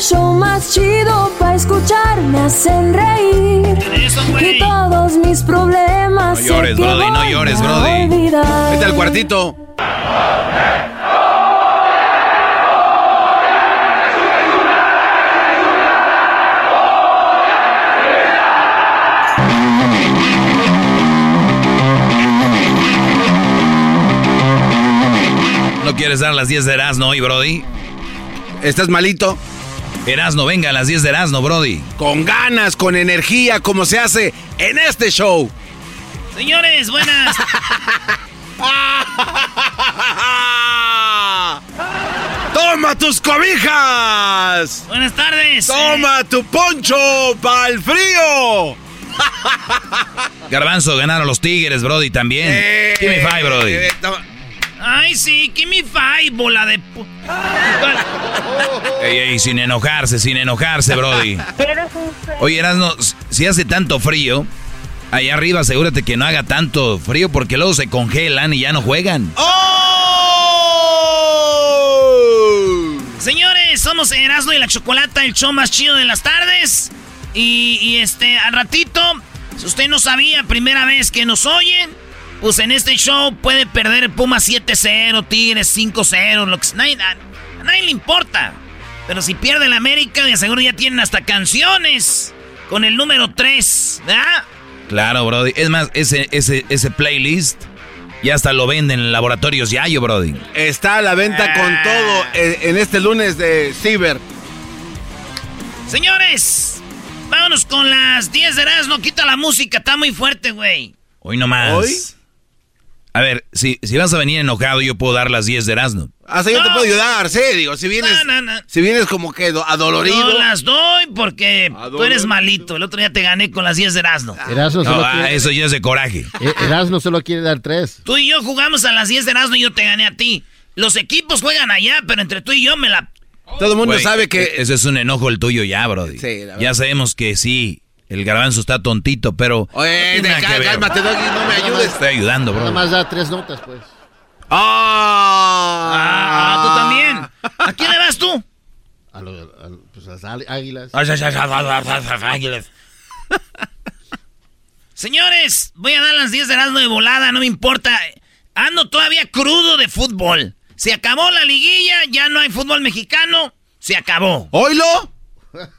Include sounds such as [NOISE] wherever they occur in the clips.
El show más chido para escuchar me hacen reír. Y todos mis problemas. No llores, sé Brody, no llores, Brody. Vete al cuartito. ¿No quieres dar las 10 de Erasmo hoy, Brody? ¿Estás malito? Erasmo, venga a las 10 de Erasmo, Brody. Con ganas, con energía, como se hace en este show. Señores, buenas. [LAUGHS] ¡Toma tus cobijas! Buenas tardes. ¡Toma tu poncho para el frío! [LAUGHS] Garbanzo, ganaron los Tigres, Brody, también. Eh, Give me five, Brody. eh. Ay, sí, give me five, bola de... Ey, ey, sin enojarse, sin enojarse, Brody. Oye, Erasmo, si hace tanto frío, allá arriba asegúrate que no haga tanto frío porque luego se congelan y ya no juegan. ¡Oh! Señores, somos Erasmo y la Chocolata, el show más chido de las tardes. Y, y, este, al ratito, si usted no sabía, primera vez que nos oyen, pues en este show puede perder el Puma 7-0, Tigres 5-0, lo que sea. Nadie- a, a nadie le importa. Pero si pierde el América, de seguro ya tienen hasta canciones con el número 3, ¿verdad? Claro, Brody. Es más, ese, ese, ese playlist ya hasta lo venden en laboratorios Yayo, Brody. Está a la venta con Ah. todo en, en este lunes de Ciber. Señores, vámonos con las 10 de Erasmo. Quita la música, está muy fuerte, güey. Hoy nomás. ¿Hoy? A ver, si, si vas a venir enojado, yo puedo dar las 10 de Erasmo. Ah, sí, yo te No. puedo ayudar, sí, digo, si vienes, No, no, no. si vienes como que do- adolorido. No las doy porque tú eres malito. El otro día te gané con las 10 de Erasmo. Erasmo No, solo, ah, quiere, eso ya es de coraje. Eh, Erasmo solo quiere dar tres. Tú y yo jugamos a las 10 de Erasmo y yo te gané a ti. Los equipos juegan allá, pero entre tú y yo me la... Todo el mundo sabe e- que Ese es un enojo el tuyo ya, Brody. Sí, la verdad. ya sabemos que sí, el garbanzo está tontito, pero... Oye, no nada de- cálmate, Doggy, no me ayudes. Estoy ayudando, Nada bro. más da tres notas, pues. ¡Ah! Ah, tú también. ¿A quién le vas tú? A, lo- a lo- pues, a las á- águilas. Señores, voy a dar las 10 de Erasmo de volada, no me importa. Ando todavía crudo de fútbol. Se acabó la liguilla, ya no hay fútbol mexicano. Se acabó. ¿Oílo?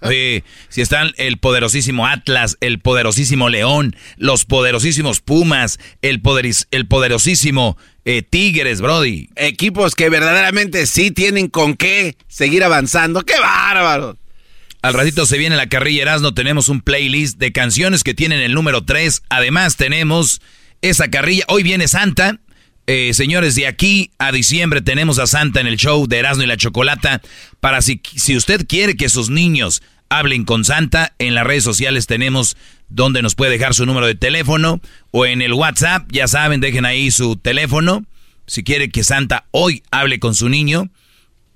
Oye, si están el poderosísimo Atlas, el poderosísimo León, los poderosísimos Pumas, el, poderis- el poderosísimo eh, Tigres, Brody. Equipos que verdaderamente sí tienen con qué seguir avanzando. ¡Qué bárbaro! Al ratito se viene la carrilla Erasmo, tenemos un playlist de canciones que tienen el número 3. Además tenemos esa carrilla. Hoy viene Santa. Eh, señores, de aquí a diciembre tenemos a Santa en el show de Erasmo y la Chocolata. Para si, si usted quiere que sus niños hablen con Santa, en las redes sociales tenemos donde nos puede dejar su número de teléfono o en el WhatsApp, ya saben, dejen ahí su teléfono. si quiere que Santa hoy hable con su niño,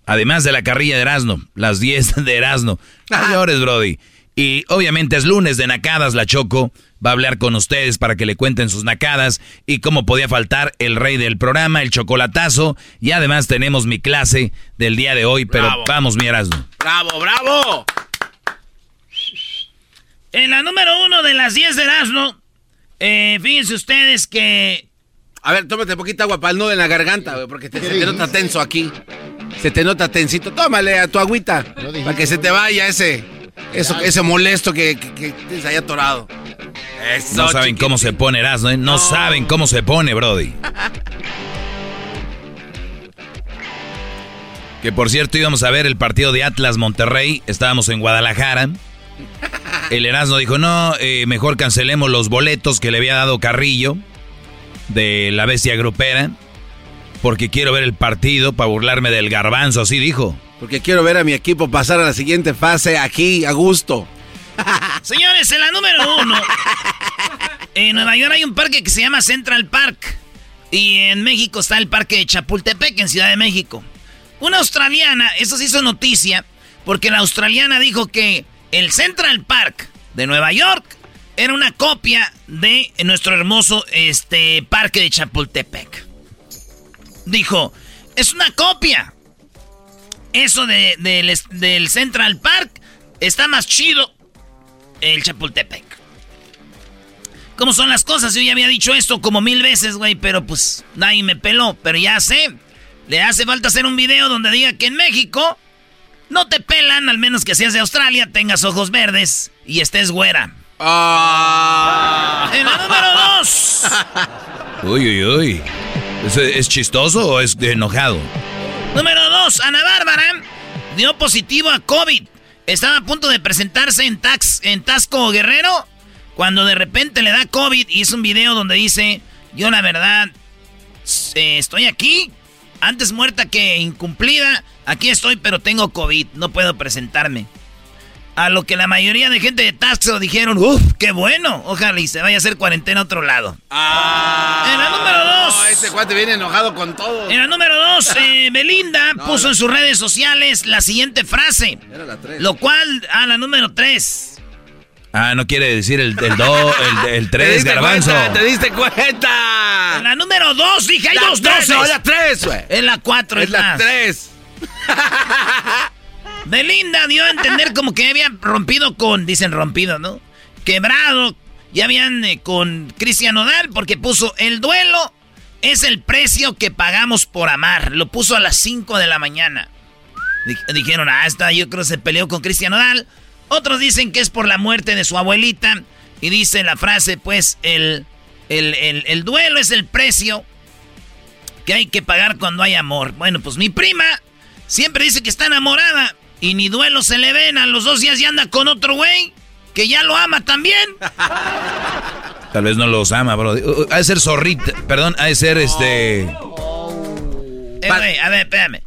además de la carrilla de Erasno, las 10 de Erasno. Señores, Brody. Y obviamente es lunes de Nacadas, la Choco va a hablar con ustedes para que le cuenten sus nacadas y cómo podía faltar el rey del programa, el chocolatazo. Y además tenemos mi clase del día de hoy, pero vamos, mi Erasno. ¡Bravo, bravo! En la número uno de las 10 de Erasmo, eh, fíjense ustedes que... A ver, tómate poquita agua para el nudo en la garganta, güey, porque te, se te nota tenso aquí. Se te nota tensito. Tómale a tu agüita para que se te vaya ese, eso, ese molesto que, que, que tienes ahí atorado. Eso, No saben cómo se pone Erasno, ¿eh? No, saben cómo se pone, Brody. [LAUGHS] Que por cierto íbamos a ver el partido de Atlas Monterrey, estábamos en Guadalajara. El Erasmo dijo, no, eh, mejor cancelemos los boletos que le había dado Carrillo de la bestia grupera, porque quiero ver el partido para burlarme del garbanzo, así dijo. Porque quiero ver a mi equipo pasar a la siguiente fase aquí, a gusto. [LAUGHS] Señores, en la número uno, en Nueva York hay un parque que se llama Central Park. Y en México está el parque de Chapultepec, en Ciudad de México. Una australiana, eso se hizo noticia, porque la australiana dijo que el Central Park de Nueva York era una copia de nuestro hermoso este, parque de Chapultepec. Dijo, es una copia. Eso de, del, del Central Park está más chido el Chapultepec. ¿Cómo son las cosas? Yo ya había dicho esto como mil veces, güey, pero pues nadie me peló. Pero ya sé, le hace falta hacer un video donde diga que en México no te pelan, al menos que seas de Australia, tengas ojos verdes y estés güera. Ah. En la número dos. Uy, uy, uy. ¿Es, es chistoso o es enojado? Número Ana Bárbara dio positivo a COVID. Estaba a punto de presentarse en, Tax, en Tasco Guerrero cuando de repente le da COVID y hizo un video donde dice, yo la verdad eh, estoy aquí, antes muerta que incumplida, aquí estoy pero tengo COVID, no puedo presentarme. A lo que la mayoría de gente de Taxo dijeron, uff, qué bueno. Ojalá y se vaya a hacer cuarentena a otro lado. Ah. En la número dos. No, ese cuate viene enojado con todo. En la número dos, [LAUGHS] eh, Belinda puso en sus redes sociales la siguiente frase. Era la tres. Lo cual, a la número tres. Ah, no quiere decir el 2, el, el, el 3, garbanzo. Te diste cuenta. En la número 2, dije, hay la dos 3. No, la 3, güey. En la 4, es, es la 3. [LAUGHS] Belinda dio a entender como que había rompido con, dicen rompido, ¿no? Quebrado. Ya habían eh, con Cristian Nodal porque puso el duelo es el precio que pagamos por amar. Lo puso a las 5 de la mañana. Dij- dijeron, ah, esta yo creo se peleó con Cristian Nodal. Otros dicen que es por la muerte de su abuelita. Y dice la frase, pues, el, el, el- el duelo es el precio que hay que pagar cuando hay amor. Bueno, pues mi prima siempre dice que está enamorada y ni duelo se le ven. A los dos días ya anda con otro güey que ya lo ama también. [LAUGHS] Tal vez no los ama, bro. Uh, Ha de ser zorrita, perdón, ha de ser este... Eh, güey, a ver, espérame.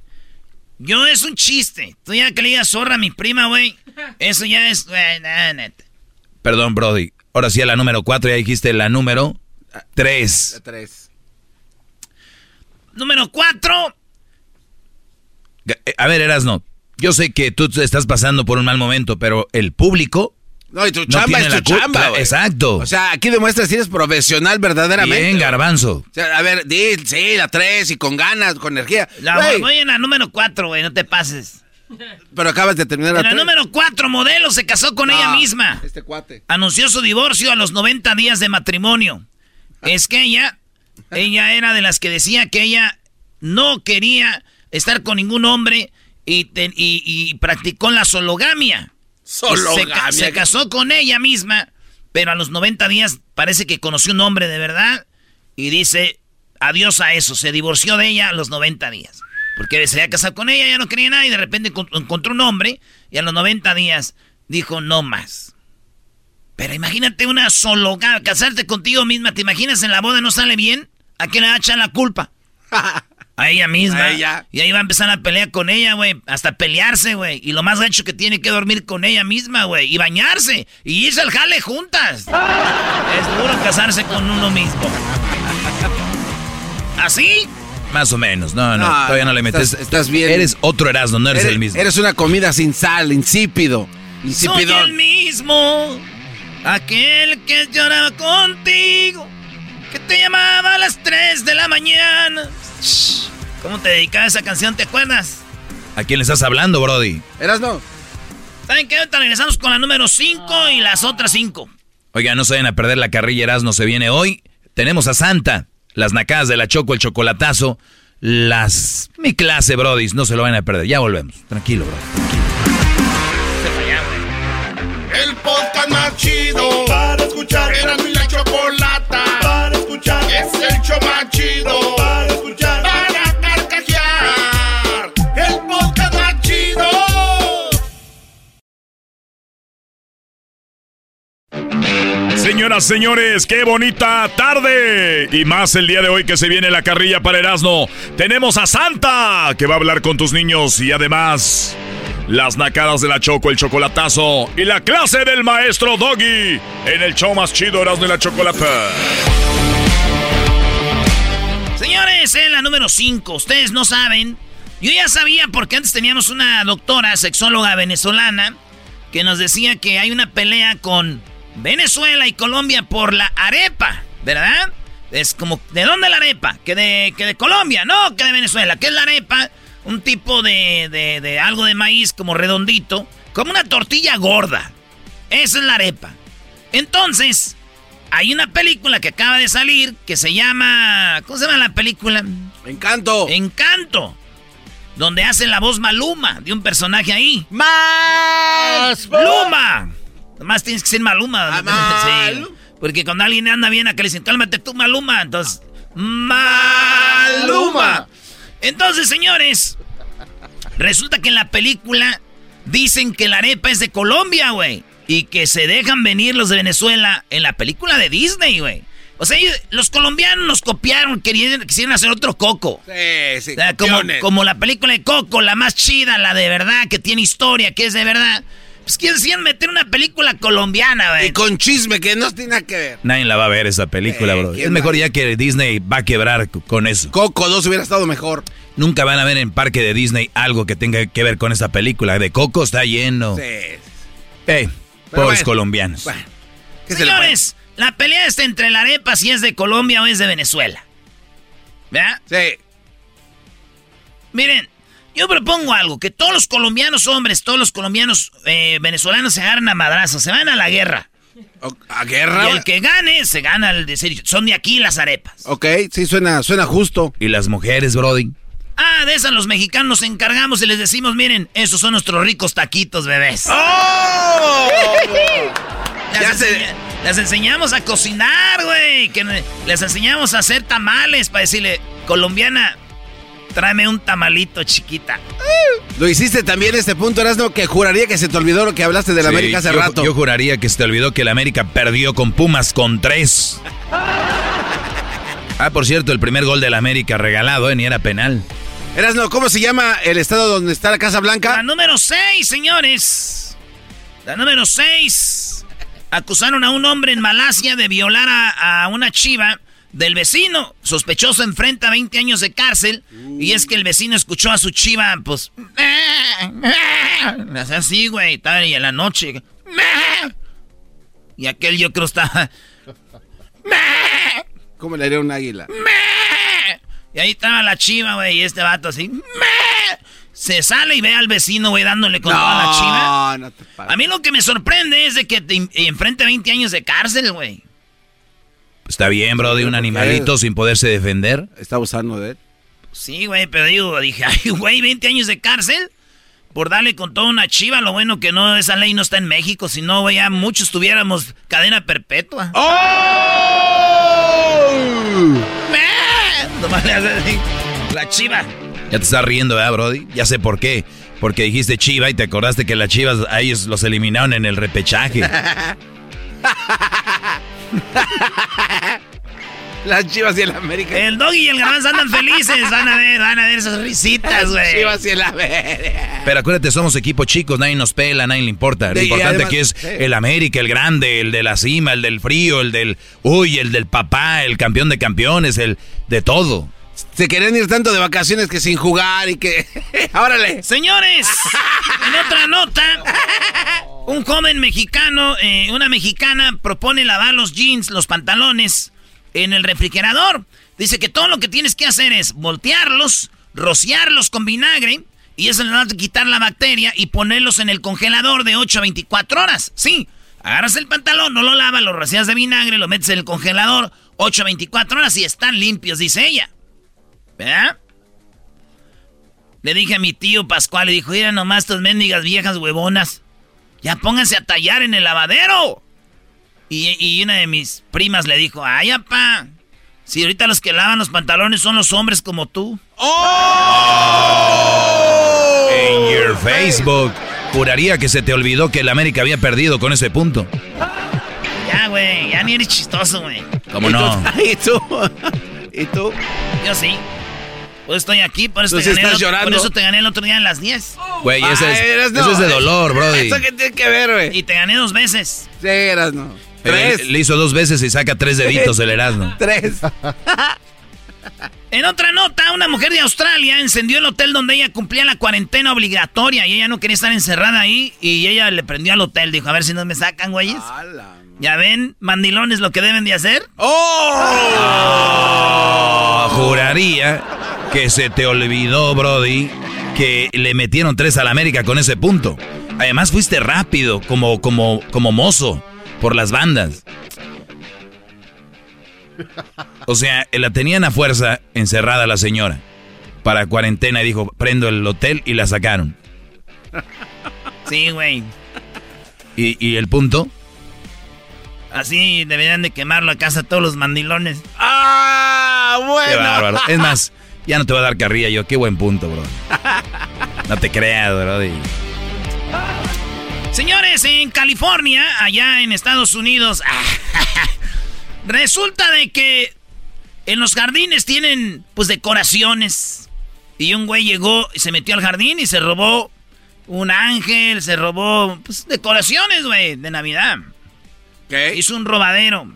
Yo es un chiste. Tú ya que le digas zorra a mi prima, güey. Eso ya es, neta. Perdón, Brody. Ahora sí a la número 4, ya dijiste la número 3. La tres. Número cuatro. Eh, A ver, Erasno, yo sé que tú estás pasando por un mal momento, pero el público... No, y tu No chamba es la tu culpa, chamba, güey. exacto. O sea, aquí demuestras si eres profesional verdaderamente. Bien, garbanzo. O sea, a ver, di, sí, la tres y con ganas, con energía. La, Güey, voy en la número cuatro, güey, no te pases. pero acabas de terminar la En la tres. número cuatro, modelo se casó con ella misma. Este cuate. Anunció su divorcio a los 90 días de matrimonio. Es que ella, ella era de las que decía que ella no quería estar con ningún hombre y, y- y practicó la sologamia. Sologamia. Se, ca- se casó con ella misma, pero a los 90 días parece que conoció un hombre de verdad y dice adiós a eso. Se divorció de ella a los 90 días. Porque se había casado con ella, ya no quería nada y de repente encont- encontró un hombre y a los 90 días dijo no más. Pero imagínate una sologamia, casarte contigo misma, ¿te imaginas en la boda no sale bien? ¿A quién le echar la culpa? [LAUGHS] A ella misma. A ella. Y ahí va a empezar a pelear con ella, güey. Hasta pelearse, güey. Y lo más gacho que tiene que dormir con ella misma, güey. Y bañarse. Y irse al jale juntas. es duro casarse con uno mismo. Así Más o menos, no, no, todavía no, le metes. Estás, bien. Eres otro Erasmo, no eres, el mismo. Eres una comida sin sal, insípido. Soy el mismo, aquel que lloraba contigo, que te llamaba a las 3 de la mañana. ¿Cómo te dedicaba esa canción, te acuerdas? ¿A quién le estás hablando, Brody? Erasmo. ¿Saben qué? Ahorita regresamos con la número 5 y las otras 5. Oiga, no se vayan a perder la carrilla Erasmo, se viene hoy. Tenemos a Santa, las nacadas de la Choco, el chocolatazo, las... Mi clase, brodis, no se lo van a perder. Ya volvemos. Tranquilo, bro. El podcast más chido para escuchar. Era mi la chocolata para escuchar. Es el show más chido Señoras, señores, qué bonita tarde. Y más el día de hoy que se viene la carrilla para Erasmo. Tenemos a Santa, que va a hablar con tus niños y además las nacadas de la Choco, el chocolatazo y la clase del maestro Doggy en el show más chido Erasmo y la Chocolata. Señores, en la número 5, ustedes no saben. Yo ya sabía porque antes teníamos una doctora sexóloga venezolana que nos decía que hay una pelea con Venezuela y Colombia por la arepa, ¿verdad? Es como, ¿de dónde la arepa? Que de, que de Colombia, no, que de Venezuela. ¿Qué es la arepa? Un tipo de, de, de algo de maíz como redondito, como una tortilla gorda. Esa es la arepa. Entonces, hay una película que acaba de salir que se llama. ¿Cómo se llama la película? Encanto. Encanto. Donde hace la voz Maluma de un personaje ahí. ¡Más! ¡Luma! Nomás tienes que ser Maluma. [LAUGHS] Sí. Porque cuando alguien anda bien acá le dicen, cálmate tú, Maluma. Entonces, Maluma. Entonces, señores, resulta que en la película dicen que la arepa es de Colombia, güey. Y que se dejan venir los de Venezuela en la película de Disney, güey. O sea, los colombianos nos copiaron, querían, quisieron hacer otro Coco. Sí, sí, O sea, como, como la película de Coco, la más chida, la de verdad, que tiene historia, que es de verdad. Pues quisieron meter una película colombiana, güey. Y con chisme que no tiene nada que ver. Nadie la va a ver esa película, Eh, bro. ¿quién Es mejor va? ya que Disney va a quebrar con eso. Coco 2 hubiera estado mejor. Nunca van a ver en parque de Disney algo que tenga que ver con esa película. De Coco está lleno. Sí. Ey, Pero pobres bueno, colombianos. Bueno, ¿qué se Señores, la pelea está entre la arepa si es de Colombia o es de Venezuela. ¿Verdad? Sí. Miren, yo propongo algo, que todos los colombianos hombres, todos los colombianos eh, venezolanos se agarren a madrazos, se van a la guerra. ¿A guerra? Y el que gane, se gana el decir, son de aquí las arepas. Ok, sí, suena, suena justo. ¿Y las mujeres, Brody? Ah, de esas los mexicanos nos encargamos y les decimos, miren, esos son nuestros ricos taquitos, bebés. ¡Oh! [LAUGHS] Las, Ya se- enseña- las enseñamos a cocinar, güey. Que les enseñamos a hacer tamales para decirle, colombiana, tráeme un tamalito chiquita. Lo hiciste también este punto, Erasmo, que juraría que se te olvidó lo que hablaste de la Sí, América hace yo, rato. Yo juraría que se te olvidó que el América perdió con Pumas con tres. [LAUGHS] Ah, por cierto, el primer gol del América regalado, ¿eh? Ni era penal. Erasmo, ¿cómo se llama el estado donde está la Casa La Blanca? número 6, señores. La número 6. Acusaron a un hombre en Malasia de violar a, a una chiva del vecino. Sospechoso enfrenta 20 años de cárcel. Y es que el vecino escuchó a su chiva, pues. [LAUGHS] Así, güey. Ahí en la noche. Y aquel yo creo estaba. [LAUGHS] ¿Cómo le haría un águila? [LAUGHS] Y ahí estaba la chiva, güey. Y este vato así. Se sale y ve al vecino, güey, dándole con toda la chiva. No, te. A mí lo que me sorprende es de que te en- enfrente 20 años de cárcel, güey. Está bien, Brody, un animalito sin poderse defender. Está abusando de él. Sí, güey, pero digo, dije, [LAUGHS] ay, güey, 20 años de cárcel por darle con toda una chiva. Lo bueno que no, esa ley no está en México, si no, güey, ya muchos tuviéramos cadena perpetua. ¡Meh! [LAUGHS] Nomás le hace así, La chiva. Ya te estás riendo, ¿verdad, Brody? Ya sé por qué. Porque dijiste Chiva y te acordaste que las Chivas a ellos los eliminaron en el repechaje. [LAUGHS] [LAUGHS] Las Chivas y el América. El doggy y el garbanzo andan felices. Van a ver, van a ver esas risitas, güey. Chivas y el América. Pero acuérdate, somos equipo chicos, nadie nos pela, nadie le importa. Lo importante además- aquí es sí. el América, el grande, el de la cima, el del frío, el del... Uy, el del papá, el campeón de campeones, el de todo. Se querían ir tanto de vacaciones que sin jugar y que... [LAUGHS] ¡Órale! Señores, en otra nota, un joven mexicano, eh, una mexicana propone lavar los jeans, los pantalones en el refrigerador. Dice que todo lo que tienes que hacer es voltearlos, rociarlos con vinagre y eso le va a quitar la bacteria y ponerlos en el congelador de 8 a 24 horas. Sí, agarras el pantalón, no lo lavas, lo rocias de vinagre, lo metes en el congelador 8 a 24 horas y están limpios, dice ella. ¿Verdad? Le dije a mi tío Pascual, le dijo, mira nomás estas mendigas viejas huevonas. Ya pónganse a tallar en el lavadero. Y, y una de mis primas le dijo, ay, apá, si ahorita los que lavan los pantalones son los hombres como tú. ¡Oh! En your Facebook. Juraría que se te olvidó que el América había perdido con ese punto. Ya, güey, ya ni eres chistoso, güey. ¿Cómo no? [LAUGHS] ¿Y tú? [LAUGHS] ¿Y tú? Yo sí. Pues estoy aquí, por eso, te gané, el, por eso te gané el otro día en las 10. Güey, ese, es, es de dolor, [LAUGHS] brody. ¿Eso qué tiene que ver, güey? Y te gané dos veces. Sí, eras no. Tres. Le, hizo dos veces y saca tres deditos [LAUGHS] el Erasmo. tres. [LAUGHS] En otra nota, una mujer de Australia encendió el hotel donde ella cumplía la cuarentena obligatoria y ella no quería estar encerrada ahí y ella le prendió al hotel. Dijo, a ver si no me sacan, güeyes. ¿Ya ven, mandilones, lo que deben de hacer? ¡Oh! Juraría que se te olvidó, Brody, que le metieron tres al América con ese punto. Además fuiste rápido, como, como, como mozo, por las bandas. O sea, la tenían a fuerza encerrada la señora para cuarentena y dijo, prendo el hotel y la sacaron. Sí, güey. ¿Y, ¿Y, el punto? Así deberían de quemar la casa todos los mandilones. ¡Ah! Bueno. Qué bárbaro. Es más, ya no te voy a dar carrilla yo. Qué buen punto, bro. No te creas, bro. Señores, en California, allá en Estados Unidos, [LAUGHS] resulta de que en los jardines tienen pues decoraciones. Y un güey llegó y se metió al jardín y se robó un ángel, se robó pues, decoraciones, güey, de Navidad. ¿Qué? Hizo un robadero.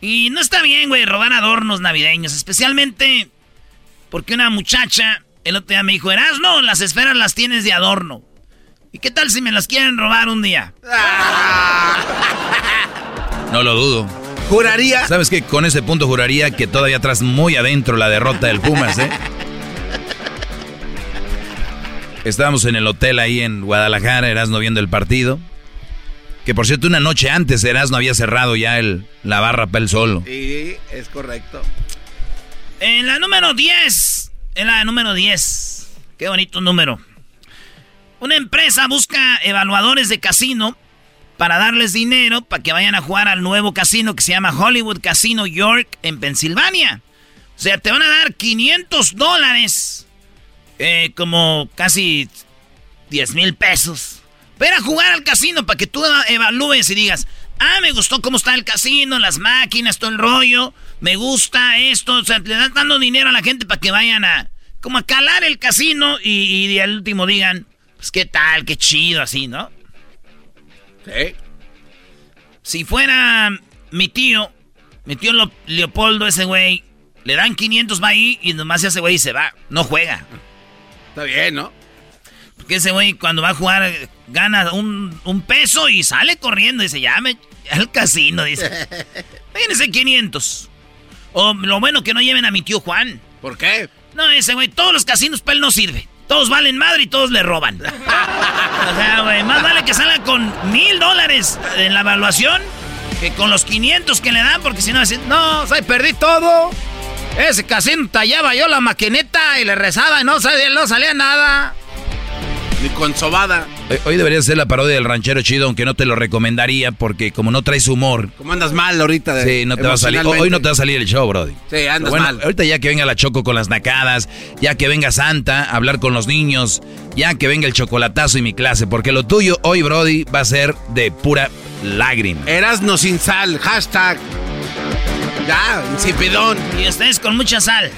Y no está bien, güey, robar adornos navideños, especialmente porque una muchacha el otro día me dijo, no, las esferas las tienes de adorno. ¿Y qué tal si me las quieren robar un día? [LAUGHS] No lo dudo. Juraría. ¿Sabes qué? Con ese punto juraría que todavía atrás muy adentro la derrota del Pumas, ¿eh? [LAUGHS] Estábamos en el hotel ahí en Guadalajara, Erasno viendo el partido. Que por cierto, una noche antes Erasno había cerrado ya el, la barra para él solo. Sí, es correcto. En la número 10. En la número 10. Qué bonito número. Una empresa busca evaluadores de casino para darles dinero para que vayan a jugar al nuevo casino que se llama Hollywood Casino York en Pensilvania. O sea, te van a dar 500 dólares, eh, como casi 10 mil pesos, para jugar al casino para que tú evalúes y digas, ah, me gustó cómo está el casino, las máquinas, todo el rollo, me gusta esto. O sea, le dan dando dinero a la gente para que vayan a, como a calar el casino y, y al último digan, pues qué tal, qué chido, así, ¿no? Sí. Si fuera mi tío, mi tío Leopoldo, ese güey, le dan 500 va ahí y nomás ese güey se va, no juega. Está bien, ¿no? Porque ese güey cuando va a jugar gana un, un peso y sale corriendo. Dice, ya me... Al casino, dice. Fíjense 500. O lo bueno que no lleven a mi tío Juan. ¿Por qué? No, ese güey, todos los casinos para él no sirve. Todos valen madre y todos le roban. o sea, güey, más vale que salga con mil dólares en la evaluación que con los 500 que le dan, porque si no, no, o sea, perdí todo. Ese casino tallaba yo la maquineta y le rezaba y no, no salía nada. Ni con sobada. Hoy debería ser la parodia del ranchero chido, aunque no te lo recomendaría porque como no traes humor. Como andas mal ahorita. De, sí, no te va a salir. Hoy no te va a salir el show, Brody. Sí, andas mal. Ahorita ya que venga la Choco con las nacadas, ya que venga Santa a hablar con los niños, ya que venga el chocolatazo y mi clase, porque lo tuyo hoy, Brody, va a ser de pura lágrima. Erasno sin sal, hashtag. Ya, insipidón. Y ustedes con mucha sal.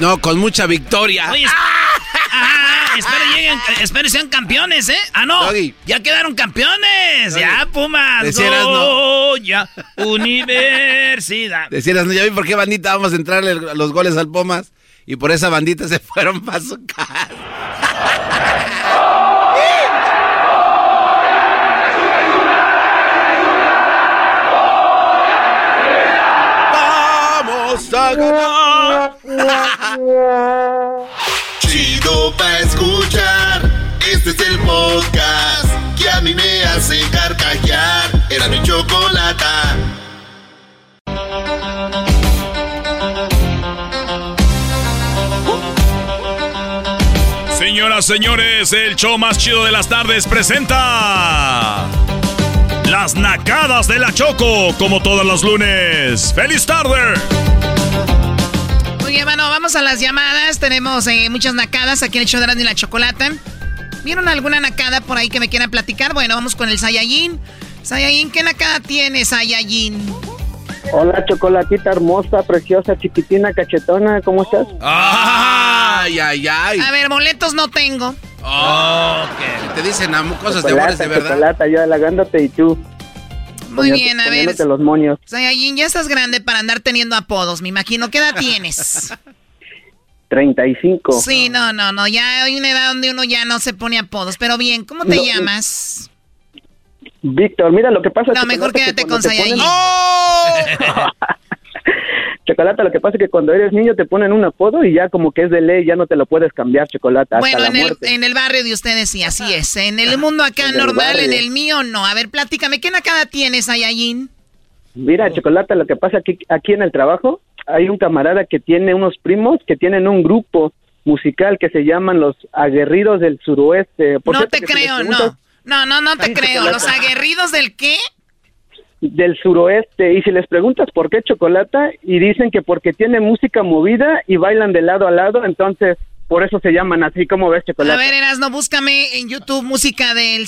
No, con mucha victoria. Oye, ¡Ah! espero, lleguen, espero sean campeones, ¿eh? Ah, no. Ya quedaron campeones. Ya, Pumas. Decieras, no. Ya, universidad. Decieras, no, ya vi por qué bandita vamos a entrarle los goles al Pumas. Y por esa bandita se fueron para su casa. [LAUGHS] Vamos a ganar. Chido pa escuchar. Este es el podcast que a mí me hace carcajear. Era mi chocolata. Señoras, señores, el show más chido de las tardes presenta Las Nacadas de la Choco, como todos los lunes. ¡Feliz tarde! Bueno, vamos a las llamadas. Tenemos eh, muchas nacadas aquí en el show de y la Chocolata. ¿Vieron alguna nacada por ahí que me quieran platicar? Bueno, vamos con el Saiyajin. Saiyajin, ¿qué nacada tienes, Saiyajin? Hola, chocolatita hermosa, preciosa, chiquitina, cachetona, ¿cómo estás? Ay, ay, ay. A ver, boletos no tengo. Oh, ok. Te dicen cosas de amores de verdad. Chocolata, yo halagándote y tú. Muy poniendo- bien, a ver. los moños. Ya estás grande para andar teniendo apodos, me imagino. ¿Qué edad tienes? [LAUGHS] 35. Sí, no, no, no. Ya hay una edad donde uno ya no se pone apodos. Pero bien, ¿cómo te No, llamas? Víctor, mira lo que pasa. No, mejor quédate que con cuando te Saiyajin. [LAUGHS] Chocolata, lo que pasa es que cuando eres niño te ponen un apodo y ya como que es de ley, ya no te lo puedes cambiar, Chocolata, hasta Bueno, la en el, muerte. en el barrio de ustedes sí, así es. En el mundo acá En el normal, en el mío no. A ver, platícame, ¿qué nacada tienes, Saiyajin? Mira, Chocolata, lo que pasa aquí, aquí en el trabajo, hay un camarada que tiene unos primos que tienen un grupo musical que se llaman los Aguerridos del Suroeste. Por No cierto, te creo, no. No, no, no te creo. ¿Los aguerridos del qué? Del suroeste y si les preguntas por qué chocolata y dicen que porque tiene música movida y bailan de lado a lado, entonces por eso se llaman así como ves chocolata. A ver, Erasno, búscame en YouTube música de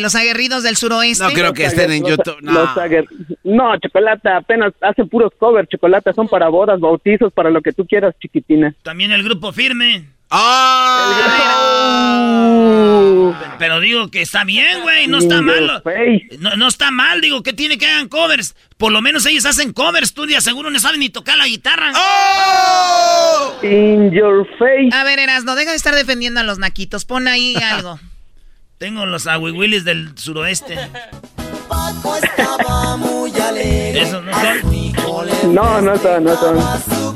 los aguerridos del suroeste. No creo que estén en Los- YouTube. No. los aguer- no, chocolata, apenas hacen puros covers, chocolata, son para bodas, bautizos, para lo que tú quieras, chiquitina. También el grupo firme. ¡Ah! Pero digo que está bien, güey, no está mal. No, no está mal, digo, que tiene que hagan covers? Por lo menos ellos hacen covers, tú de seguro no saben ni tocar la guitarra. ¡Oh! In your face. A ver, Erasno, deja de estar defendiendo a los naquitos, pon ahí [LAUGHS] algo. Tengo los aguiwilis del suroeste. Esos no son. No, no son, no son.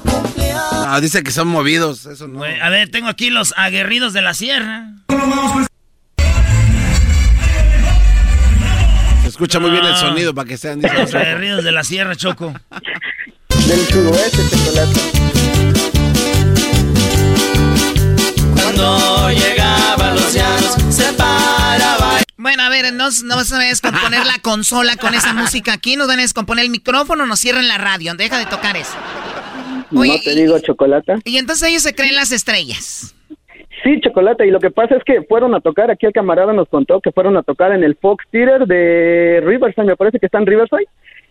No, dice que son movidos. Eso no. A ver, tengo aquí los aguerridos de la sierra. Se escucha muy bien el sonido para que sean. dice, Los aguerridos de la sierra, Choco. Del suroeste, chocolata. Cuando llegaba los llanos, se paraba. Bueno, a ver, no, no se va a descomponer la consola con esa [LAUGHS] música aquí. Nos van a descomponer el micrófono, nos cierran la radio. Deja de tocar eso. Oye, no te digo chocolata. Y entonces ellos se creen las estrellas. Sí, chocolate. Y lo que pasa es que fueron a tocar, aquí el camarada nos contó que fueron a tocar en el Fox Theater de Riverside, me parece que está en Riverside,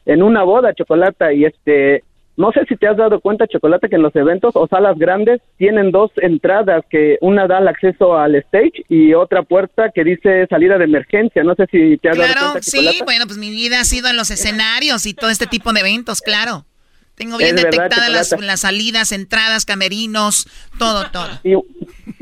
en una boda, chocolate. Y este, no sé si te has dado cuenta, chocolate, que en los eventos o salas grandes tienen dos entradas, que una da el acceso al stage y otra puerta que dice salida de emergencia. No sé si te has dado Claro, cuenta, sí, chocolate. bueno, pues mi vida ha sido en los escenarios y todo este tipo de eventos, claro. Tengo bien Es detectadas las, Chocolata. las salidas, entradas, camerinos, todo, todo. Y,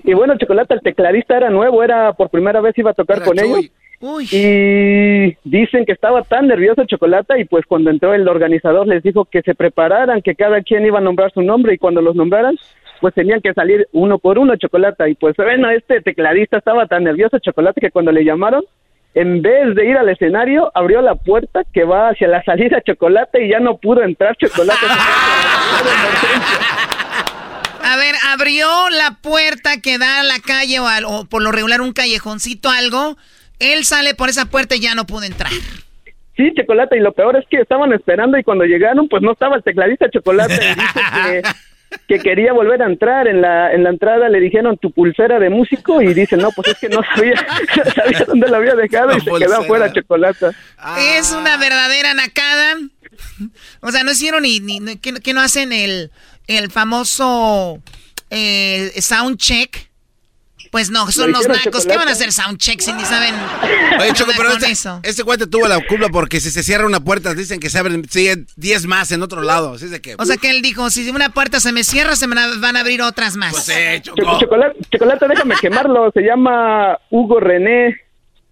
y bueno, chocolate, el tecladista era nuevo, era por primera vez iba a tocar Era con Chuy. ellos. Uy, Y dicen que estaba tan nervioso Chocolata y pues cuando entró el organizador les dijo que se prepararan, que cada quien iba a nombrar su nombre y cuando los nombraran pues tenían que salir uno por uno Chocolata y pues bueno, este tecladista estaba tan nervioso Chocolata que cuando le llamaron en vez de ir al escenario abrió la puerta que va hacia la salida Chocolata y ya no pudo entrar Chocolata. a ver, abrió la puerta que da a la calle o, al- o por lo regular un callejoncito, algo. Él sale por esa puerta y ya no pudo entrar. Sí, Chocolata, y lo peor es que estaban esperando y cuando llegaron, pues no estaba el tecladista Chocolata y dice que, que quería volver a entrar. En la, en la entrada le dijeron tu pulsera de músico y dice, no, pues es que no sabía, [LAUGHS] sabía dónde la había dejado y se quedó afuera Chocolata. Es una verdadera nacada. O sea, no hicieron ni, ni, ni- que, que no hacen el, el famoso eh, sound check. Pues no, son los nacos. ¿Qué van a hacer soundcheck si ni saben? Oye, Choco, pero este, eso. este cuate tuvo la culpa porque si se cierra una puerta, dicen que se abren 10 más en otro lado. Así de que, o sea que él dijo, si una puerta se me cierra, se me van a abrir otras más. Pues sí, Choco. Chocolate, chocolate, déjame [LAUGHS] quemarlo. Se llama Hugo René.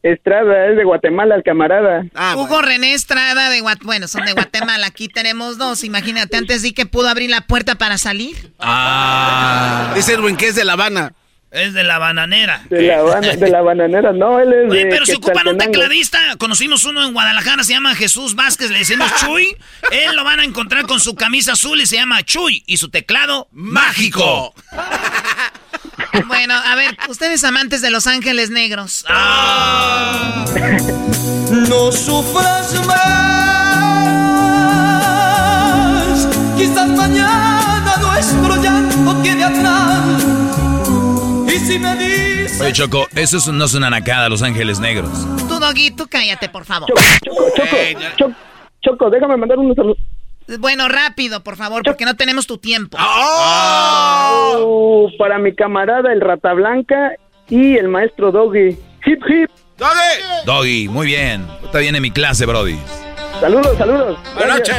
Estrada, es de Guatemala, el camarada. Ah, Hugo René Estrada de Guatemala. Bueno, son de Guatemala. Aquí tenemos dos. Imagínate, antes di que pudo abrir la puerta para salir. Ah. Dice Edwin que es de La Habana. Es de la bananera. De la, [LAUGHS] de la bananera, no, él es Oye, pero si ocupan un tecladista, conocimos uno en Guadalajara, se llama Jesús Vázquez, le decimos [LAUGHS] Chuy. Él lo van a encontrar con su camisa azul y se llama Chuy. Y su teclado, mágico. [LAUGHS] bueno, a ver, ustedes amantes de Los Ángeles Negros. Ah. no sufras más. Quizás mañana nuestro llanto quede atrás Oye, Choco, eso no es una nacada, Los Ángeles Negros. Tú, Doggy, tú cállate, por favor. Choco, Choco, Choco, déjame mandar unos saludos. Bueno, rápido, por favor, porque no tenemos tu tiempo. Oh, para mi camarada, el Rata Blanca y el maestro Doggy. Hip, hip. Doggy. Doggy, muy bien. Está bien en mi clase, Brody. Saludos, saludos. Buenas noches.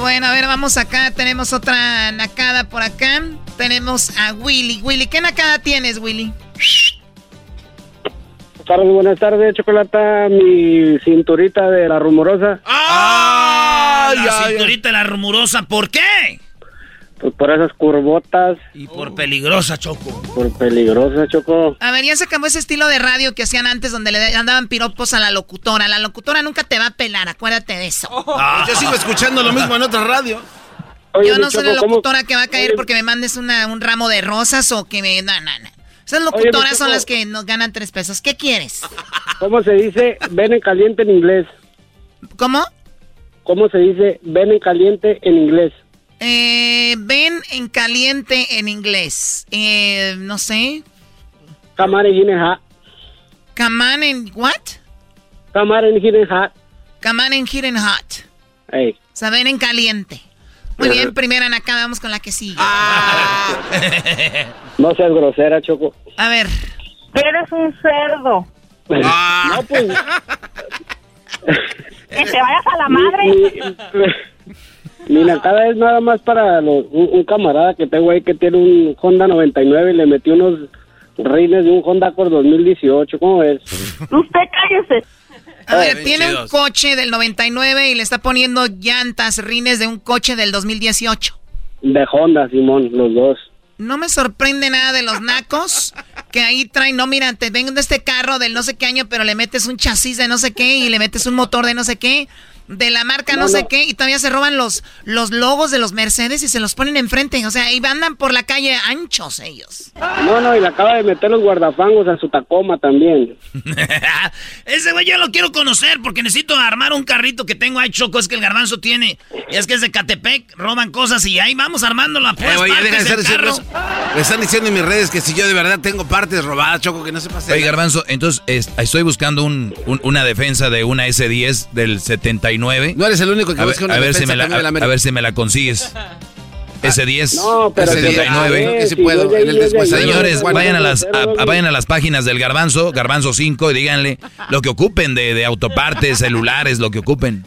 Bueno, a ver, vamos acá. Tenemos otra nacada por acá. Tenemos a Willy. Willy, ¿qué nacada tienes, Willy? buenas tardes, Chocolata. Mi cinturita de la rumorosa. ¡Ah! la cinturita de la rumorosa, ¿por qué? Pues por esas curvotas. Y por peligrosa, Choco. Por peligrosa, Choco. A ver, ya se acabó ese estilo de radio que hacían antes donde le andaban piropos a la locutora. La locutora nunca te va a pelar, acuérdate de eso. Ah. Yo sigo escuchando lo mismo en otra radio. Yo no soy la locutora que va a caer porque me mandes una, un ramo de rosas o que me... No, no, no. Esas locutoras son las que nos ganan tres pesos. ¿Qué quieres? ¿Cómo se dice ven en caliente en inglés? ¿Cómo? ¿Cómo se dice ven en caliente en inglés? Eh, ven en caliente en inglés. Eh, no sé. Come on in hot. Come on in what? Come on in hot. Come on in hot. Hey. O sea, ven en caliente. Muy bien, primera acá, vamos con la que sigue. Ah. no seas grosera, Choco. A ver. Eres un cerdo. Ah. No, pues. que te vayas a la madre. Mira, cada vez nada más para un, camarada que tengo ahí que tiene un Honda 99 y le metió unos rines de un Honda Accord 2018. ¿Cómo ves? Usted cállese. A ver, tiene un coche del 99 y le está poniendo llantas, rines de un coche del 2018. De Honda, Simón, los dos. No me sorprende nada de los nacos que ahí traen, no, mira, te vengo de este carro del no sé qué año, pero le metes un chasis de no sé qué y le metes un motor de no sé qué de la marca no, sé qué y todavía se roban los, los logos de los Mercedes y se los ponen enfrente. O sea, y andan por la calle anchos ellos. No, no, y le acaba de meter los guardafangos a su Tacoma también. [LAUGHS] Ese güey yo lo quiero conocer porque necesito armar un carrito que tengo ahí, Choco, es que el garbanzo tiene. Y es que es de Catepec, roban cosas y ahí vamos armándolo a pues, eh, Me están diciendo en mis redes que si yo de verdad tengo partes robadas, Choco, que no se pase. Oye, garbanzo, entonces estoy buscando un, una defensa de una S10 del 71 no eres el único que a ver, a ver si me la, a, ver si me la consigues. Ese 10, no, pero ese 19. Ese puedo, en el Señores, vayan a las vayan a las páginas del Garbanzo, Garbanzo 5 y díganle lo que ocupen de, de autopartes, celulares, lo que ocupen.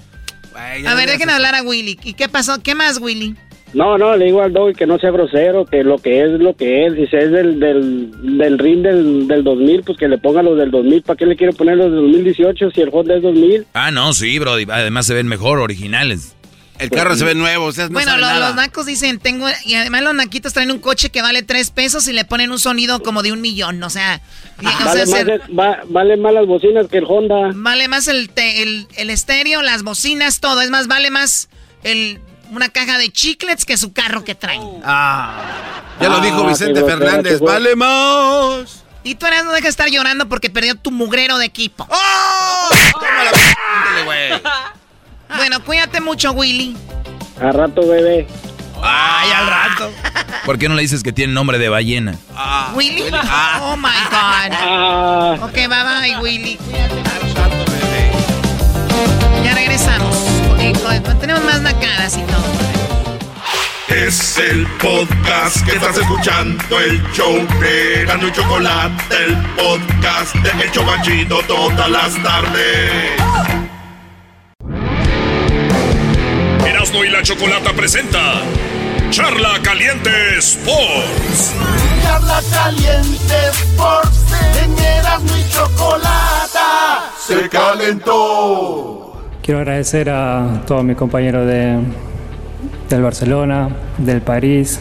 A ver, dejen hablar a Willy. ¿Y qué pasó? ¿Qué más, Willy? No, no, le digo al dog que no sea grosero, que lo que es lo que es. Si es del, del, del ring del, del 2000, pues que le ponga los del 2000. ¿Para qué le quiero poner los del 2018 si el Honda es 2000? Ah, no, sí, bro. Además se ven mejor, originales. El carro se ve nuevo, o sea, no Bueno, los nacos dicen, tengo... Y además los naquitos traen un coche que vale tres pesos y le ponen un sonido como de un millón, o sea... vale, más vale más las bocinas que el Honda. Vale más el, el, el estéreo, las bocinas, todo. Es más, vale más el una caja de chiclets que su carro que trae. Ah. Ya lo dijo ah, Vicente Fernández. Vale más. Y tú eres no dejas de estar llorando porque perdió tu mugrero de equipo. ¡Oh! bueno, cuídate mucho, Willy. A rato, bebé. Ay, al rato. [LAUGHS] ¿Por qué no le dices que tiene nombre de ballena? Ah, ¿Willy? Ah. Oh my God. Ah. Ok, bye bye, Willy. Cuídate. Ya regresamos. Tenemos más nacadas y todo. Es el podcast que estás escuchando, el show de Gano y Chocolate, el podcast de El Chocachito todas las tardes. Erasmo y la Chocolata presenta Charla Caliente Sports. Charla Caliente Sports, en Erasmo y Chocolata se calentó. Quiero agradecer a todos mis compañeros de, del Barcelona, del París.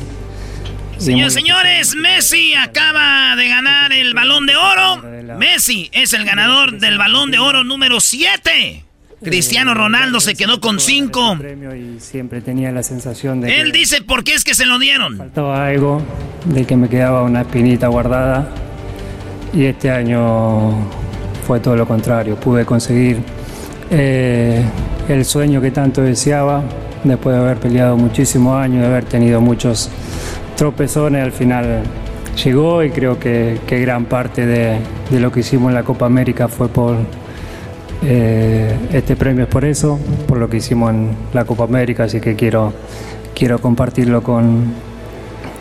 y Señores, señores, Messi acaba de ganar el balón de oro. Messi es el ganador del balón de oro número 7. Cristiano Ronaldo se quedó con 5. premio y siempre tenía la sensación de Él dice por qué es que se lo dieron. faltaba algo, de que me quedaba una espinita guardada. Y este año fue todo lo contrario. Pude conseguir eh, el sueño que tanto deseaba, después de haber peleado muchísimos años, de haber tenido muchos tropezones, al final llegó y creo que, que gran parte de, lo que hicimos en la Copa América fue por, eh, este premio es por eso, por lo que hicimos en la Copa América, así que quiero, quiero compartirlo con,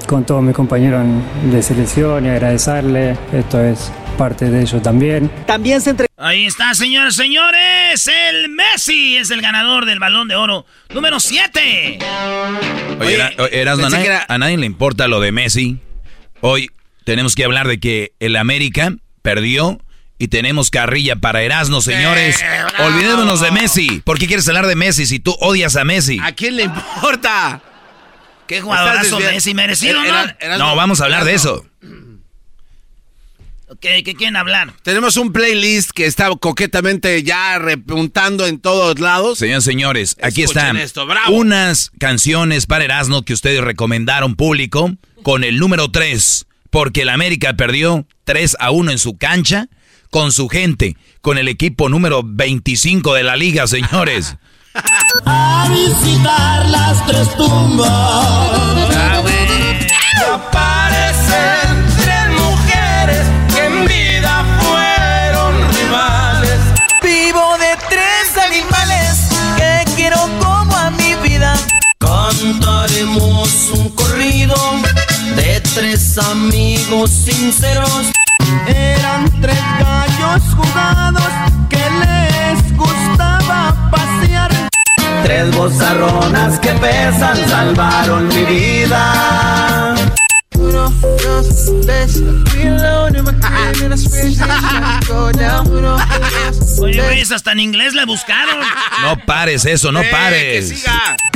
con todos mis compañeros de selección y agradecerle. Esto es parte de ello también. También se Ahí está, señores, señores. El Messi es el ganador del balón de oro número 7. Oye, Era- Erasmo, a, nadie- que era- a nadie le importa lo de Messi. Hoy tenemos que hablar de que el América perdió y tenemos carrilla para Erasmo, señores. Olvidémonos de Messi. ¿Por qué quieres hablar de Messi si tú odias a Messi? ¿A quién le importa? Qué jugadorazo Messi, merecido, Era- ¿no? No, vamos a hablar de eso. Ok, ¿qué quieren hablar? Tenemos un playlist que está coquetamente ya repuntando en todos lados. Señores, señores, aquí Escuchen están esto, bravo. unas canciones para Erasmo que ustedes recomendaron público con el número 3, porque el América perdió 3 a 1 en su cancha con su gente, con el equipo número 25 de la liga, señores. [LAUGHS] A visitar las tres tumbas. Aparecen Cantaremos un corrido de tres amigos sinceros. Eran tres gallos jugados que les gustaba pasear. Tres bozarronas que pesan salvaron mi vida. Uno, dos, tres, reload in my [LAUGHS] crib and I swear shit go down. Uno, dos, [LAUGHS] Oye, güey, hasta en inglés le buscaron. [LAUGHS] No pares eso, no pares.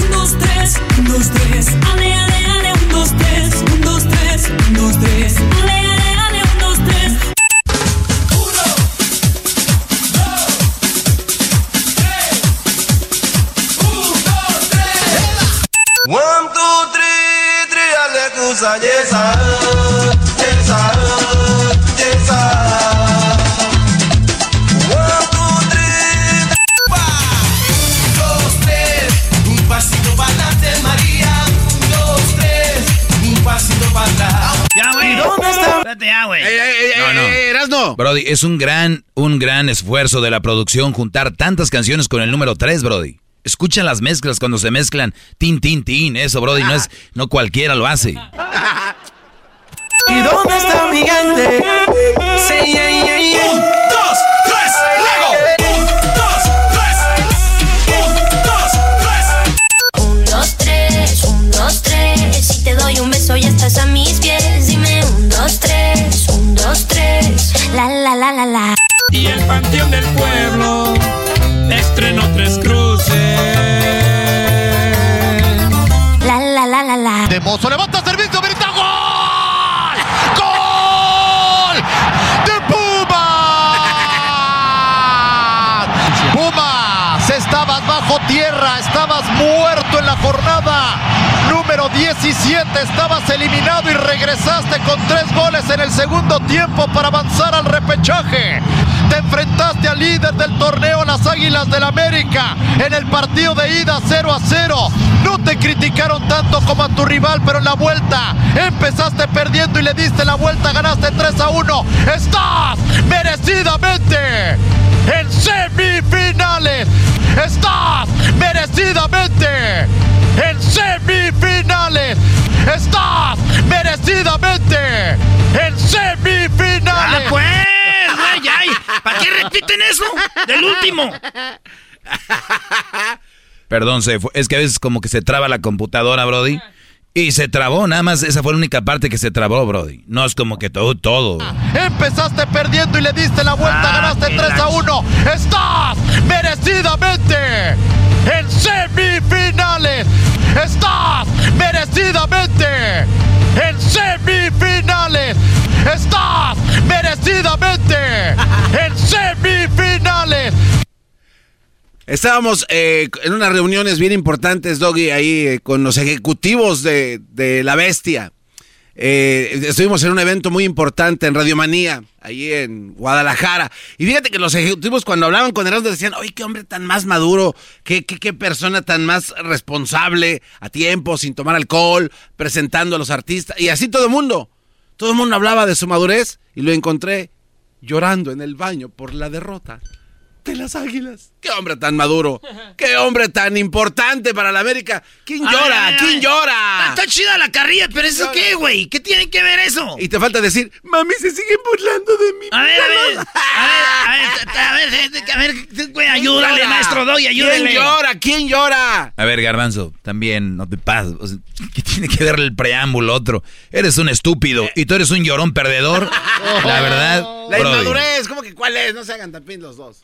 Un, dos, tres, un, dos, tres. Ale, ale, ale, un, dos, tres. Un, dos, tres, un, dos, tres. Ale, ale, ale, un, dos, tres. One, two, three, three, un pasito para atrás. Ya, güey. ¿Y dónde está? Espérate, ya, güey. No, no. Erasno. Brody, es un gran, un gran esfuerzo de la producción juntar tantas canciones con el número 3, Brody. Escucha las mezclas cuando se mezclan. Tin, tin, tin. Eso, Brody, no es, no cualquiera lo hace. ¿Y dónde está mi gente? Sí, yeah, yeah, yeah. Un, dos, tres, luego. Un, dos, tres. Un, dos, tres. Un, dos, tres, un, dos, tres. Si te doy un beso y estás a mis pies, dime un, dos, tres, un, dos, tres. La, la, la, la, la. Y el panteón del pueblo estrenó tres cruces. La, la, la, la, la. De Mozo levanta 17, estabas eliminado y regresaste con tres goles en el segundo tiempo para avanzar al repechaje. Te enfrentaste al líder del torneo, las Águilas del América, en el partido de ida 0 a 0. No te criticaron tanto como a tu rival, pero en la vuelta empezaste perdiendo y le diste la vuelta, ganaste 3 a 1. Estás merecidamente en semifinales. Estás merecidamente en semifinales. Estás merecidamente en semifinales. ¡Ah, pues! Güey, ay, ¿Para qué repiten eso? Del último. Perdón, se fue- es que a veces como que se traba la computadora, Brody. Y se trabó, nada más esa fue la única parte que se trabó, Brody. No es como que todo, todo. Empezaste perdiendo y le diste la vuelta, Ah, ganaste qué 3 a lax. 1. Estás merecidamente en semifinales. Estás merecidamente en semifinales. Estás merecidamente en semifinales. Estábamos eh, en unas reuniones bien importantes, Doggy, ahí eh, con los ejecutivos de, de La Bestia. Eh, estuvimos en un evento muy importante en Radiomanía, ahí en Guadalajara. Y fíjate que los ejecutivos cuando hablaban con Erasmo decían, oye, qué hombre tan más maduro, qué, qué, qué persona tan más responsable, a tiempo, sin tomar alcohol, presentando a los artistas. Y así todo el mundo. Todo el mundo hablaba de su madurez y lo encontré llorando en el baño por la derrota de las águilas. ¡Qué hombre tan maduro! ¡Qué hombre tan importante para la América! ¿Quién A llora? ver, ¿Quién llora? Está, está chida la carrilla, pero ¿eso qué, güey? ¿Qué tiene que ver eso? Y te falta decir, mami, se siguen burlando de mí. A ver, a ver, a ver, a ver, güey, ayúdale, llora? maestro Doy, ayúdale. ¿Quién llora? ¿Quién llora? A ver, Garbanzo, también no te pases. o sea, ¿Qué tiene que ver el preámbulo otro? Eres un estúpido y tú eres un llorón perdedor. [LAUGHS] La verdad, La Brody. inmadurez, ¿cómo que cuál es? No se hagan tapín los dos.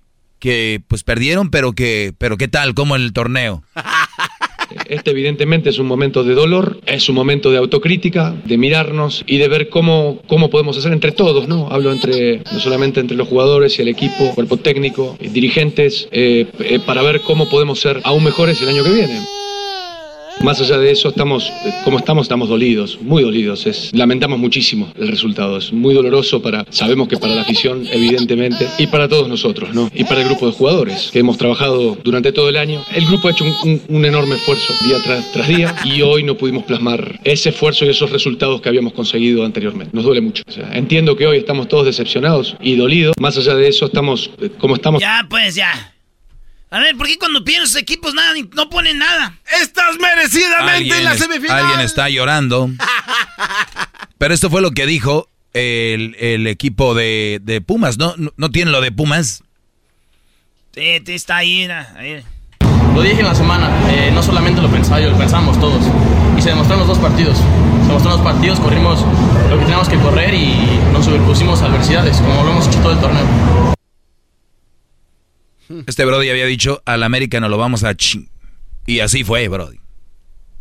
que pues perdieron, pero que, pero qué tal, como el torneo. Este evidentemente es un momento de dolor, es un momento de autocrítica, de mirarnos y de ver cómo, cómo podemos hacer entre todos, ¿no? Hablo entre, no solamente entre los jugadores y el equipo, cuerpo técnico, eh, dirigentes, eh, eh, para ver cómo podemos ser aún mejores el año que viene. Más allá de eso, estamos, eh, como estamos, estamos dolidos, muy dolidos. Es, lamentamos muchísimo el resultado. Es muy doloroso para, sabemos que para la afición, evidentemente, y para todos nosotros, ¿no? Y para el grupo de jugadores que hemos trabajado durante todo el año. El grupo ha hecho un, un- un enorme esfuerzo día tras, tras día y hoy no pudimos plasmar ese esfuerzo y esos resultados que habíamos conseguido anteriormente. Nos duele mucho. O sea, entiendo que hoy estamos todos decepcionados y dolidos. Más allá de eso, estamos, eh, como estamos. Ya, pues ya. A ver, ¿por qué cuando piden sus equipos nada, no ponen nada? ¡Estás merecidamente en la es- semifinal! alguien está llorando. [LAUGHS] Pero esto fue lo que dijo el, el equipo de, de Pumas, ¿no? ¿no? ¿No tiene lo de Pumas? Sí, sí, está ahí, ahí. Lo dije en la semana, eh, no solamente lo pensaba yo, lo pensábamos todos. Y se demostraron los dos partidos. Se demostraron los partidos, corrimos lo que teníamos que correr y nos superpusimos a adversidades, como lo hemos hecho todo el torneo. Este Brody había dicho, al América no lo vamos a ching. Y así fue, Brody.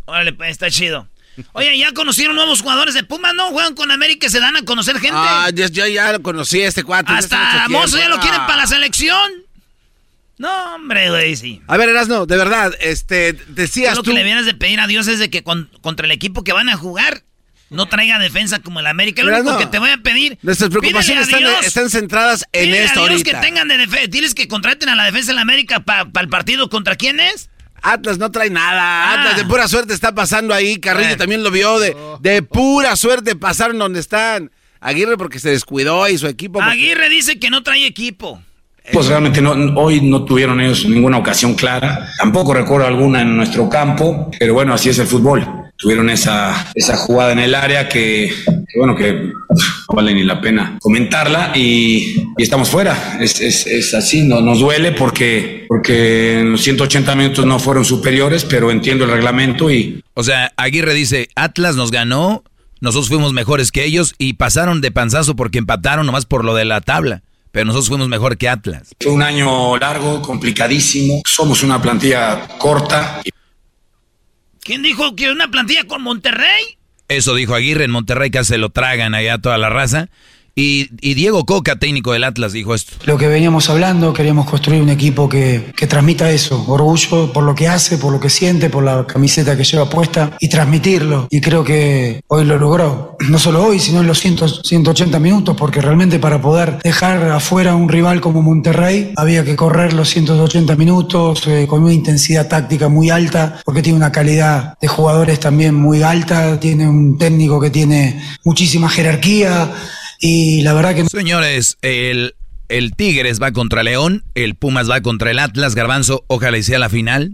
Órale, pues, está chido. Oye, ya conocieron nuevos jugadores de Pumas, ¿no? Juegan con América y se dan a conocer gente. Ah, ya, ya, ya lo conocí a este cuate. Hasta Mozo ya lo quieren Ah. para la selección. No, hombre, güey, sí. A ver, Erasno, de verdad, este, decías lo tú... que le vienes de pedir a Dios es de que con- contra el equipo que van a jugar no traiga defensa como el América. Lo único no. que te voy a pedir. Nuestras preocupaciones están, Dios- están centradas en esto a Dios ahorita. que tengan de defensa. Diles que contraten a la defensa del América para el partido. ¿Contra quién es? Atlas no trae nada. Ah. Atlas de pura suerte está pasando ahí. Carrillo también lo vio. De, de pura suerte pasaron donde están. Aguirre porque se descuidó y su equipo. porque- Aguirre dice que no trae equipo. Pues realmente no, hoy no tuvieron ellos ninguna ocasión clara. Tampoco recuerdo alguna en nuestro campo, pero bueno, así es el fútbol. Tuvieron esa, esa jugada en el área que, que bueno, que no vale ni la pena comentarla y, y estamos fuera. Es, es, es así, no, nos duele porque, porque en los 180 minutos no fueron superiores, pero entiendo el reglamento y, O sea, Aguirre dice, Atlas nos ganó, nosotros fuimos mejores que ellos y pasaron de panzazo porque empataron nomás por lo de la tabla. Pero nosotros fuimos mejor que Atlas. Fue un año largo, complicadísimo. Somos una plantilla corta. ¿Quién dijo que una plantilla con Monterrey? Eso dijo Aguirre en Monterrey, que se lo tragan allá toda la raza. Y, Diego Coca, técnico del Atlas, dijo esto. Lo que veníamos hablando, queríamos construir un equipo que, que transmita eso, orgullo por lo que hace, por lo que siente, por la camiseta que lleva puesta y transmitirlo. Y creo que hoy lo logró. No solo hoy, sino en los 100 180 minutos, porque realmente para poder dejar afuera a un rival como Monterrey había que correr los 180 minutos eh, con una intensidad táctica muy alta, porque tiene una calidad de jugadores también muy alta, tiene un técnico que tiene muchísima jerarquía. Y la verdad que... Señores, el, el Tigres va contra León, el Pumas va contra el Atlas, Garbanzo, ojalá y sea la final.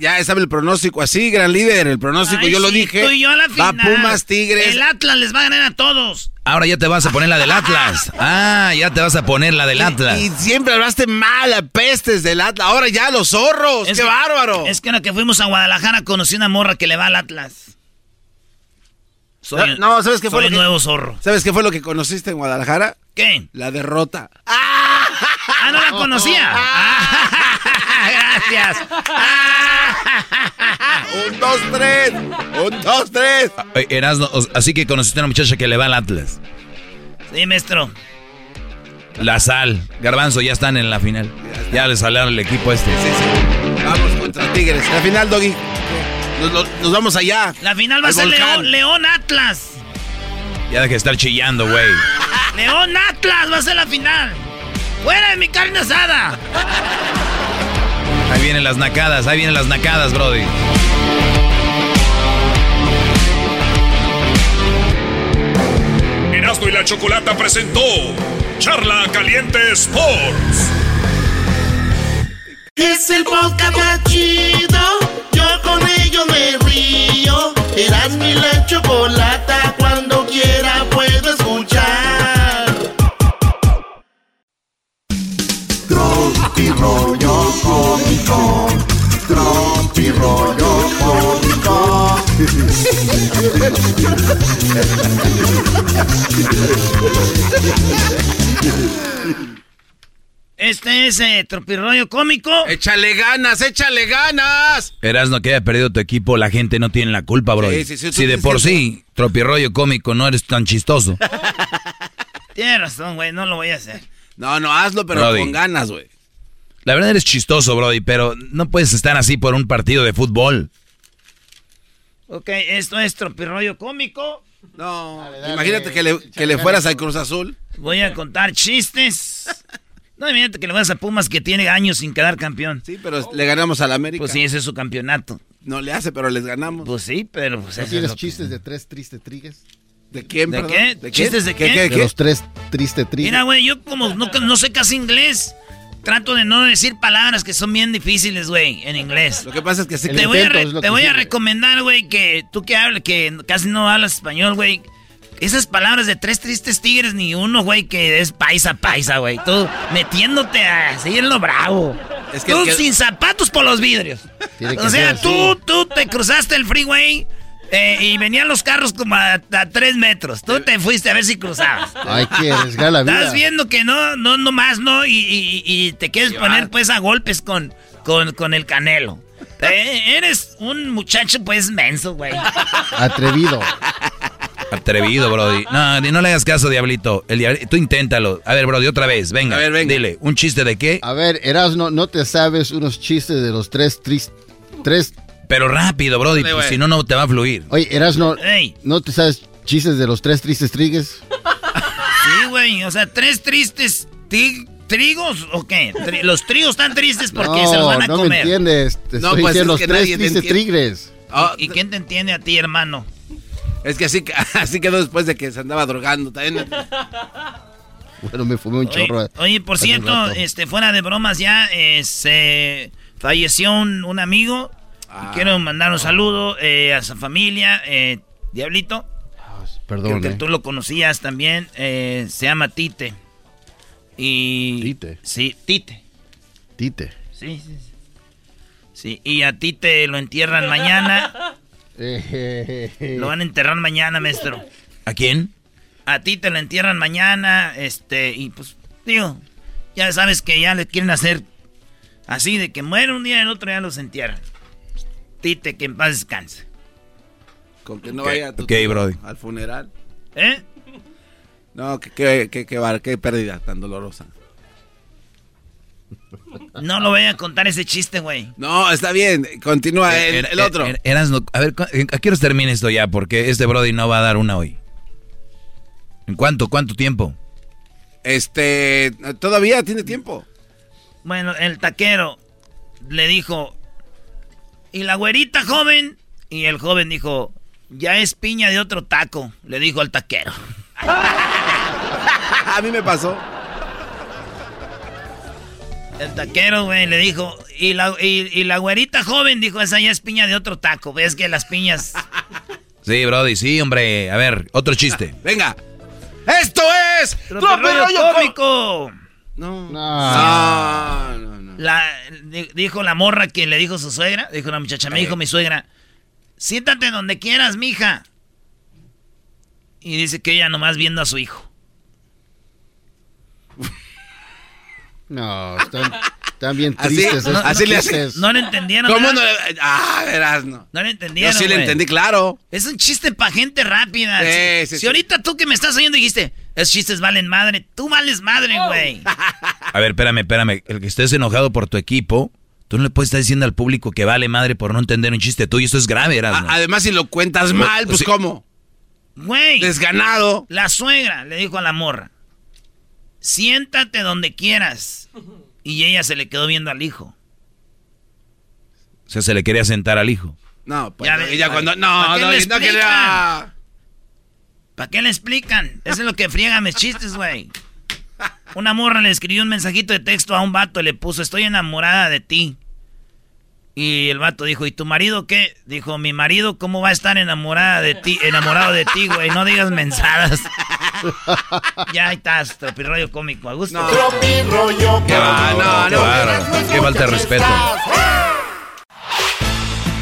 Ya sabe el pronóstico así, gran líder. El pronóstico, Ay, yo lo sí, dije. tú y yo a la Va final. Pumas, Tigres. El Atlas les va a ganar a todos. Ahora ya te vas a poner la del Atlas. [LAUGHS] Ah, ya te vas a poner la del Atlas. Y siempre hablaste mal a pestes del Atlas. Ahora ya los zorros. Es ¡Qué que- bárbaro! Es que ahora que fuimos a Guadalajara conocí una morra que le va al Atlas. Soy, no, ¿sabes qué fue soy lo que- nuevo zorro. ¿Sabes qué fue lo que conociste en Guadalajara? ¿Qué? La derrota. Ah, no la conocía. [LAUGHS] Ah, gracias. [LAUGHS] Un, dos, tres. Un, dos, tres. Oye, Erasno, o- así que conociste a una muchacha que le va al Atlas. Sí, maestro. La Sal, Garbanzo, ya están en la final. Ya les salieron el equipo este. Vamos contra Tigres. La final, Doggy. Nos, nos- nos vamos allá. La final va a ser. León, León Atlas. Ya deja de estar chillando, güey. [LAUGHS] León Atlas va a ser la final. ¡Fuera de mi carne asada! Ahí vienen las nacadas, ahí vienen las nacadas, Brody. Erasmo y la Chocolata presentó Charla Caliente Sports. Es el podcast chido. Con ello me río. Eras mi la chocolata. Cuando quiera puedo escuchar. Tropi rollo cómico. Tropi rollo cómico. Este es eh, Tropirroyo Cómico. Échale ganas, échale ganas. Erasno, que haya perdido tu equipo, la gente no tiene la culpa, Brody. Sí, sí, sí, tú si de por sí, tropirroyo cómico, no eres tan chistoso. [LAUGHS] Tienes razón, güey, no lo voy a hacer. No, no, hazlo, pero Brody. con ganas, güey. La verdad eres chistoso, Brody, pero no puedes estar así por un partido de fútbol. Ok, esto es Tropirroyo Cómico. No, imagínate que le, que le fueras al Cruz Azul. Voy a contar chistes. [LAUGHS] No, imagínate que le vas a Pumas que tiene años sin quedar campeón. Sí, pero le ganamos al América. Pues sí, ese es su campeonato. No le hace, pero les ganamos. Pues sí, pero pues ¿No tienes lo que- chistes de tres tristes trigues? ¿De quién, ¿De perdón? qué? ¿De ¿Chistes de qué? De los tres tristes trigues. Mira, güey, yo como no, no sé casi inglés, trato de no decir palabras que son bien difíciles, güey, en inglés. Lo que pasa es que sí Te voy a, re- te voy a recomendar, güey, que tú que hables, que casi no hablas español, güey. Esas palabras de tres tristes tigres, ni uno, güey, que es paisa, paisa, güey. Tú metiéndote así en lo bravo. Es que tú que- sin zapatos por los vidrios. O sea, ser tú, tú te cruzaste el freeway eh, y venían los carros como a, a tres metros. Tú te fuiste a ver si cruzabas. Hay que arriesgar la vida. Estás viendo que no, no, no más, ¿no? Y, y- y te quieres poner pues a golpes con, con, con el canelo. [LAUGHS] Eh, eres un muchacho pues menso, güey. Atrevido. Atrevido, Brody. No, no le hagas caso, Diablito. El diabli- Tú inténtalo. A ver, Brody, otra vez. Venga. A ver, venga. Dile, ¿un chiste de qué? A ver, Erasno, ¿no te sabes unos chistes de los tres tristes... Tres... Pero rápido, Brody, pues, si no, no te va a fluir. Oye, Erasno, Ey. ¿no te sabes chistes de los tres tristes trigues? Sí, güey. O sea, tres tristes tig- trigos o qué? los trigos están tristes porque se los van a no comer. No me entiendes. Te No, estoy pues diciendo es los que tres tristes tigres. ¿Y quién te entiende a ti, hermano? Es que así, [LAUGHS] así quedó después de que se andaba drogando. También. Bueno, me fumé un chorro. Oye, oye, por cierto, este, fuera de bromas ya, eh, se falleció un, un amigo. Ah. Quiero mandar un saludo eh, a su familia, eh, Diablito. Perdón, Creo que eh. tú lo conocías también. eh, se llama Tite. Y... Tite. Sí, Tite. Tite. Sí, sí, sí. Sí, y a Tite lo entierran mañana. [LAUGHS] Lo van a enterrar mañana, maestro. ¿A quién? A ti te lo entierran mañana, este, y pues, digo, ya sabes que ya le quieren hacer así, de que muere un día y el otro ya los entierran. Tite, que en paz descanse. Con que no Ok, vaya tu ok, tío Brody. al funeral. ¿Eh? No, que qué que, que, pérdida tan dolorosa. No lo voy a contar ese chiste, güey. No, está bien. Continúa el, Er- el er- otro. er- Erasno, a ver, ¿cu- ¿a qué hora termina esto ya? Porque este Brody no va a dar una hoy. ¿En cuánto? ¿Cuánto tiempo? Este, todavía tiene tiempo. Bueno, el taquero le dijo, ¿y la güerita joven? Y el joven dijo, ya es piña de otro taco, le dijo al taquero. [LAUGHS] A mí me pasó. El taquero, güey, le dijo, y la, y, y la güerita joven, dijo, esa ya es piña de otro taco. Ves que las piñas... [LAUGHS] Sí, Brody, sí, hombre. A ver, otro chiste. [LAUGHS] Venga. Esto es ¡Tropirollo Tropirollo cómico! No. No. no, no. La, dijo la morra que le dijo su suegra, dijo la muchacha, me dijo mi suegra, siéntate donde quieras, mija. Y dice que ella nomás viendo a su hijo. No, están, están bien Así- no, así le hace- chistes. No lo entendieron. ¿Cómo no? Ah, verás, no. No lo Yo entendieron. sí le entendí, claro. Es un chiste para gente rápida. Sí, si sí, si sí. ahorita tú que me estás oyendo dijiste, esos chistes valen madre, tú vales madre, güey. [LAUGHS] A ver, espérame, espérame. El que estés enojado por tu equipo, tú no le puedes estar diciendo al público que vale madre por no entender un chiste tuyo. Esto es grave, Erasno. A- Además, si lo cuentas mal, pues. ¿cómo? Güey. Desganado. La suegra le dijo a la morra, siéntate donde quieras. Y ella se le quedó viendo al hijo. O sea, se le quería sentar al hijo. No, pues Ya no, ella ¿para- cuando. para No, qué no, le no quería. ¿Para qué le explican? Eso es lo que friega mis chistes, güey. Una morra le escribió un mensajito de texto a un vato y le puso, estoy enamorada de ti. Y el vato dijo, ¿y tu marido qué? Dijo, mi marido, ¿cómo va a estar enamorada de ti, enamorado de ti, güey? No digas mensadas. [LAUGHS] ya ahí estás, tropirroyo cómico, a gusto. Tropirollo Qué bárbaro, no, no, bárbaro. Qué falta de respeto.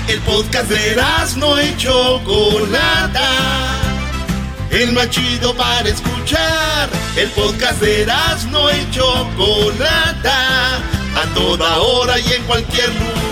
El podcast de no y Chocolata. El más chido para escuchar. El podcast de no y Chocolata. A toda hora y en cualquier lugar.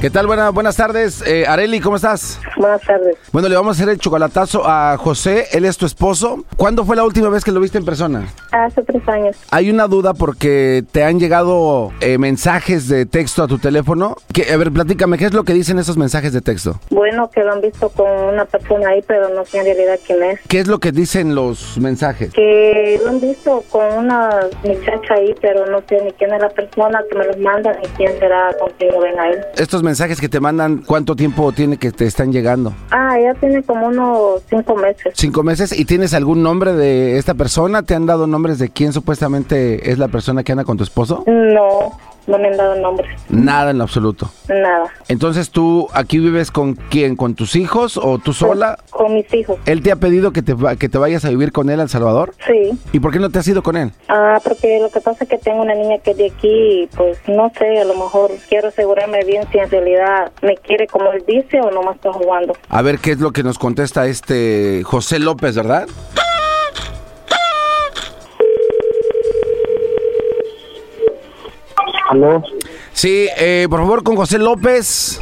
¿Qué tal? Buena- buenas tardes. Eh, Areli, ¿cómo estás? Buenas tardes. Bueno, le vamos a hacer el chocolatazo a José. Él es tu esposo. ¿Cuándo fue la última vez que lo viste en persona? Hace tres años. Hay una duda porque te han llegado eh, mensajes de texto a tu teléfono. Que, a ver, platícame, ¿qué es lo que dicen esos mensajes de texto? Bueno, que lo han visto con una persona ahí, pero no sé en realidad quién es. ¿Qué es lo que dicen los mensajes? Que lo han visto con una muchacha ahí, pero no sé ni quién es la persona que me los manda ni quién será con quien lo ven a él. Estos mensajes que te mandan, ¿cuánto tiempo tiene que te están llegando? Ah, ya tiene como unos cinco meses. Cinco meses. ¿Y tienes algún nombre de esta persona? ¿Te han dado nombres de quién supuestamente es la persona que anda con tu esposo? No, no me han dado nombre, Nada en absoluto. nada. Entonces tú aquí vives con quién, con tus hijos o tú sola? Con mis hijos. ¿Él te ha pedido que te, que te vayas a vivir con él a El Salvador? Sí. ¿Y por qué no te has ido con él? Ah, porque lo que pasa es que tengo una niña que es de aquí y pues no sé, a lo mejor quiero asegurarme bien si en realidad me quiere como él dice o nomás está jugando. A ver qué es lo que nos contesta este José López, ¿verdad? ¿Aló? Sí, eh, por favor, con José López.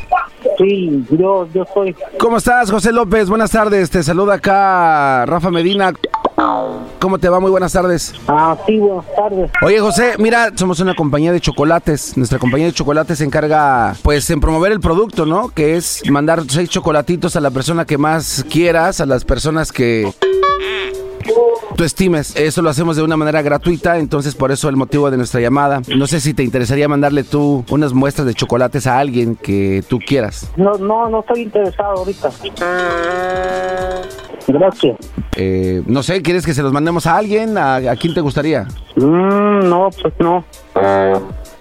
Sí, yo, yo soy. ¿Cómo estás, José López? Buenas tardes. Te saluda acá Rafa Medina. ¿Cómo te va? Muy buenas tardes. Ah, sí, buenas tardes. Oye, José, mira, somos una compañía de chocolates. Nuestra compañía de chocolates se encarga, pues, en promover el producto, ¿no? Que es mandar seis chocolatitos a la persona que más quieras, a las personas que tú estimes. Eso lo hacemos de una manera gratuita, entonces por eso el motivo de nuestra llamada. No sé si te interesaría mandarle tú unas muestras de chocolates a alguien que tú quieras. No, no, no estoy interesado ahorita. Gracias. Eh, no sé, ¿quieres que se los mandemos a alguien? ¿A, a quién te gustaría? Mm, no, pues no.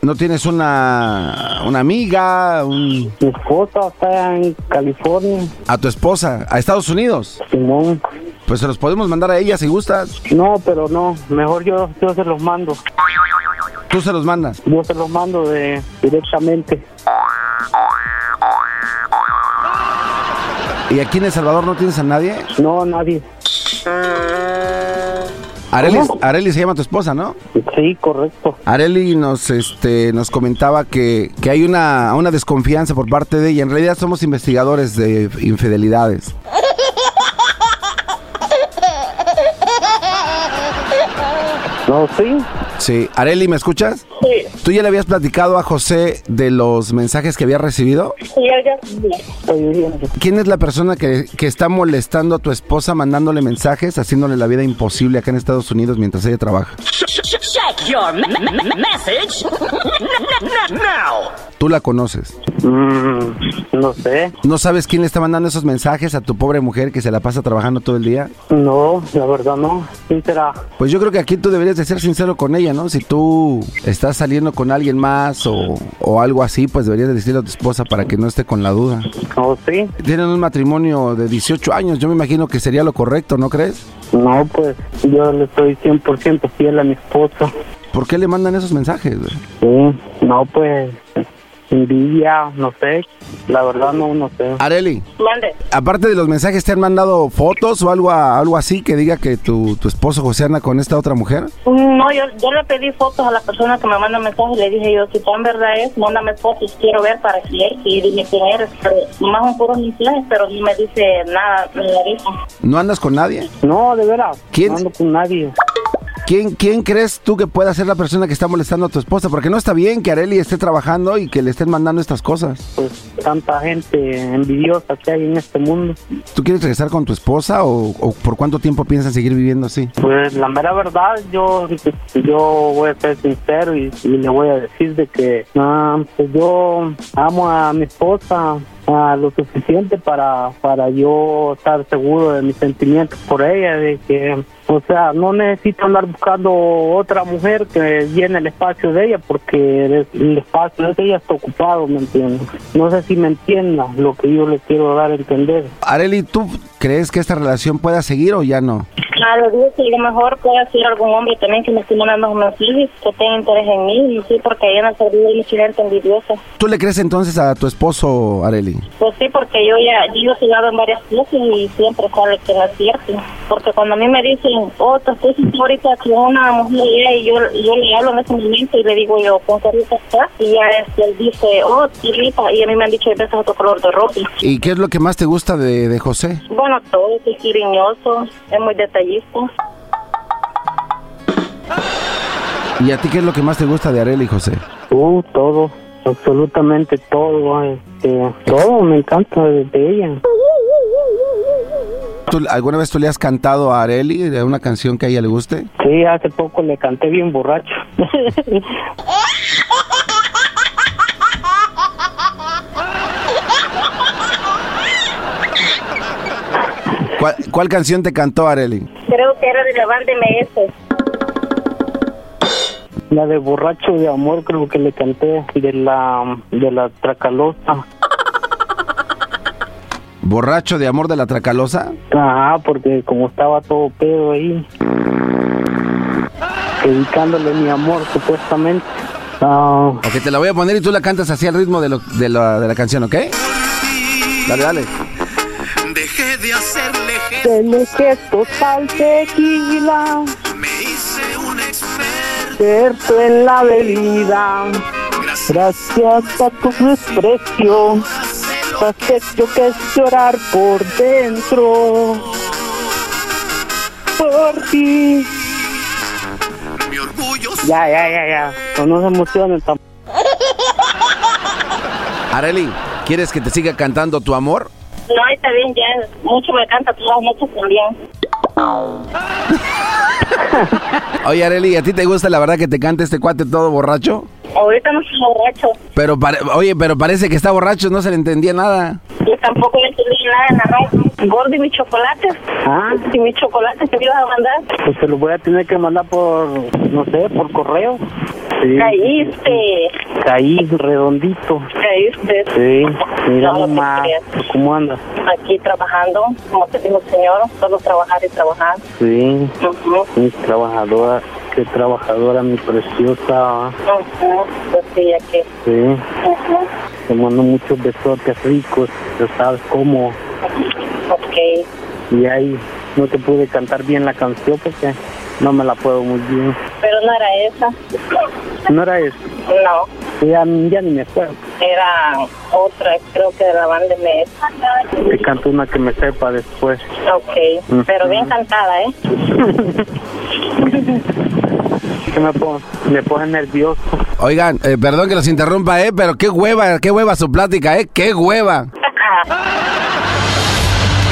¿No tienes una, una amiga? Un... Mi esposa está en California. ¿A tu esposa? ¿A Estados Unidos? Simón. Pues se los podemos mandar a ella si gustas. No, pero no. Mejor yo, yo se los mando. ¿Tú se los mandas? Yo se los mando de, directamente. ¿Y aquí en El Salvador no tienes a nadie? No, nadie. Areli. Areli se llama tu esposa, ¿no? Sí, correcto. Areli nos, este, nos comentaba que, que hay una, una desconfianza por parte de ella. En realidad somos investigadores de infidelidades. No, sí. Sí. Areli, ¿me escuchas? Sí. ¿Tú ya le habías platicado a José de los mensajes que había recibido? Sí, ya. ¿Quién es la persona que, que está molestando a tu esposa, mandándole mensajes, haciéndole la vida imposible acá en Estados Unidos mientras ella trabaja? Check your me- me- me- message [LAUGHS] now. ¿Tú la conoces? Mm, no sé. ¿No sabes quién le está mandando esos mensajes a tu pobre mujer que se la pasa trabajando todo el día? No, la verdad no. ¿Quién será? Pues yo creo que aquí tú deberías de ser sincero con ella, ¿no? Si tú estás saliendo con alguien más o, o algo así, pues deberías de decirle a tu esposa para que no esté con la duda. No, sí. Tienen un matrimonio de 18 años, yo me imagino que sería lo correcto, ¿no crees? No, pues yo le estoy 100% fiel a mi esposa. ¿Por qué le mandan esos mensajes? güey? Sí, no, pues envidia, no sé. La verdad no, no sé. Areli, Mande. aparte de los mensajes, ¿te han mandado fotos o algo, a- algo así que diga que tu, tu esposo José anda con esta otra mujer? No, yo, yo le pedí fotos a la persona que me manda mensajes y le dije yo, si tan verdad es, mándame fotos, quiero ver para quién y dime quién eres. Pero nomás son puros mensajes, pero no me dice nada, me la dijo. ¿No andas con nadie? No, de veras. ¿Quién? No ando con nadie. ¿Quién, ¿Quién crees tú que pueda ser la persona que está molestando a tu esposa? Porque no está bien que Areli esté trabajando y que le estén mandando estas cosas. Pues tanta gente envidiosa que hay en este mundo. ¿Tú quieres regresar con tu esposa o, o por cuánto tiempo piensan seguir viviendo así? Pues la mera verdad, yo yo voy a ser sincero y, y le voy a decir de que ah, pues yo amo a mi esposa ah, lo suficiente para para yo estar seguro de mis sentimientos por ella, de que o sea, no necesito andar buscando otra mujer que llene el espacio de ella porque el, espacio de ella está ocupado, ¿me entiendes? No sé si me entienda lo que yo le quiero dar a entender. Areli, ¿tú crees que esta relación pueda seguir o ya no? Claro, digo que a lo mejor puede ser algún hombre también que me esté mandando mensajes, que tenga interés en mí, y sí, porque ahí en el servidor hay mucha gente envidiosa. ¿Tú le crees entonces a tu esposo, Areli? Pues sí, porque yo ya yo he jugado en varias cosas y siempre sale que no es cierto. Porque cuando a mí me dicen, oh, te estoy sintiendo ahorita con una mujer y yo, yo le hablo en ese momento y le digo yo, ¿con qué rica estás? Y ya este, él dice, oh, qué rica. Y a mí me han dicho, hay veces otro color de ropa. ¿Y qué es lo que más te gusta de, de José? Bueno, todo, es cariñoso, es muy detallista. ¿Y a ti qué es lo que más te gusta de Areli, José? Uh, todo, absolutamente todo, este, todo me encanta de ella. ¿Tú, ¿Alguna vez tú le has cantado a Areli de una canción que a ella le guste? Sí, hace poco le canté bien borracho. [LAUGHS] ¿Cuál, cuál canción te cantó Areli? Creo que era de la banda MS. La de borracho de amor creo que le canté de la de la Tracalosa. ¿Borracho de amor de la Tracalosa? Ajá, porque como estaba todo pedo ahí, dedicándole mi amor supuestamente. Ah, Ok, te la voy a poner y tú la cantas así al ritmo de, lo- de, la, de la canción, ¿ok? Dale, dale. Dejé de hacerle Dele gestos al tequila, me hice un experto. experto en la bebida. Gracias a tu desprecio, hecho que es llorar por dentro. Por ti. Mi orgullo. Ya, ya, ya, ya. No nos emocionen tampoco. Areli, ¿quieres que te siga cantando tu amor? No, está bien, ya. Mucho me canta, las noches también. Oye, Areli, ¿a ti te gusta la verdad que te cante este cuate todo borracho? Ahorita no soy borracho. Pero pare- oye, pero parece que está borracho, no se le entendía nada. Yo tampoco le entendí nada en la radio. Gordo y mi chocolate. Ah. ¿Y mi chocolate que me ibas a mandar? Pues se lo voy a tener que mandar por, no sé, por correo. Sí. Caíste. Caí redondito. Caíste. Sí. Mira No, te creas. ¿Cómo andas? Aquí trabajando, como te dijo el señor, solo trabajar y trabajar. Sí. Ujú. Mi trabajadora. Qué trabajadora, mi preciosa. Pues sí. Te mando muchos besotes ricos. Ya sabes cómo. Ok. Y ahí no te pude cantar bien la canción porque no me la puedo muy bien. Pero no era esa. No era eso. No. Ya, ya ni me acuerdo. Era otra, creo que de la banda MS. Te canto una que me sepa después. Ok. Pero bien cantada, ¿eh? [LAUGHS] Que me pongo, me pone nervioso. Oigan, eh, perdón que los interrumpa, ¿eh? Pero qué hueva, qué hueva su plática, ¿eh? ¡Qué hueva! [LAUGHS]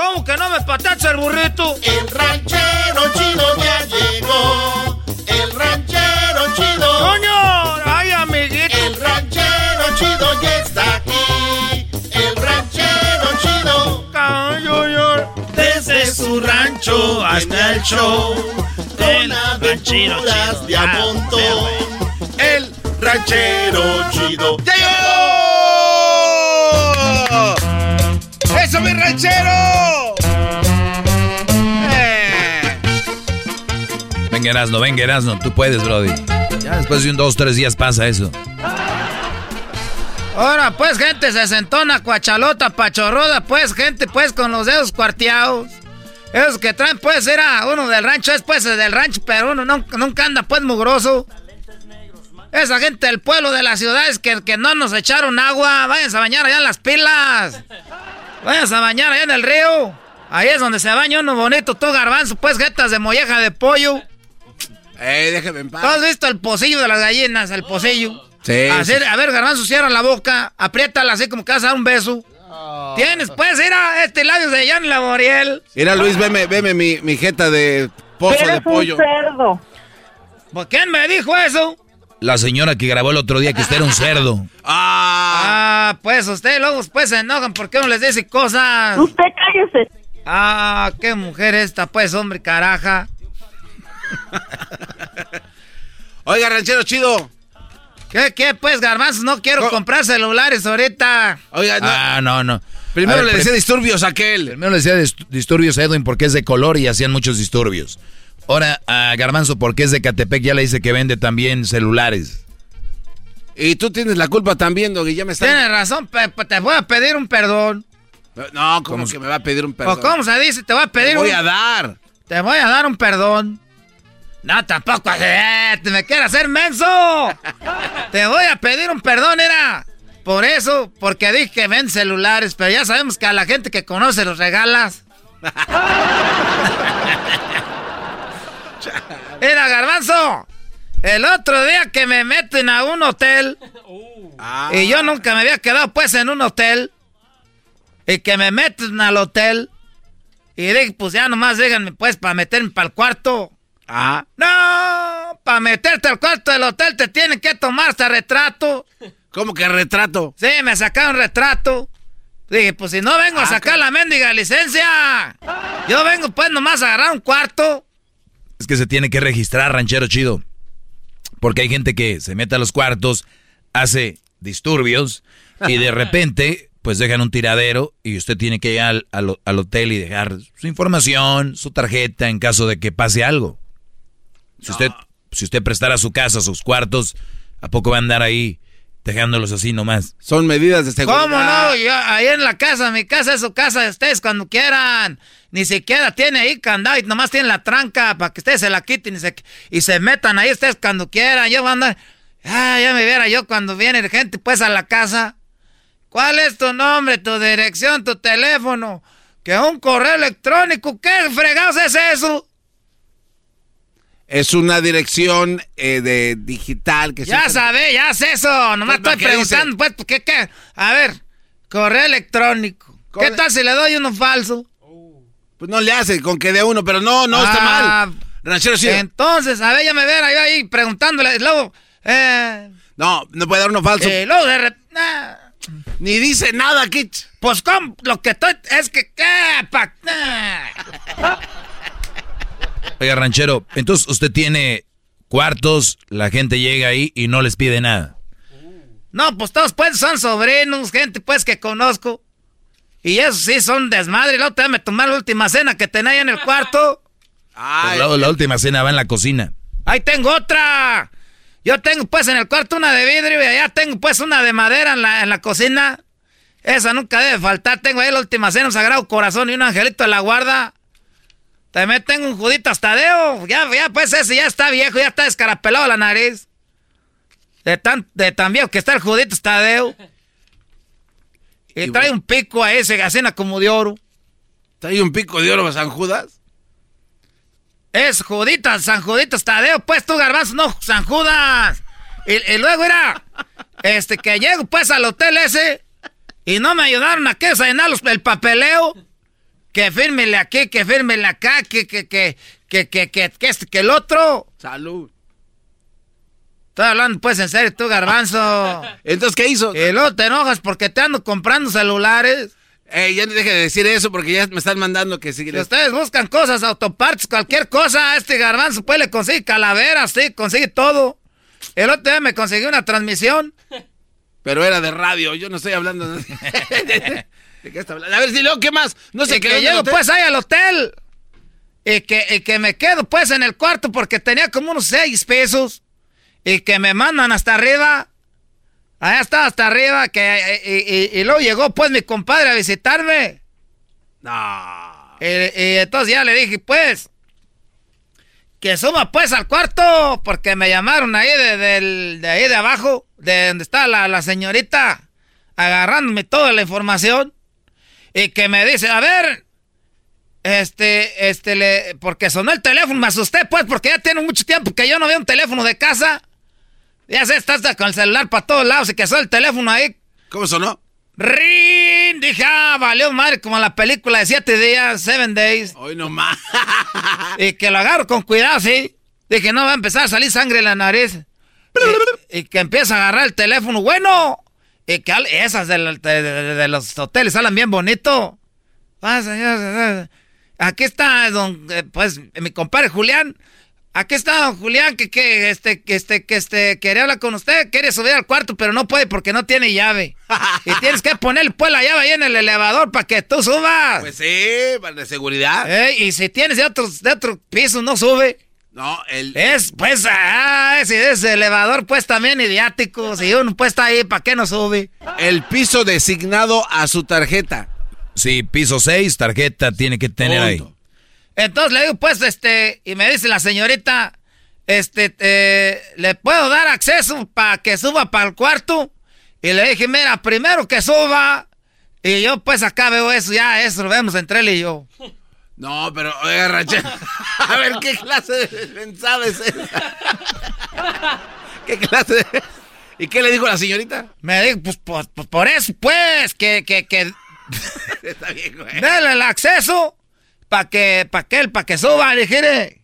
¿Cómo que no me patacha el burrito? El ranchero chido ya llegó. El ranchero chido. ¡Coño! ¡Ay, amiguito! El ranchero chido ya está aquí. El ranchero chido. Desde su rancho hasta el show. Con aventuras de a montón. El ranchero chido. ¡Ya llegó! ¡Eso, mi ranchero! Venga, Erasno, venga, Erasno. Tú puedes, Brody. Ya después de un dos, tres días pasa eso. Ahora, pues, gente se sentona, cuachalota, pachorroda, pues, gente, pues, con los dedos cuarteados. Esos que traen, pues, era uno del rancho, es, pues, del rancho, pero uno no- nunca anda, pues, mugroso. Esa gente del pueblo, de las ciudades, que, que no nos echaron agua, váyanse a bañar allá en las pilas. Váyanse a bañar allá en el río. Ahí es donde se baña uno bonito, todo garbanzo, pues, jetas de molleja de pollo. Eh, déjeme en paz. ¿Tú has visto el pocillo de las gallinas, el pocillo? Sí, Así- sí. A ver, garbanzo, cierra la boca, apriétala así como que vas a dar un beso. Tienes, pues, mira, este labio de Jan Laboriel. Mira, Luis, veme, veme mi, mi jeta de pozo de pollo. cerdo. ¿Por quién me dijo eso? La señora que grabó el otro día que usted era un cerdo. [LAUGHS] Ah, pues ustedes luego pues se enojan porque uno les dice cosas. Usted cállese. Ah, qué mujer esta, pues, hombre, caraja. [LAUGHS] Oiga, ranchero chido. ¿Qué, qué, pues, garbanzos? No quiero comprar celulares ahorita. Oiga, no. Ah, no, no. Primero ver, le decía disturbios a aquel. Primero le decía dist- disturbios a Edwin porque es de color y hacían muchos disturbios. Ahora a Garbanzo porque es de Catepec ya le dice que vende también celulares. Y tú tienes la culpa también, Doggy, ya me estás... Tienes razón, te voy a pedir un perdón. No, ¿cómo que me va a pedir un perdón? ¿O cómo se dice? Te voy a pedir Te voy un... a dar. Te voy a dar un perdón. No, tampoco. eh, te me quieres hacer menso. [LAUGHS] te voy a pedir un perdón, era. Por eso, porque dije que ven celulares, pero ya sabemos que a la gente que conoce los regalas. [LAUGHS] [LAUGHS] Mira, garbanzo. El otro día que me meten a un hotel. Ah. Y yo nunca me había quedado pues en un hotel. Y que me meten al hotel. Y dije, pues ya nomás díganme pues para meterme para el cuarto. Ah. No, para meterte al cuarto del hotel te tienen que tomar hasta retrato. ¿Cómo que retrato? Sí, me sacaron retrato. Dije, pues si no vengo a Ah, sacar la mendiga licencia. Yo vengo pues nomás a agarrar un cuarto. Es que se tiene que registrar, ranchero chido. Porque hay gente que se mete a los cuartos, hace disturbios y de [LAUGHS] repente pues dejan un tiradero y usted tiene que ir al, al- al hotel y dejar su información, su tarjeta en caso de que pase algo. Si usted, si usted prestara su casa, sus cuartos, ¿a poco va a andar ahí dejándolos así nomás? Son medidas de seguridad. ¿Cómo no? Yo, ahí en la casa, mi casa es su casa de ustedes cuando quieran. Ni siquiera tiene ahí candado y nomás tiene la tranca para que ustedes se la quiten y se, y se metan ahí ustedes cuando quieran. Yo voy a andar... Ah, ya me viera yo cuando viene gente pues a la casa. ¿Cuál es tu nombre, tu dirección, tu teléfono? Que un correo electrónico. ¿Qué fregados es eso? Es una dirección eh, de digital que Ya se- sabes, ya sé eso. Nomás Pues, ¿para estoy preguntando, pues, ¿qué, qué? A ver, correo electrónico. ¿Qué tal si le doy uno falso? Pues no le hace con que dé uno, pero no, no está Ah, mal. Ranchero sí. Entonces, a ver, ya me verá yo ahí preguntándole. Luego, eh, No, no puede dar uno falso. eh, luego de re- nah. Ni dice nada, Kitch. Pues, ¿cómo? Lo que estoy. Es que, ¿qué? Pa- nah. Oiga, ranchero, entonces usted tiene cuartos, la gente llega ahí y no les pide nada. No, pues todos, pues, son sobrinos, gente, pues, que conozco. Y esos sí son desmadre. Y luego te me tomar la última cena que tenía ahí en el cuarto. Pues la, la última cena va en la cocina. Ahí tengo otra. Yo tengo pues en el cuarto una de vidrio y allá tengo pues una de madera en la, en la cocina. Esa nunca debe faltar. Tengo ahí la última cena, un sagrado corazón y un angelito de la guarda. También tengo un judito Tadeo. Ya, ya pues ese ya está viejo, ya está descarapelado la nariz. De tan, de tan viejo que está el judito Tadeo. Y trae un pico a ese, gacena como de oro. ¿Trae un pico de oro a San Judas? Es Juditas, San Juditas Tadeo, pues tú garbanzo, no San Judas. Y, y luego era, este, que llego pues al hotel ese y no me ayudaron a que llenar el papeleo. Que fírmele aquí, que fírmele acá, que, que, que, que, que, que, que este, que el otro. Salud. Estoy hablando pues en serio, tú garbanzo. [LAUGHS] Entonces, ¿qué hizo? Y luego te enojas porque te ando comprando celulares. Ey, ya no deje de decir eso porque ya me están mandando que sí. Si ustedes buscan cosas, autopartes, cualquier cosa, este garbanzo pues le consigue calaveras, sí, consigue todo. El otro día me consiguió una transmisión. Pero era de radio, yo no estoy hablando de... [LAUGHS] ¿De qué está hablando? A ver, si luego, ¿qué más? No sé y que llego pues ahí al hotel. Y que, y que me quedo pues en el cuarto porque tenía como unos seis pesos. Y que me mandan hasta arriba. Allá estaba hasta arriba. Que, y, luego llegó pues mi compadre a visitarme. No. Y, entonces ya le dije pues. Que suba pues al cuarto. Porque me llamaron ahí de, del- de ahí de abajo. De donde está la, la señorita. Agarrándome toda la información. Y que me dice, a ver, este, este, le, porque sonó el teléfono, me asusté, pues, porque ya tiene mucho tiempo que yo no veo un teléfono de casa. Ya sé, estás con el celular para todos lados y que sonó el teléfono ahí. ¿Cómo sonó? ¡Rin! Dije, ah, valió madre, como la película de siete días, seven days. Hoy nomás. y que lo agarro con cuidado, sí. Dije, no va a empezar a salir sangre en la nariz. y, y que empieza a agarrar el teléfono, bueno. Y que esas de, la- de- de- de los hoteles salen bien bonito. Ah. Aquí está, don, eh, pues, mi compadre Julián. Aquí está don Julián, que, que, este, que, este, que, este, quería hablar con usted, quiere subir al cuarto, pero no puede porque no tiene llave. y tienes que poner, pues, la llave ahí en el elevador para que tú subas. Pues sí, para de seguridad. Eh, y si tienes de otro, de otro piso, no sube. No, el... Es, pues, ah, ese, ese elevador, pues, también idiático. Si uno, pues, está ahí, ¿para qué no sube? El piso designado a su tarjeta. Sí, piso 6, tarjeta tiene que tener ahí. Entonces le digo, pues, este, y me dice la señorita, este, eh, ¿le puedo dar acceso para que suba para el cuarto? Y le dije, mira, primero que suba. Y yo, pues, acá veo eso, ya, eso lo vemos entre él y yo. No, pero, oiga, ranchero. [LAUGHS] A ver, ¿qué clase de pensada es esa? ¿Qué clase de.? ¿Y qué le dijo la señorita? Me dijo, pues, pues, pues por eso, pues, que, que, que. [LAUGHS] Está bien, güey. Dale el acceso para que, para que él, para que suba. Le dije,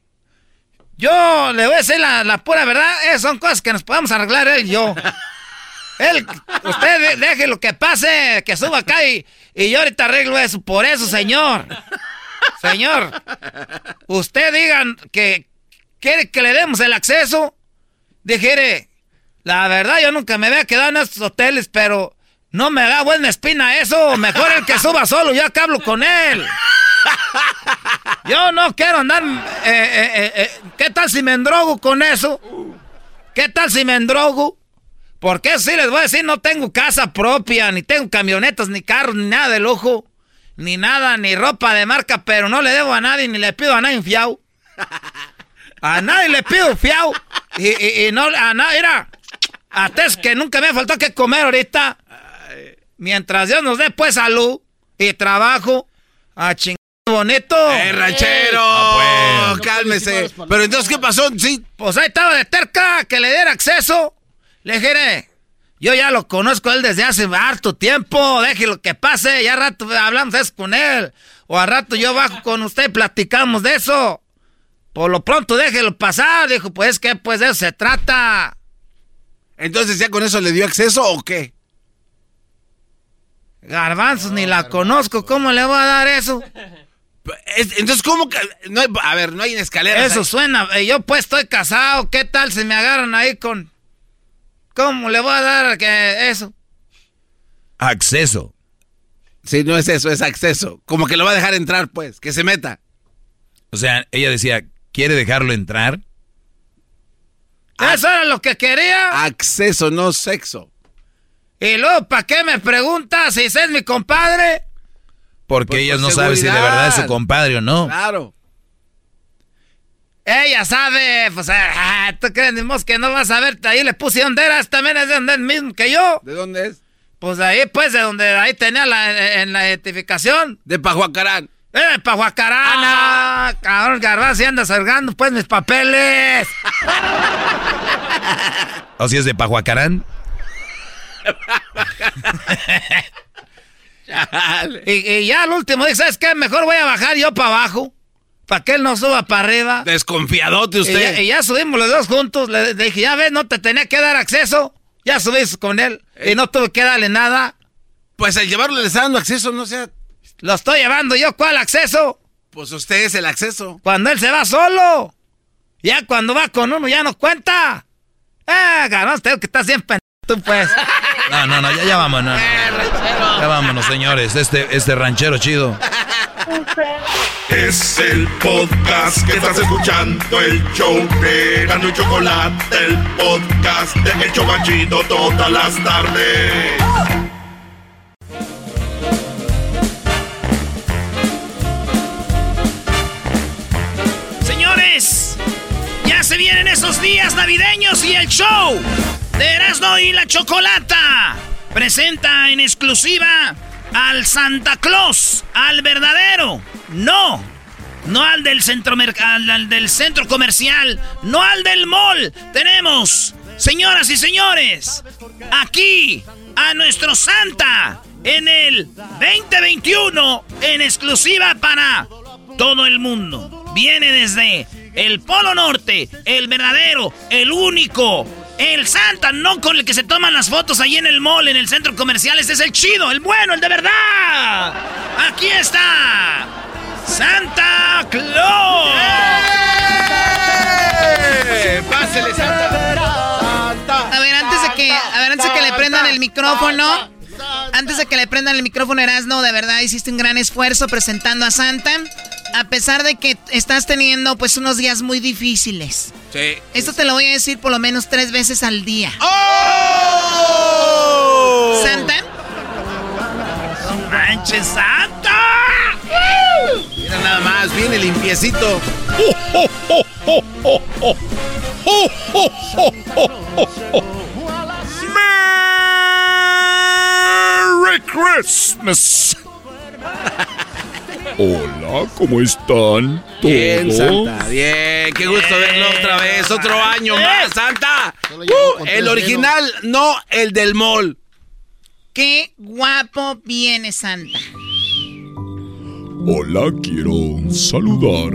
yo le voy a decir la, la pura verdad, esas son cosas que nos podemos arreglar él y yo. Él, usted de- deje lo que pase, que suba acá y, y yo ahorita arreglo eso. Por eso, señor. Señor, usted digan que quiere que le demos el acceso. Dijere, la verdad yo nunca me había quedado en estos hoteles, pero no me da buena espina eso. Mejor el que suba solo, ya que hablo con él. Yo no quiero andar... eh, eh, eh, eh, ¿Qué tal si me endrogo con eso? ¿Qué tal si me endrogo? Porque sí les voy a decir, no tengo casa propia, ni tengo camionetas, ni carros, ni nada de lujo, ni nada, ni ropa de marca, pero no le debo a nadie, ni le pido a nadie fiao. A nadie le pido fiao. Y, y- y no, a nadie, mira, hasta es que nunca me faltó que comer ahorita. Mientras Dios nos dé pues salud y trabajo, a ching bonito. ¡Eh, ranchero! Ah, pues. Cálmese. Pero entonces, ¿qué pasó? Sí. Pues ahí estaba de terca que le diera acceso. Le dije, yo ya lo conozco a él desde hace harto tiempo. Déjelo que pase. Ya rato hablamos de eso con él. O a rato yo bajo con usted y platicamos de eso. Por lo pronto déjelo pasar. Dijo, pues que pues de eso se trata. Entonces, ¿ya con eso le dio acceso o qué? Garbanzos, ni la conozco. ¿Cómo le voy a dar eso? [LAUGHS] Es- entonces, ¿cómo que.? No hay- a ver, no hay escaleras. Eso ahí? suena. eh, Yo pues estoy casado. ¿Qué tal si me agarran ahí con... ¿Cómo le voy a dar que eso? Acceso. Sí, no es eso, es acceso. Como que lo va a dejar entrar, pues, que se meta. O sea, ella decía, ¿quiere dejarlo entrar? Eso era lo que quería. Acceso, no sexo. Y luego, ¿para qué me preguntas si ese es mi compadre? Porque Pues, ella por no sabe si de verdad es su compadre o no. Claro. Ella sabe, pues, ah, ¿tú crees, que no vas a ver? Ahí le puse dónde eras, también es de donde es mismo que yo. ¿De dónde es? Pues ahí, pues, de donde ahí tenía la, en la identificación. De Pajuacarán. ¡Eh, Pajuacarana! Cabrón, garbanzo, y andas cargando, pues, mis papeles. [LAUGHS] ¿O si es de Pajuacarán? [LAUGHS] y, y ya al último dije, ¿sabes qué? Mejor voy a bajar yo para abajo. Para que él no suba para arriba. Desconfiadote Y usted. ya, y ya subimos los dos juntos. Le, le dije, ya ves, no te tenía que dar acceso. Ya subiste con él. Y no tuve que darle nada. Pues al llevarlo le está dando acceso, no sea. Lo estoy llevando yo. ¿Cuál acceso? Pues usted es el acceso. Cuando él se va solo. Ya cuando va con uno ya no cuenta. Ah, ganó usted que bien pendejo tú, pues. [LAUGHS] No, no, no, ya, ya vámonos. Ya vámonos, señores. Este, este ranchero chido. Es el podcast que estás escuchando, el show de Gano y Chocolate, el podcast de El Chobachito todas las tardes. Señores, ya se vienen esos días navideños y el show de Erasmo y la Chocolata presenta en exclusiva al Santa Claus, al verdadero, no, no al del centro, al, al del centro comercial, no al del mall. Tenemos, señoras y señores, aquí a nuestro Santa en el 2021 en exclusiva para todo el mundo. Viene desde el Polo Norte, el verdadero, el único, el Santa, no con el que se toman las fotos ahí en el mall, en el centro comercial. Este es el chido, el bueno, el de verdad. Aquí está. Santa Claus. ¡Pásele, Santa! A ver, antes de que, a ver, antes de que le prendan el micrófono, antes de que le prendan el micrófono, Erasno, de verdad hiciste un gran esfuerzo presentando a Santa, a pesar de que estás teniendo pues unos días muy difíciles. Sí. Esto te lo voy a decir por lo menos tres veces al día. ¡Oh! Santa, ¡Manches, Santa! Mira nada más, viene limpiecito. Merry Christmas. Hola, ¿cómo están? Bien, Santa, bien. Qué gusto verlo otra vez. Otro año más, Santa. Uh, el original, no el del mall. Qué guapo viene Santa. Hola, quiero saludar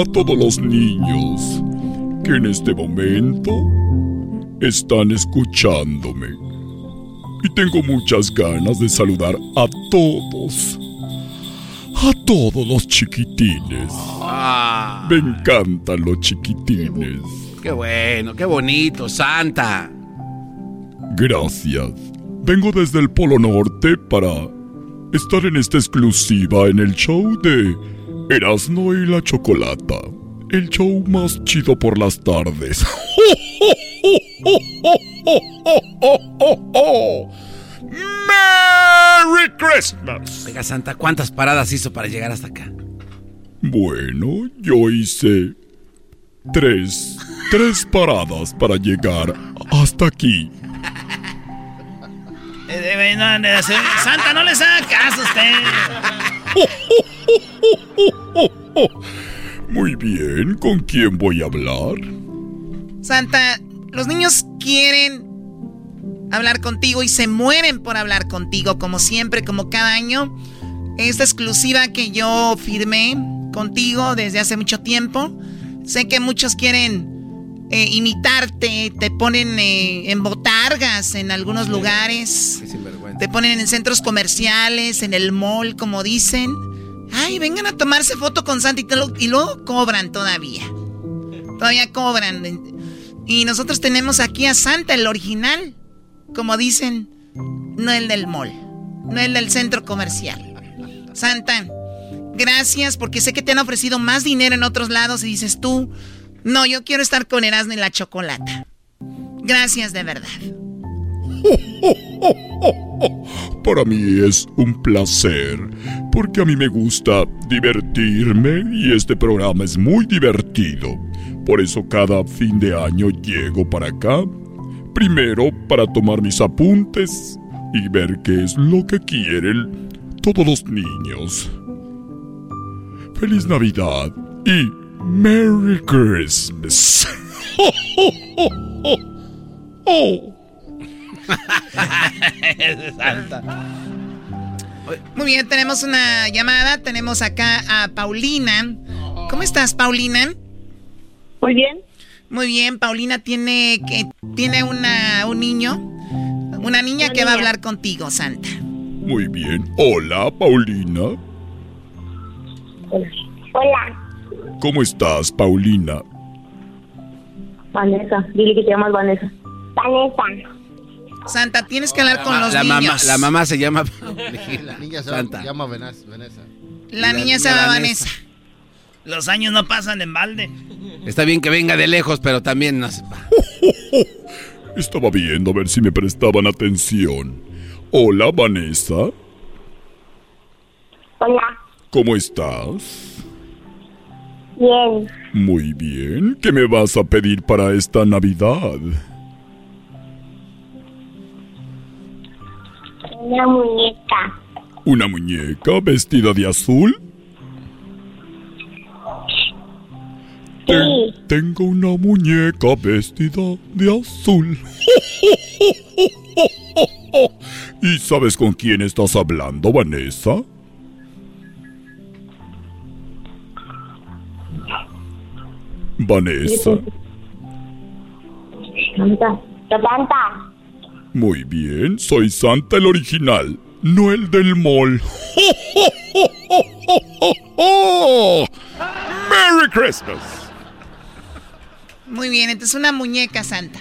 a todos los niños que en este momento están escuchándome. Y tengo muchas ganas de saludar a todos. A todos los chiquitines. Ah. Me encantan los chiquitines. Qué bueno, qué bonito, Santa. Gracias. Vengo desde el Polo Norte para estar en esta exclusiva en el show de Erasmo y la Chocolata. El show más chido por las tardes. [LAUGHS] [LAUGHS] ¡Merry Christmas! Oiga, Santa, ¿cuántas paradas hizo para llegar hasta acá? Bueno, yo hice tres, tres paradas para llegar hasta aquí. [LAUGHS] Eh, eh, Santa, no les haga caso a usted. [LAUGHS] Muy bien, ¿con quién voy a hablar? Santa, los niños quieren hablar contigo y se mueren por hablar contigo, como siempre, como cada año. Esta exclusiva que yo firmé contigo desde hace mucho tiempo. Sé que muchos quieren eh, imitarte, te ponen eh, en botargas en algunos lugares, te ponen en centros comerciales, en el mall, como dicen. Ay, vengan a tomarse foto con Santa y, y luego cobran todavía. Todavía cobran. Y nosotros tenemos aquí a Santa, el original. Como dicen, no el del mall, no el del centro comercial. Santa, gracias porque sé que te han ofrecido más dinero en otros lados y dices tú, no, yo quiero estar con Erasmo y la chocolata. Gracias de verdad. [LAUGHS] Para mí es un placer, porque a mí me gusta divertirme y este programa es muy divertido. Por eso cada fin de año llego para acá, primero para tomar mis apuntes y ver qué es lo que quieren todos los niños. Feliz Navidad y Merry Christmas. oh. Muy bien, tenemos una llamada. Tenemos acá a Paulina. ¿Cómo estás, Paulina? Muy bien. Muy bien, Paulina tiene que tiene una un niño, una niña que va a hablar contigo, Santa. Muy bien. Hola, Paulina. Hola. ¿Cómo estás, Paulina? Vanessa, dile que te llamas Vanessa. Vanessa. Santa, tienes que hablar con los la niños. Mamá, la mamá se llama. La niña se Santa. llama Vanessa. La, niña se llama Vanessa. Los años no pasan en balde. Está bien que venga de lejos, pero también no se [LAUGHS] Estaba viendo a ver si me prestaban atención. Hola, Vanessa. Hola. ¿Cómo estás? Bien. Muy bien. ¿Qué me vas a pedir para esta Navidad? Una muñeca. ¿Una muñeca vestida de azul? Sí. tengo una muñeca vestida de azul. [LAUGHS] ¿Y sabes con quién estás hablando, Vanessa? Vanessa. Santa. Santa. Muy bien, soy Santa el original, no el del mall. [LAUGHS] ¡Merry Christmas! Muy bien, entonces una muñeca santa.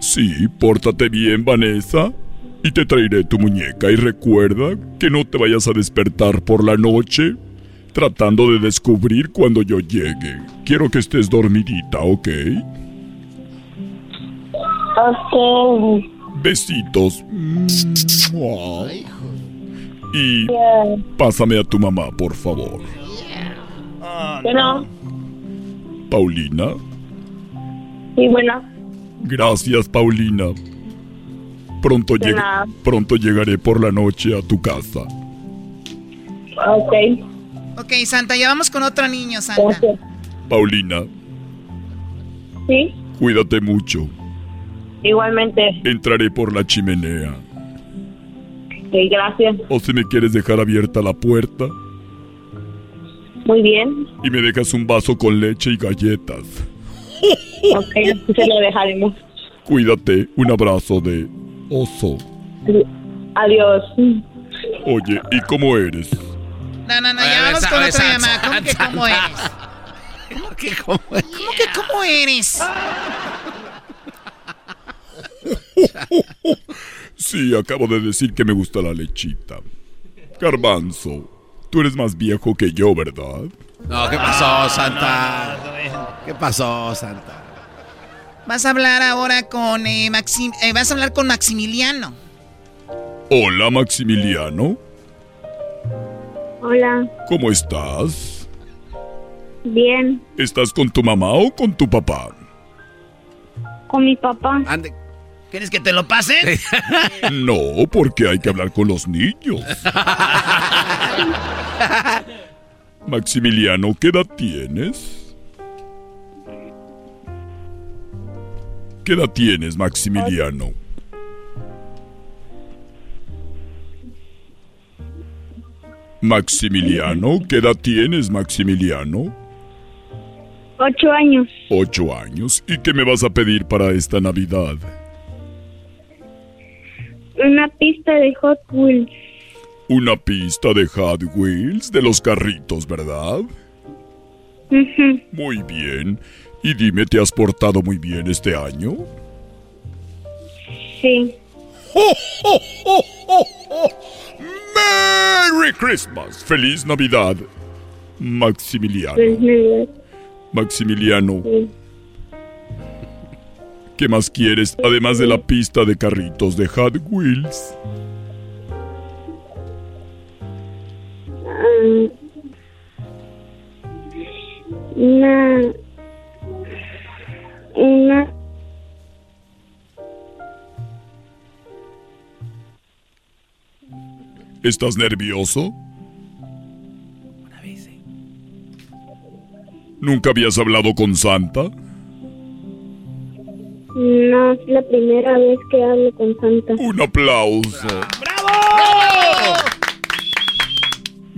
Sí, pórtate bien, Vanessa. Y te traeré tu muñeca y recuerda que no te vayas a despertar por la noche tratando de descubrir cuando yo llegue. Quiero que estés dormidita, ¿ok? Ok. Besitos. Y pásame a tu mamá, por favor. Bueno. Paulina. Sí, bueno. Gracias, Paulina. Pronto, lleg- nada. pronto llegaré por la noche a tu casa. Ok. Ok, Santa, ya vamos con otro niño, Santa. Paulina, Sí, cuídate mucho. igualmente. Entraré por la chimenea. Sí, gracias. O si me quieres dejar abierta la puerta Muy bien. y me dejas un vaso con leche y galletas. Ok, así se lo dejaremos. Cuídate. Un abrazo de oso. Adiós. Oye, ¿y cómo eres? No, no, no, ya vamos con otra llamada. ¿Cómo que cómo eres? ¿Cómo que cómo es? ¿Cómo que cómo eres? Sí, acabo de decir que me gusta la lechita. Garbanzo, tú eres más viejo que yo, ¿verdad? No, ¿qué pasó, Santa? ¿Qué pasó, Santa? Vas a hablar ahora con eh, Maxim, eh, vas a hablar con Maximiliano. Hola, Maximiliano. Hola, ¿Cómo estás? bien. ¿Estás con tu mamá o con tu papá? Con mi papá. ¿Quieres que te lo pase? [LAUGHS] No, porque hay que hablar con los niños. [LAUGHS] Maximiliano, ¿qué edad tienes? ¿Qué edad tienes, Maximiliano? Maximiliano, ¿qué edad tienes, Maximiliano? Ocho años. Ocho años. ¿Y qué me vas a pedir para esta Navidad? Una pista de Hot Wheels. Una pista de Hot Wheels de los carritos, ¿verdad? Muy bien. Y dime, ¿te has portado muy bien este año? Sí. ¡Merry Christmas! ¡Feliz Navidad! Maximiliano. Maximiliano, sí. ¿qué más quieres además de la pista de carritos de Hot Wheels? Una. Una. ¿Estás nervioso? ¿Nunca habías hablado con Santa? No es la primera vez que hablo con Santa. Un aplauso.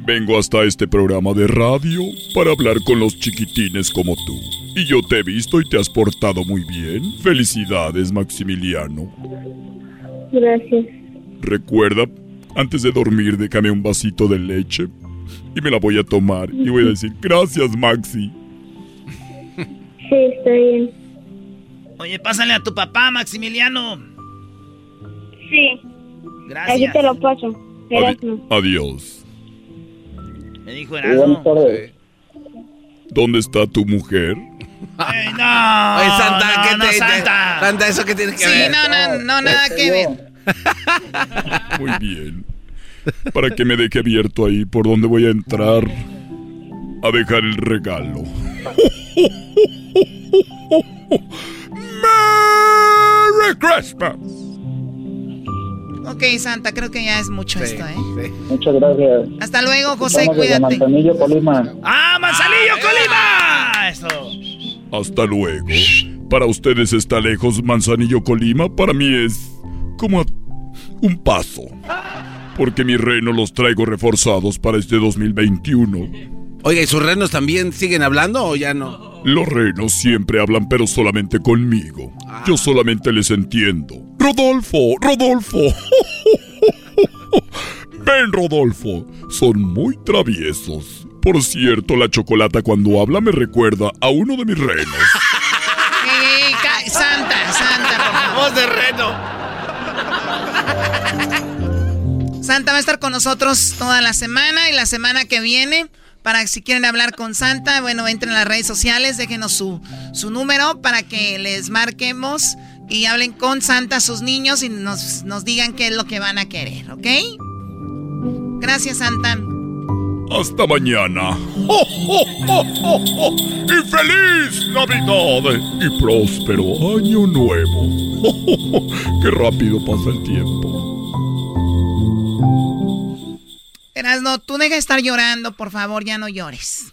Vengo hasta este programa de radio para hablar con los chiquitines como tú. Y yo te he visto y te has portado muy bien. Felicidades, Maximiliano. Gracias. Recuerda, antes de dormir, déjame un vasito de leche y me la voy a tomar. Y voy a decir, gracias, Maxi. Sí, está bien. Oye, pásale a tu papá, Maximiliano. Sí. Gracias. Aquí te lo paso. Adi- adiós. Me dijo Erasmo. ¿Dónde está tu mujer? Ay, no. Oye, Santa, no, ¿qué no, te, te- Santa. Santa, ¿eso qué tiene que Sí, ver? no, no, no, nada que ver. Muy bien. Para que me deje abierto ahí por donde voy a entrar a dejar el regalo. [LAUGHS] ¡Merry Christmas! Ok, Santa, creo que ya es mucho esto, ¿eh? Muchas gracias. Hasta luego, José, Estamos cuídate. Manzanillo, Colima. ¡Ah, Manzanillo, Colima! Eso. Hasta luego. Para ustedes está lejos Manzanillo Colima, para mí es como a un paso. Porque mis renos los traigo reforzados para este 2021. Oiga, ¿y sus renos también siguen hablando o ya no? Los renos siempre hablan, pero solamente conmigo. Yo solamente les entiendo. Rodolfo, Rodolfo. [LAUGHS] Ven, Rodolfo. Son muy traviesos. Por cierto, la chocolata cuando habla me recuerda a uno de mis renos. [LAUGHS] Santa, Santa, por favor. Voz de reno. Santa va a estar con nosotros toda la semana y la semana que viene. Para si quieren hablar con Santa, bueno, entren a las redes sociales, déjenos su, su número para que les marquemos y hablen con Santa sus niños y nos, nos digan qué es lo que van a querer, ¿ok? Gracias, Santa. Hasta mañana. ¡Oh, oh, oh! ¡Y feliz Navidad! ¡Y próspero Año Nuevo! ¡Qué rápido pasa el tiempo! Erasno, tú deja de estar llorando, por favor, ya no llores.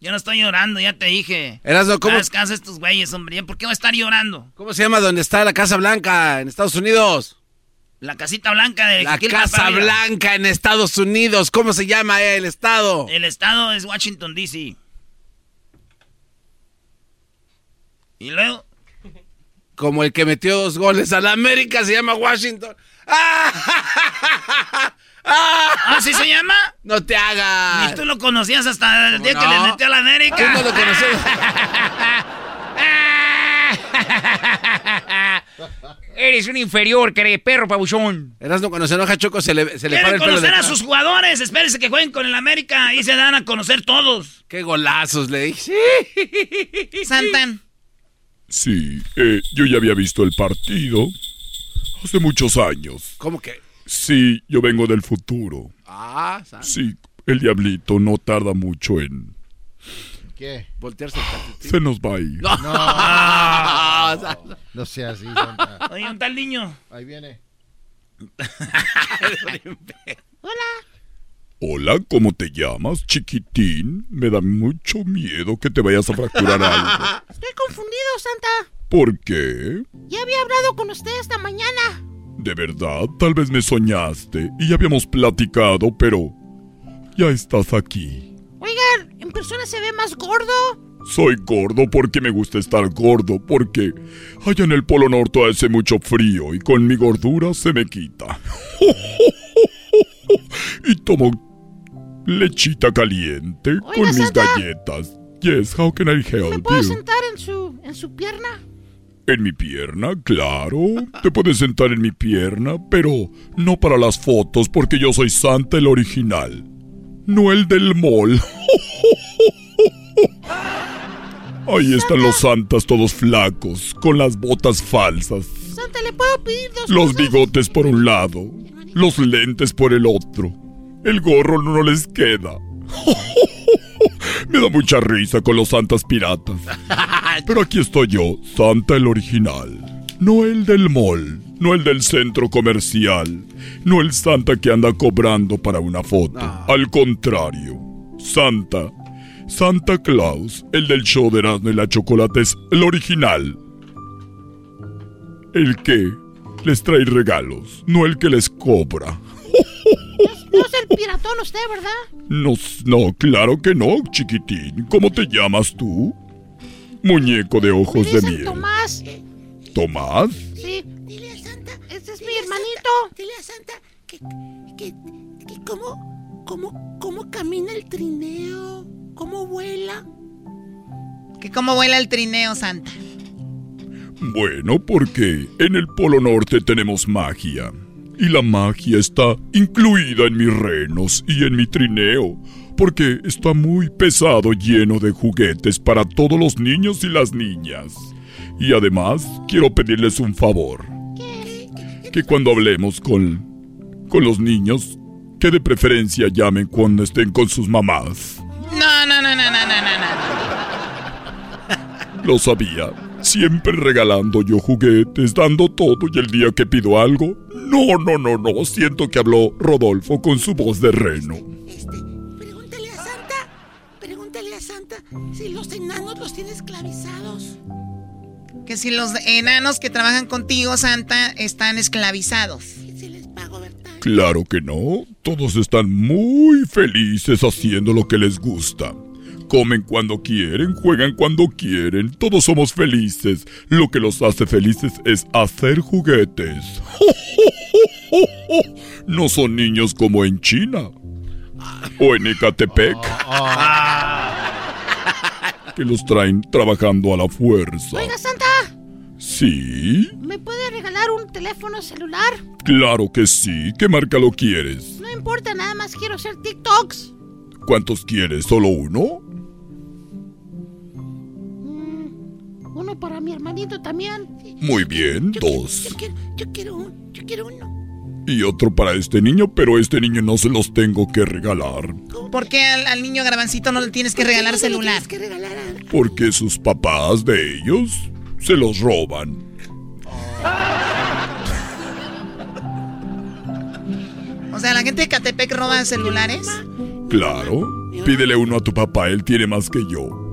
Yo no estoy llorando, ya te dije. Erasno, ¿cómo? Las casas estos güeyes, hombre. ¿Por qué voy a estar llorando? ¿Cómo se llama donde está la Casa Blanca en Estados Unidos? La casita blanca de La Casa Blanca en Estados Unidos. ¿Cómo se llama el estado? El estado es Washington, D.C. ¿Y luego? Como el que metió dos goles a la América se llama Washington. ¿Ah, [LAUGHS] sí se llama? No te hagas. Ni tú lo conocías hasta el día que le metió a la América. Tú no lo conocías. [LAUGHS] Eres un inferior, cree, perro pabuchón. Erasno, cuando se enoja Choco se le, se le para Quieren el pelo conocer de a sus jugadores. Espérense que jueguen con el América. Ahí se dan a conocer todos. Qué golazos le dije. Santan. Sí, eh, yo ya había visto el partido hace muchos años. ¿Cómo que? Sí, yo vengo del futuro. Ah, ¿sabes? Sí, el diablito no tarda mucho en... ¿Qué? Voltearse el. Se nos va a ir. No. No, [LAUGHS] no sea así, Santa. Oye, un tal niño. Ahí viene. [LAUGHS] Hola. Hola, ¿cómo te llamas, chiquitín? Me da mucho miedo que te vayas a fracturar algo. Estoy confundido, Santa. ¿Por qué? Ya había hablado con usted esta mañana. De verdad, tal vez me soñaste y ya habíamos platicado, pero ya estás aquí. Oigan, en persona se ve más gordo. Soy gordo porque me gusta estar gordo, porque allá en el Polo Norte hace mucho frío y con mi gordura se me quita. [LAUGHS] y tomo lechita caliente Oiga, con mis Santa. galletas. Yes, how can I help ¿Me puedo you? sentar en su, en su pierna? En mi pierna, claro. Te puedes sentar en mi pierna, pero no para las fotos porque yo soy Santa el original. No el del mall. [LAUGHS] Ahí están los santas todos flacos, con las botas falsas, Santa, ¿le puedo pedir dos los cosas? bigotes por un lado, los lentes por el otro. El gorro no les queda. [LAUGHS] Me da mucha risa con los santas piratas. Pero aquí estoy yo, Santa el original. No el del mall, no el del centro comercial, no el Santa que anda cobrando para una foto. Al contrario, Santa, Santa Claus, el del show de Erasmo y la Chocolate es el original. El que les trae regalos, no el que les cobra. No es el piratón usted, ¿verdad? No, no, claro que no, chiquitín. ¿Cómo te llamas tú? Muñeco de ojos de miel. Tomás. ¿Tomás? Sí. Dile a Santa. Este es mi hermanito. Dile a Santa que, que, que cómo, cómo, cómo camina el trineo, cómo vuela. ¿Que cómo vuela el trineo, Santa? Bueno, porque en el Polo Norte tenemos magia. Y la magia está incluida en mis renos y en mi trineo. Porque está muy pesado lleno de juguetes para todos los niños y las niñas. Y además, quiero pedirles un favor. Que cuando hablemos con, con los niños, que de preferencia llamen cuando estén con sus mamás. No, no, no, no, no, no, no, no. Lo sabía. Siempre regalando yo juguetes, dando todo y el día que pido algo, no, no, no, no, siento que habló Rodolfo con su voz de reno. Pregúntale a Santa. Pregúntale a Santa si los enanos los tiene esclavizados. Que si los enanos que trabajan contigo, Santa, están esclavizados. Claro que no, todos están muy felices haciendo lo que les gusta. Comen cuando quieren, juegan cuando quieren, todos somos felices. Lo que los hace felices es hacer juguetes. [LAUGHS] No son niños como en China o en Ecatepec, que los traen trabajando a la fuerza. Oiga, Santa, Sí, ¿me puede regalar un teléfono celular? claro que sí. ¿Qué marca lo quieres? No importa, nada más quiero hacer TikToks. ¿Cuántos quieres? ¿Solo uno? Uno para mi hermanito también. Muy bien, dos. Yo quiero, yo quiero un, yo quiero uno. Y otro para este niño, pero este niño no se los tengo que regalar. ¿Por qué al, al niño garbancito no le tienes que regalar celular? Porque sus papás de ellos se los roban. O sea, ¿la gente de Catepec roba celulares? Claro. Pídele uno a tu papá, él tiene más que yo.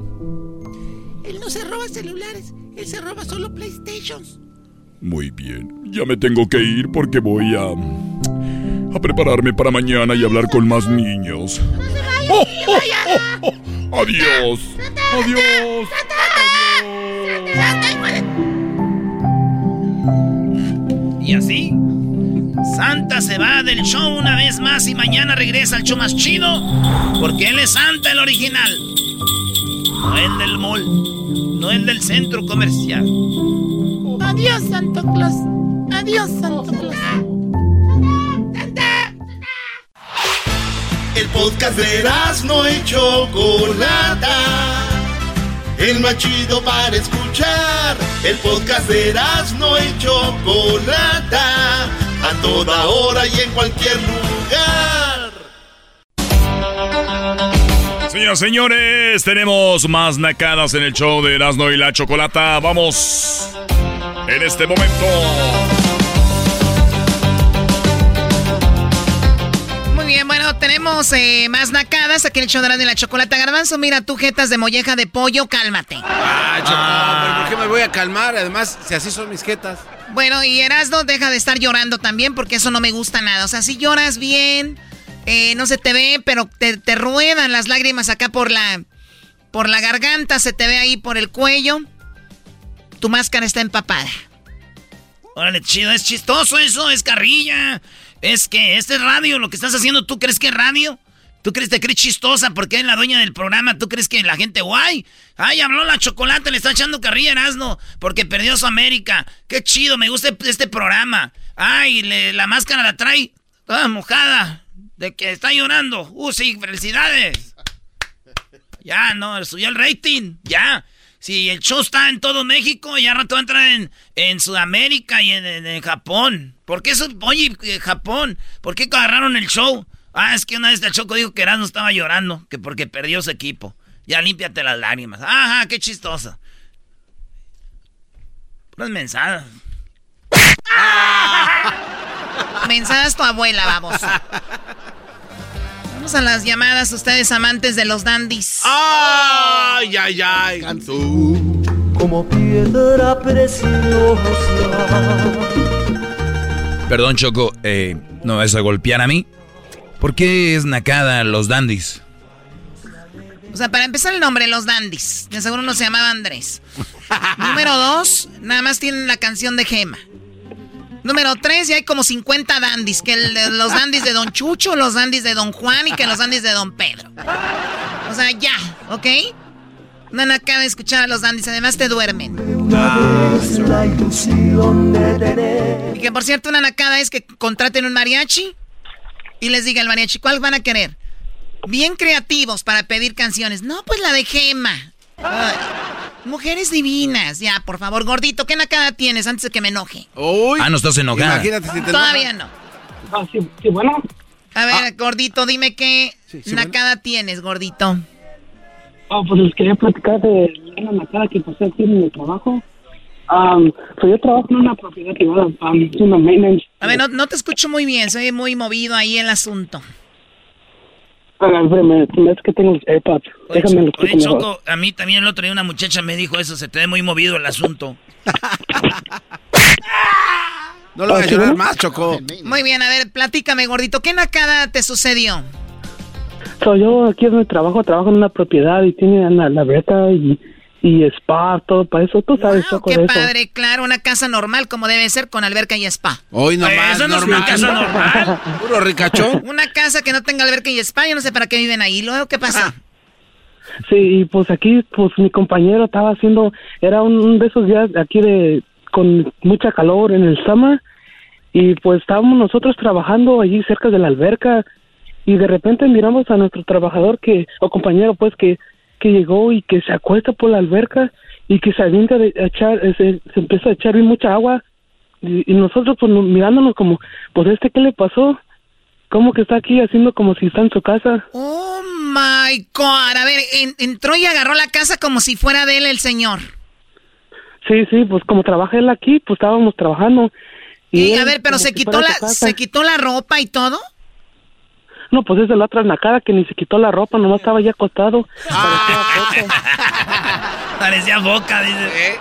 Él no se roba celulares, él se roba solo PlayStations. Muy bien. Ya me tengo que ir porque voy a. a prepararme para mañana y hablar con más niños. ¡Oh, oh, oh, oh! Adiós. Adiós. Y así, Santa se va del show una vez más y mañana regresa al show más chido. Porque él es Santa el original. No el del mall. No el del centro comercial. Adiós, Santo Claus. Adiós, Santo Claus. El podcast de no y Chocolata. El más chido para escuchar. El podcast de no y Chocolata. A toda hora y en cualquier lugar. Señoras, señores, tenemos más nacadas en el show de Erasmo y la Chocolata. Vamos en este momento. Muy bien, bueno, tenemos eh, más nacadas aquí en el show de Erasmo y la Chocolata. Garbanzo, mira, tú jetas de molleja de pollo, cálmate. Ah, Choco, pero ¿por qué me voy a calmar? Además, si así son mis jetas. Bueno, y Erasmo deja de estar llorando también porque eso no me gusta nada. O sea, si lloras bien, eh, no se te ve, pero te, ruedan las lágrimas acá por la, por la garganta, se te ve ahí por el cuello. Tu máscara está empapada. Órale, chido, es chistoso eso, es carrilla. Es que este es radio, lo que estás haciendo, ¿tú crees que es radio? ¿Tú crees te crees chistosa porque es la dueña del programa? ¿Tú crees que la gente, guay? Ay, habló la chocolate, le está echando carrilla a Erasmo porque perdió su América. Qué chido, me gusta este programa. Ay, la máscara la trae toda mojada de que está llorando. Uh, sí, felicidades. Ya, no, subió el rating, ya. Si el show está en todo México, ya rato va a entrar en, en Sudamérica y en, en, Japón. ¿Por qué eso? Oye, Japón, ¿por qué agarraron el show? Ah, es que una vez el Choco dijo que Erasmo estaba llorando, que porque perdió su equipo. Ya límpiate las lágrimas. Ajá, qué chistoso. Puras mensadas. [LAUGHS] Mensadas tu abuela, vamos. Vamos a las llamadas, ustedes amantes de los dandies. ¡Ay, ay, ay! Como piedra preciosa. Perdón, Choco, eh, ¿no vas a golpear a mí? ¿Por qué es nacada los dandies? O sea, para empezar el nombre, los dandies. De seguro no se llamaba Andrés. [LAUGHS] Número dos, nada más tienen la canción de Gema. Número tres, ya hay como 50 dandies. Que los dandies de Don Chucho, los dandies de Don Juan y que los dandies de Don Pedro. O sea, ya, ¿ok? No acaba de escuchar a los dandies, además te duermen. Y que por cierto, una nacada es que contraten un mariachi y les diga al mariachi, ¿cuál van a querer? Bien creativos para pedir canciones. No, pues la de Gema. Ay, mujeres divinas. Ya, por favor, gordito, ¿qué nacada tienes antes de que me enoje? Uy, ah, no estás enojada. Imagínate si te Todavía no. Ah, sí, sí, bueno. A ver, gordito, dime qué Sí, sí, nacada tienes, gordito. Ah, pues les quería platicar de una nacada que pasé aquí en el trabajo. Um, pues yo trabajo en una propiedad privada, um, es una maintenance. A ver, no, no te escucho muy bien, soy muy movido ahí el asunto. Ah, espérame, es que tengo los AirPods. Déjame los Oye, escucho mejor. Choco, a mí también el otro día una muchacha me dijo eso, se te ve muy movido el asunto. [LAUGHS] No lo voy a llorar más, Choco. Muy bien, a ver, platícame, gordito, ¿qué nacada te sucedió? So, yo aquí es mi trabajo, trabajo en una propiedad y tiene la, la alberca y, y spa, todo para eso. Tú sabes, Choco, Qué eso. padre, claro, una casa normal como debe ser con alberca y spa. Hoy nomás, Eh, Eso no es normal. una casa normal. [LAUGHS] Puro ricachón. [LAUGHS] Una casa que no tenga alberca y spa, yo no sé para qué viven ahí. Luego, ¿qué pasa? Sí, y pues aquí, pues mi compañero estaba haciendo, era un, un de esos días aquí de, con mucha calor en el summer, y pues estábamos nosotros trabajando allí cerca de la alberca, y de repente miramos a nuestro trabajador que, o compañero pues que, que llegó y que se acuesta por la alberca, y que se avienta de echar, eh, se, se empieza a echar bien mucha agua, y, y nosotros pues no- mirándonos como, pues este qué le pasó, como que está aquí haciendo como si está en su casa. Oh my God. A ver, en- entró y agarró la casa como si fuera de él el señor. Sí, sí, pues como trabaja él aquí, pues estábamos trabajando. Y, él a ver, pero se quitó la, se quitó la ropa y todo. No, pues es la otra nacada que ni se quitó la ropa, nomás estaba ya acostado. Parecía [LAUGHS] boca, dice.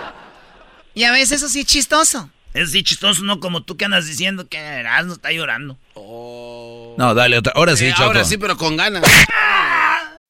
Y a veces eso sí es chistoso. Es sí chistoso, no como tú que andas diciendo que no está llorando. No, dale otra. Ahora sí, Eh, Choco. ahora sí, pero con ganas. [LAUGHS]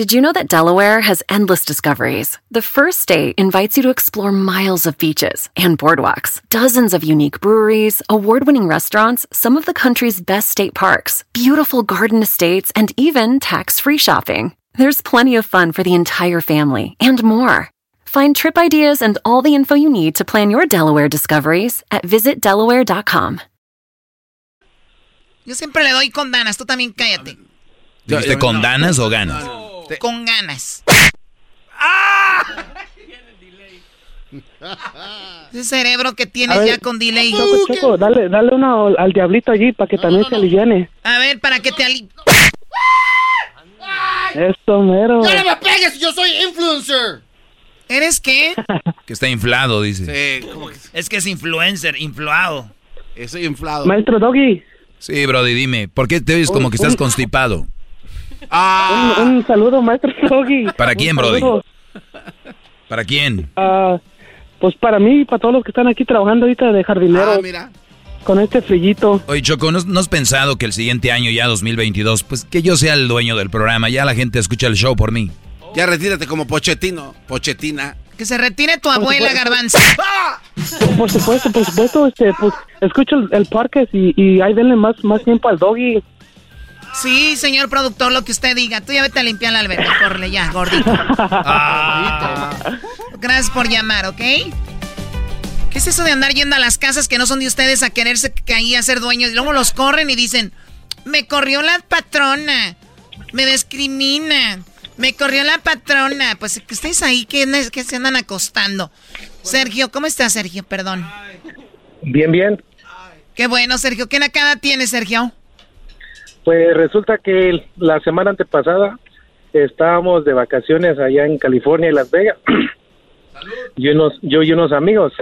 Did you know that Delaware has endless discoveries? The first state invites you to explore miles of beaches and boardwalks, dozens of unique breweries, award winning restaurants, some of the country's best state parks, beautiful garden estates, and even tax free shopping. There's plenty of fun for the entire family and more. Find trip ideas and all the info you need to plan your Delaware discoveries at visitdelaware.com. Yo siempre le doy con ganas, tú también cállate. ¿Dijiste con danas o ganas? Con ganas. Ese cerebro que tienes ver, ya con delay. Choco, Choco, dale, dale uno al, diablito allí para que también se aliviane. A ver, para que te ali... Esto mero. ¡No me pegues! ¡Yo soy influencer! ¿Eres qué? [LAUGHS] Que está inflado, dice. Sí, ¿cómo que Es que es influencer, influado. Estoy inflado. Maestro Doggy, Sí, Brody, dime. ¿Por qué te oyes como que estás constipado? Ah. un, un saludo, maestro Doggy. ¿Para quién, Brody? ¿Para quién? Ah, pues para mí y para todos los que están aquí trabajando ahorita de jardinero. Ah, mira. Con este frillito. Oye, Choco, ¿no, no has pensado que el siguiente año, ya 2022, pues que yo sea el dueño del programa? Ya la gente escucha el show por mí. Ya retírate como Pochettino. Pochetina. Que se retire tu abuela, garbanzo. Por, [LAUGHS] por supuesto, por supuesto, este, pues escucho el, el podcast y, y ahí denle más, más tiempo al Doggy. Sí, señor productor, lo que usted diga. Tú ya vete a limpiar la alberca, córrele ya, gordito. [LAUGHS] Gracias por llamar, ¿ok? ¿Qué es eso de andar yendo a las casas que no son de ustedes a quererse que ahí a ser dueños? Y luego los corren y dicen, me corrió la patrona, me discriminan, me corrió la patrona. Pues que estéis ahí, que, que se andan acostando. Sergio, ¿cómo estás, Sergio? Perdón. Bien, bien. Qué bueno, Sergio. ¿Qué nacada tienes, Sergio? Pues resulta que la semana antepasada estábamos de vacaciones allá en California y Las Vegas. [CLEARS THROAT] yo, y unos, yo y unos amigos.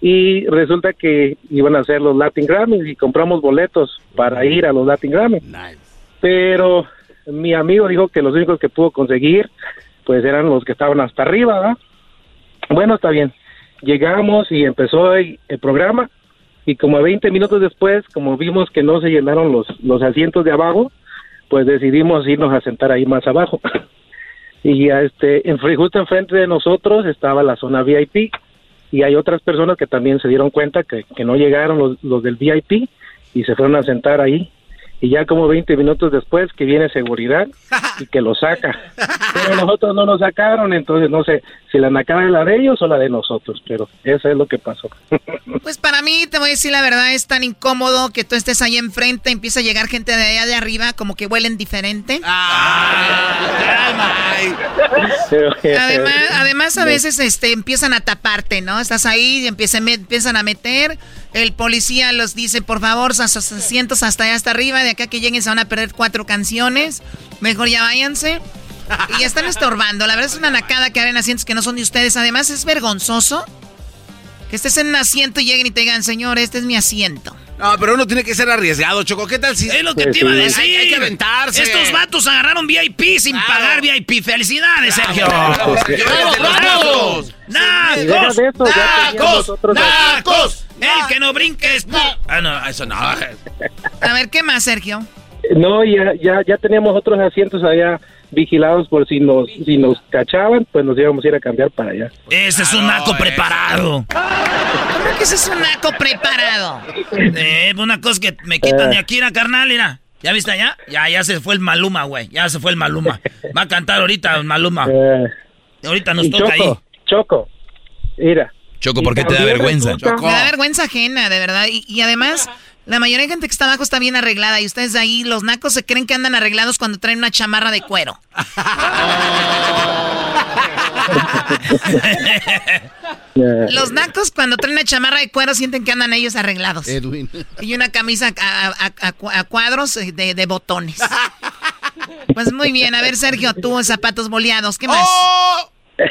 Y resulta que iban a hacer los Latin Grammys y compramos boletos para ir a los Latin Grammys. Pero mi amigo dijo que los únicos que pudo conseguir pues eran los que estaban hasta arriba, ¿verdad? Bueno, está bien. Llegamos y empezó el, el programa y como 20 minutos después, como vimos que no se llenaron los, los asientos de abajo, pues decidimos irnos a sentar ahí más abajo. [LAUGHS] y este, justo enfrente de nosotros estaba la zona VIP y hay otras personas que también se dieron cuenta que, que no llegaron los, los del VIP y se fueron a sentar ahí. Y ya como 20 minutos después que viene seguridad y que lo saca. [LAUGHS] Pero nosotros no nos sacaron, entonces no sé si la nacada es la de ellos o la de nosotros, pero eso es lo que pasó. [LAUGHS] Pues para mí, te voy a decir la verdad, es tan incómodo que tú estés ahí enfrente, empieza a llegar gente de allá de arriba, como que huelen diferente. Además, además a veces este, empiezan a taparte, ¿no? Estás ahí y empiezan a meter. El policía los dice, por favor, a sus asientos hasta allá hasta arriba. De acá que lleguen se van a perder cuatro canciones. Mejor ya váyanse. Y ya están estorbando. La verdad es una nacada que en asientos que no son de ustedes. Además es vergonzoso que estés en un asiento y lleguen y te digan, señor, este es mi asiento. No, pero uno tiene que ser arriesgado, Choco. ¿Qué tal si...? Es lo que te iba a decir. Hay, hay que aventarse. Estos vatos agarraron VIP sin pagar VIP. Felicidades, Sergio. ¡Bravo, bravo! ¡Nacos! ¡Nacos! ¡Nacos! El que no brinque es... Ah, no, eso no. [LAUGHS] A ver, ¿qué más, Sergio? No, ya, ya, ya teníamos otros asientos allá vigilados por si nos si nos cachaban, pues nos íbamos a ir a cambiar para allá. Ese es un naco preparado. ¿Cómo que ese es un naco preparado? Eh, una cosa que me quitan de aquí, la carnal, mira. ¿Ya viste allá? Ya, ya se fue el Maluma, güey. Ya se fue el Maluma. Va a cantar ahorita el Maluma. Eh, ahorita nos toca Choco, ahí. Choco, mira. Choco, ¿por qué te da vergüenza? Me da vergüenza ajena, de verdad. Y, y además, la mayoría de gente que está abajo está bien arreglada. Y ustedes ahí, los nacos, se creen que andan arreglados cuando traen una chamarra de cuero. [LAUGHS] Los nacos, cuando traen una chamarra de cuero, sienten que andan ellos arreglados. Edwin. Y una camisa a, a- a- a cuadros de, de botones. Pues muy bien. A ver, Sergio, tú zapatos boleados. ¿Qué más? [LAUGHS]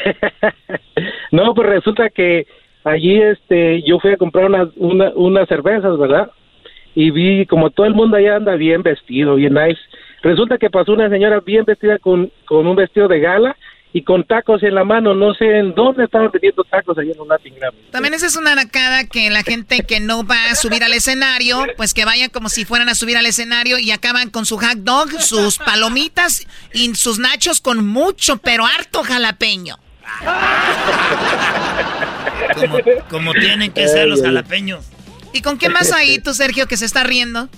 No, pues resulta que allí este yo fui a comprar unas una, unas cervezas, ¿verdad? Y vi como todo el mundo allá anda bien vestido, bien nice. Resulta que pasó una señora bien vestida con, con un vestido de gala y con tacos en la mano. No sé en dónde estaban vendiendo tacos allá en un Latin Grammy. También esa es una nacada que la gente que no va a subir al escenario, pues que vayan como si fueran a subir al escenario y acaban con su hot dog, sus palomitas y sus nachos con mucho, pero harto jalapeño. Como, como tienen que ser los jalapeños. ¿Y con qué más ahí tú, Sergio, que se está riendo?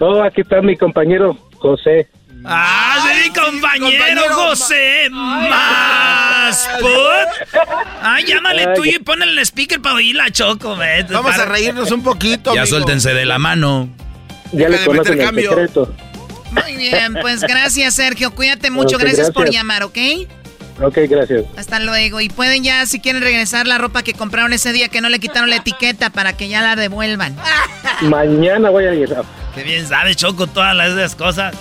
Oh, aquí está mi compañero José. ¡Ah, de mi compañero José! ¡Más! put. ¡Ay, llámale tú y ponle el speaker para oír la choco, ve. Vamos a reírnos un poquito. Ya amigo. suéltense de la mano. Ya le conocen el cambio. secreto. Muy bien, pues gracias, Sergio. Cuídate mucho. Gracias, por llamar, ¿ok? Ok, gracias. Hasta luego. Y pueden ya, si quieren regresar la ropa que compraron ese día, que no le quitaron la etiqueta para que ya la devuelvan. [LAUGHS] Mañana voy a llegar. Qué bien sabe Choco todas las- esas cosas.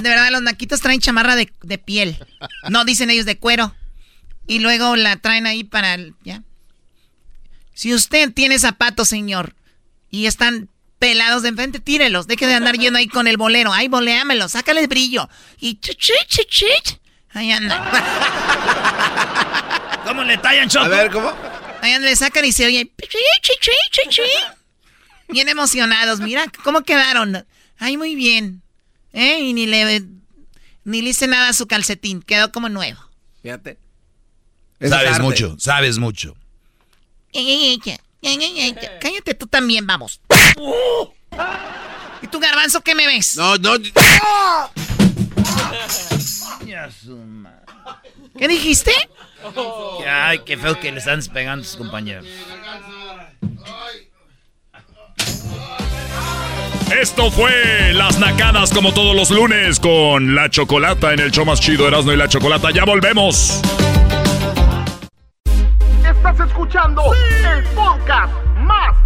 De verdad, los naquitos traen chamarra de, de piel. No, dicen ellos de cuero. Y luego la traen ahí para... el- ¿Ya? Si usted tiene zapatos, señor, y están pelados de enfrente, tírelos. Deje de andar yendo ahí con el bolero. Ay, boleámelo, sácale el brillo. Y chuchit, chuchit. Ahí andan. [LAUGHS] ¿Cómo le tallan, Choco? A ver, ¿cómo? Ahí andan, le sacan y se oye... "Chi, chi, chi, chi, chi". Bien emocionados. Mira, ¿cómo quedaron? Ay, muy bien. ¿Eh? Y ni le... Ni le hice nada a su calcetín. Quedó como nuevo. Fíjate. Eso Sabes mucho, sabes mucho. Cállate tú también, vamos. ¿Y tú, garbanzo, qué me ves? No, no. [LAUGHS] ¿Qué dijiste? Ay, qué feo que le están pegando a sus compañeros. Esto fue Las Nacadas como todos los lunes con La Chocolata en el show más chido Erasmo y La Chocolata. Ya volvemos. Estás escuchando el podcast más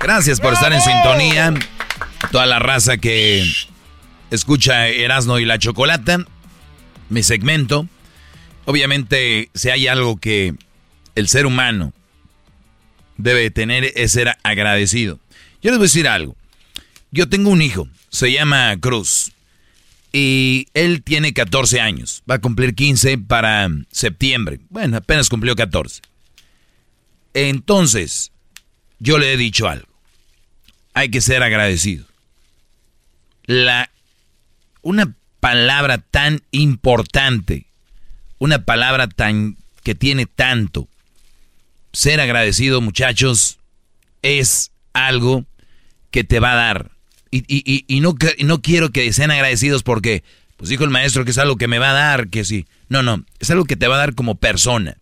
Gracias por estar en sintonía. Toda la raza que escucha Erasno y la Chocolata. Mi segmento. Obviamente, si hay algo que el ser humano debe tener es ser agradecido. Yo les voy a decir algo. Yo tengo un hijo, se llama Cruz. Y él tiene 14 años. Va a cumplir 15 para septiembre. Bueno, apenas cumplió 14. Entonces, yo le he dicho algo. Hay que ser agradecido. La, una palabra tan importante, una palabra tan que tiene tanto. Ser agradecido, muchachos, es algo que te va a dar. Y, y, y, no, no quiero que sean agradecidos porque, pues dijo el maestro que es algo que me va a dar, que sí. No, no, es algo que te va a dar como persona.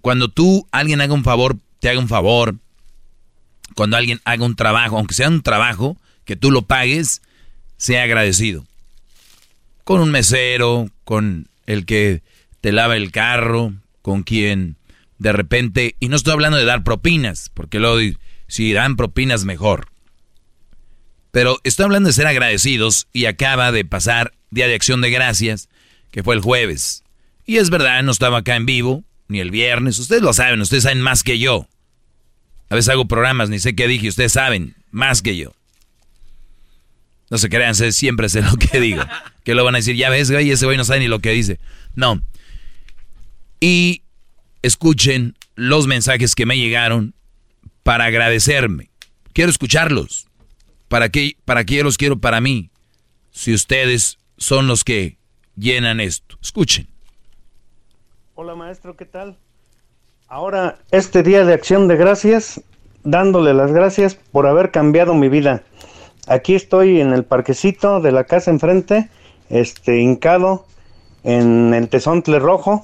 Cuando tú, alguien haga un favor, te haga un favor. Cuando alguien haga un trabajo, aunque sea un trabajo, que tú lo pagues, sea agradecido. Con un mesero, con el que te lava el carro, con quien de repente, y no estoy hablando de dar propinas, porque luego si dan propinas mejor. Pero estoy hablando de ser agradecidos y acaba de pasar Día de Acción de Gracias, que fue el jueves. Y es verdad, no estaba acá en vivo, ni el viernes, ustedes lo saben, ustedes saben más que yo. A veces hago programas, ni sé qué dije, ustedes saben más que yo. No se crean, siempre sé [LAUGHS] lo que digo. Que lo van a decir, ya ves, güey, ese güey no sabe ni lo que dice. No. Y escuchen los mensajes que me llegaron para agradecerme. Quiero escucharlos. ¿Para qué, ¿Para qué los quiero para mí? Si ustedes son los que llenan esto. Escuchen. Hola maestro, ¿qué tal? Ahora, este día de acción de gracias, dándole las gracias por haber cambiado mi vida. Aquí estoy en el parquecito de la casa enfrente, este, hincado en el tesontle rojo,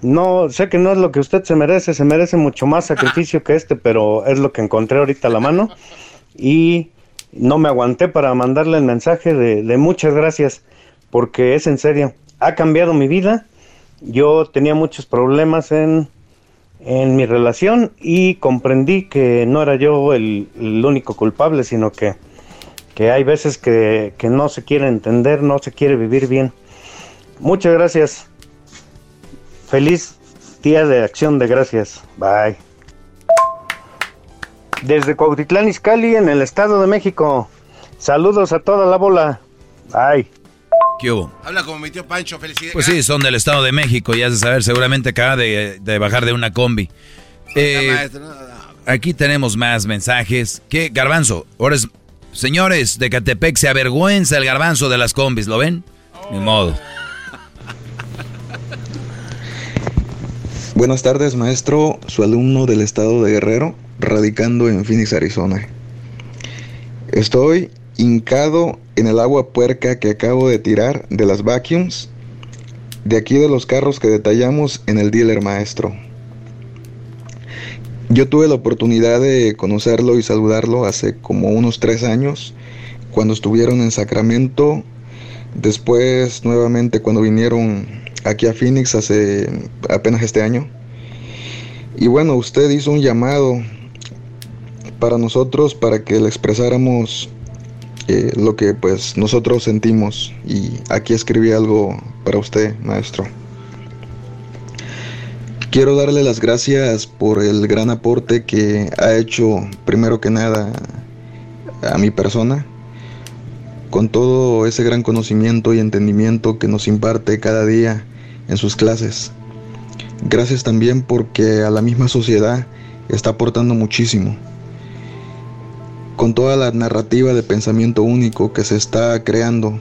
no, sé que no es lo que usted se merece, se merece mucho más sacrificio que este, pero es lo que encontré ahorita a la mano. Y no me aguanté para mandarle el mensaje de, de muchas gracias, porque es en serio, ha cambiado mi vida. Yo tenía muchos problemas en, en mi relación y comprendí que no era yo el, único culpable, sino que, que hay veces que, que no se quiere entender, no se quiere vivir bien. Muchas gracias. Feliz día de acción de gracias. Bye. Desde Cuautitlán Izcalli, en el Estado de México. Saludos a toda la bola. Bye. ¿Qué hubo? Habla como mi tío Pancho, felicidades. Pues sí, son del Estado de México, ya has de saber, seguramente acaba de, bajar de una combi. Eh, aquí tenemos más mensajes. ¿Qué, Garbanzo? Ahora es, señores de Catepec, se avergüenza el garbanzo de las combis, ¿lo ven? Ni modo. Buenas tardes, maestro, su alumno del estado de Guerrero, radicando en Phoenix, Arizona. Estoy hincado en el agua puerca que acabo de tirar de las vacuums de aquí de los carros que detallamos en el dealer maestro. Yo tuve la oportunidad de conocerlo y saludarlo hace como unos tres años, cuando estuvieron en Sacramento, después nuevamente cuando vinieron aquí a Phoenix hace apenas este año. Y bueno, usted hizo un llamado para nosotros para que le expresáramos lo que pues nosotros sentimos y aquí escribí algo para usted, maestro. Quiero darle las gracias por el gran aporte que ha hecho primero que nada a mi persona con todo ese gran conocimiento y entendimiento que nos imparte cada día en sus clases. Gracias también porque a la misma sociedad está aportando muchísimo. Con toda la narrativa de pensamiento único que se está creando,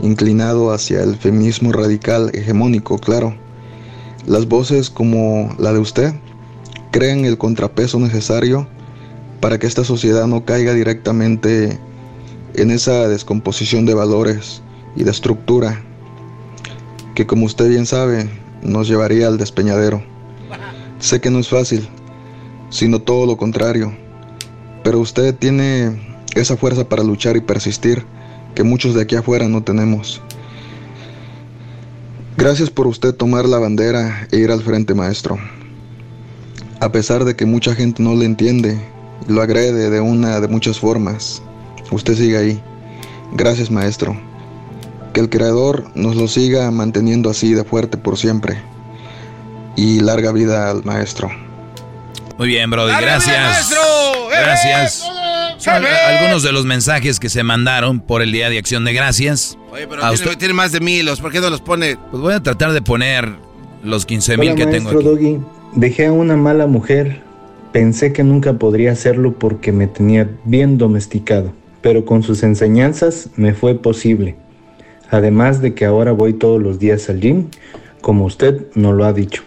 inclinado hacia el feminismo radical hegemónico, claro. Las voces como la de usted crean el contrapeso necesario para que esta sociedad no caiga directamente en esa descomposición de valores y de estructura que como usted bien sabe nos llevaría al despeñadero. Sé que no es fácil, sino todo lo contrario, pero usted tiene esa fuerza para luchar y persistir que muchos de aquí afuera no tenemos. Gracias por usted tomar la bandera e ir al frente, maestro. A pesar de que mucha gente no le entiende, lo agrede de una de muchas formas, usted sigue ahí. Gracias, maestro. Que el Creador nos lo siga manteniendo así de fuerte por siempre. Y larga vida al maestro. Muy bien, Brody, gracias. Gracias. algunos de los mensajes que se mandaron por el Día de Acción de Gracias. Oye, pero tiene, tiene, más de mil, ¿por qué no los pone? Pues voy a tratar de poner los 15 mil que tengo aquí. Doggy, dejé a una mala mujer. Pensé que nunca podría hacerlo porque me tenía bien domesticado, pero con sus enseñanzas me fue posible. Además de que ahora voy todos los días al gym como usted nos lo ha dicho.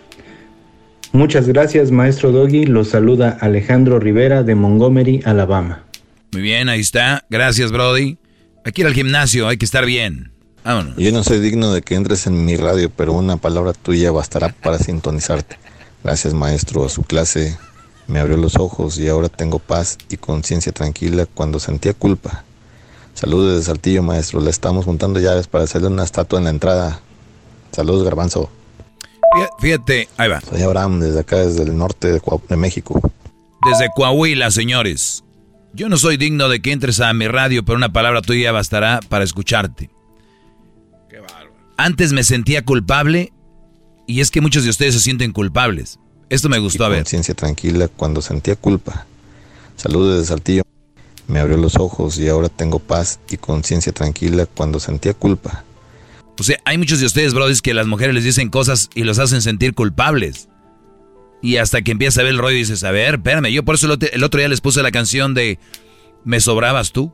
Muchas gracias, maestro Doggy. Lo saluda Alejandro Rivera de Montgomery, Alabama. Muy bien, ahí está. Gracias, Brody. Aquí ir al gimnasio, hay que estar bien. Vámonos. Yo no soy digno de que entres en mi radio, pero una palabra tuya bastará para sintonizarte. Gracias, maestro. A su clase me abrió los ojos y ahora tengo paz y conciencia tranquila cuando sentía culpa. Saludos desde Saltillo, maestro. Le estamos juntando llaves para hacerle una estatua en la entrada. Saludos, Garbanzo. Fíjate, ahí va. Soy Abraham, desde acá, desde el norte de, de México. Desde Coahuila, señores. Yo no soy digno de que entres a mi radio, pero una palabra tuya bastará para escucharte. Qué bárbaro. Antes me sentía culpable y es que muchos de ustedes se sienten culpables. Esto me gustó a ver. Conciencia tranquila cuando sentía culpa. Saludos desde Saltillo. Me abrió los ojos y ahora tengo paz y conciencia tranquila cuando sentía culpa. O sea, hay muchos de ustedes, brothers, que las mujeres les dicen cosas y los hacen sentir culpables. Y hasta que empieza a ver el rollo dices, a ver, espérame, yo por eso el otro día les puse la canción de Me sobrabas tú.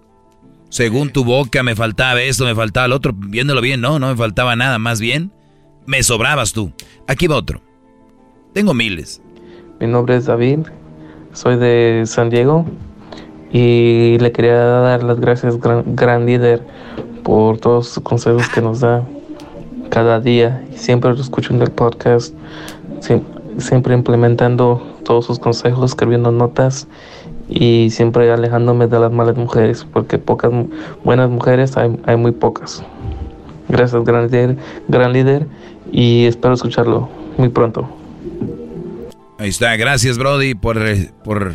Según tu boca me faltaba esto, me faltaba el otro. Viéndolo bien, no, no me faltaba nada, más bien me sobrabas tú. Aquí va otro. Tengo miles. Mi nombre es David, soy de San Diego y le quería dar las gracias, gran, líder, por todos los consejos que nos da cada día. Siempre lo escucho en el podcast, siempre implementando todos sus consejos, escribiendo notas y siempre alejándome de las malas mujeres, porque pocas buenas mujeres hay, hay muy pocas. Gracias, gran líder, gran líder, y espero escucharlo muy pronto. Ahí está, gracias Brody por, por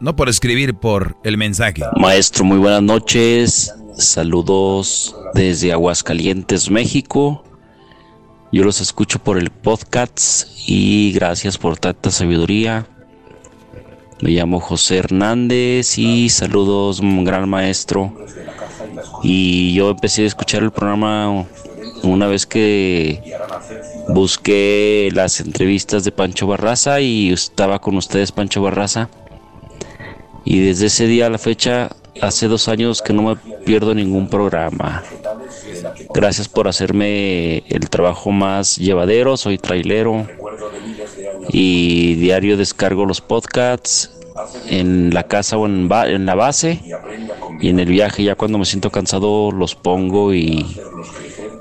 no por escribir, por el mensaje. Maestro, muy buenas noches. Saludos desde Aguascalientes, México. Yo los escucho por el podcast y gracias por tanta sabiduría. Me llamo José Hernández y saludos, gran maestro. Y yo empecé a escuchar el programa una vez que busqué las entrevistas de Pancho Barraza y estaba con ustedes Pancho Barraza. Y desde ese día a la fecha, hace dos años que no me pierdo ningún programa. Gracias por hacerme el trabajo más llevadero, soy trailero y diario descargo los podcasts en la casa o en, la base y en el viaje ya cuando me siento cansado los pongo y,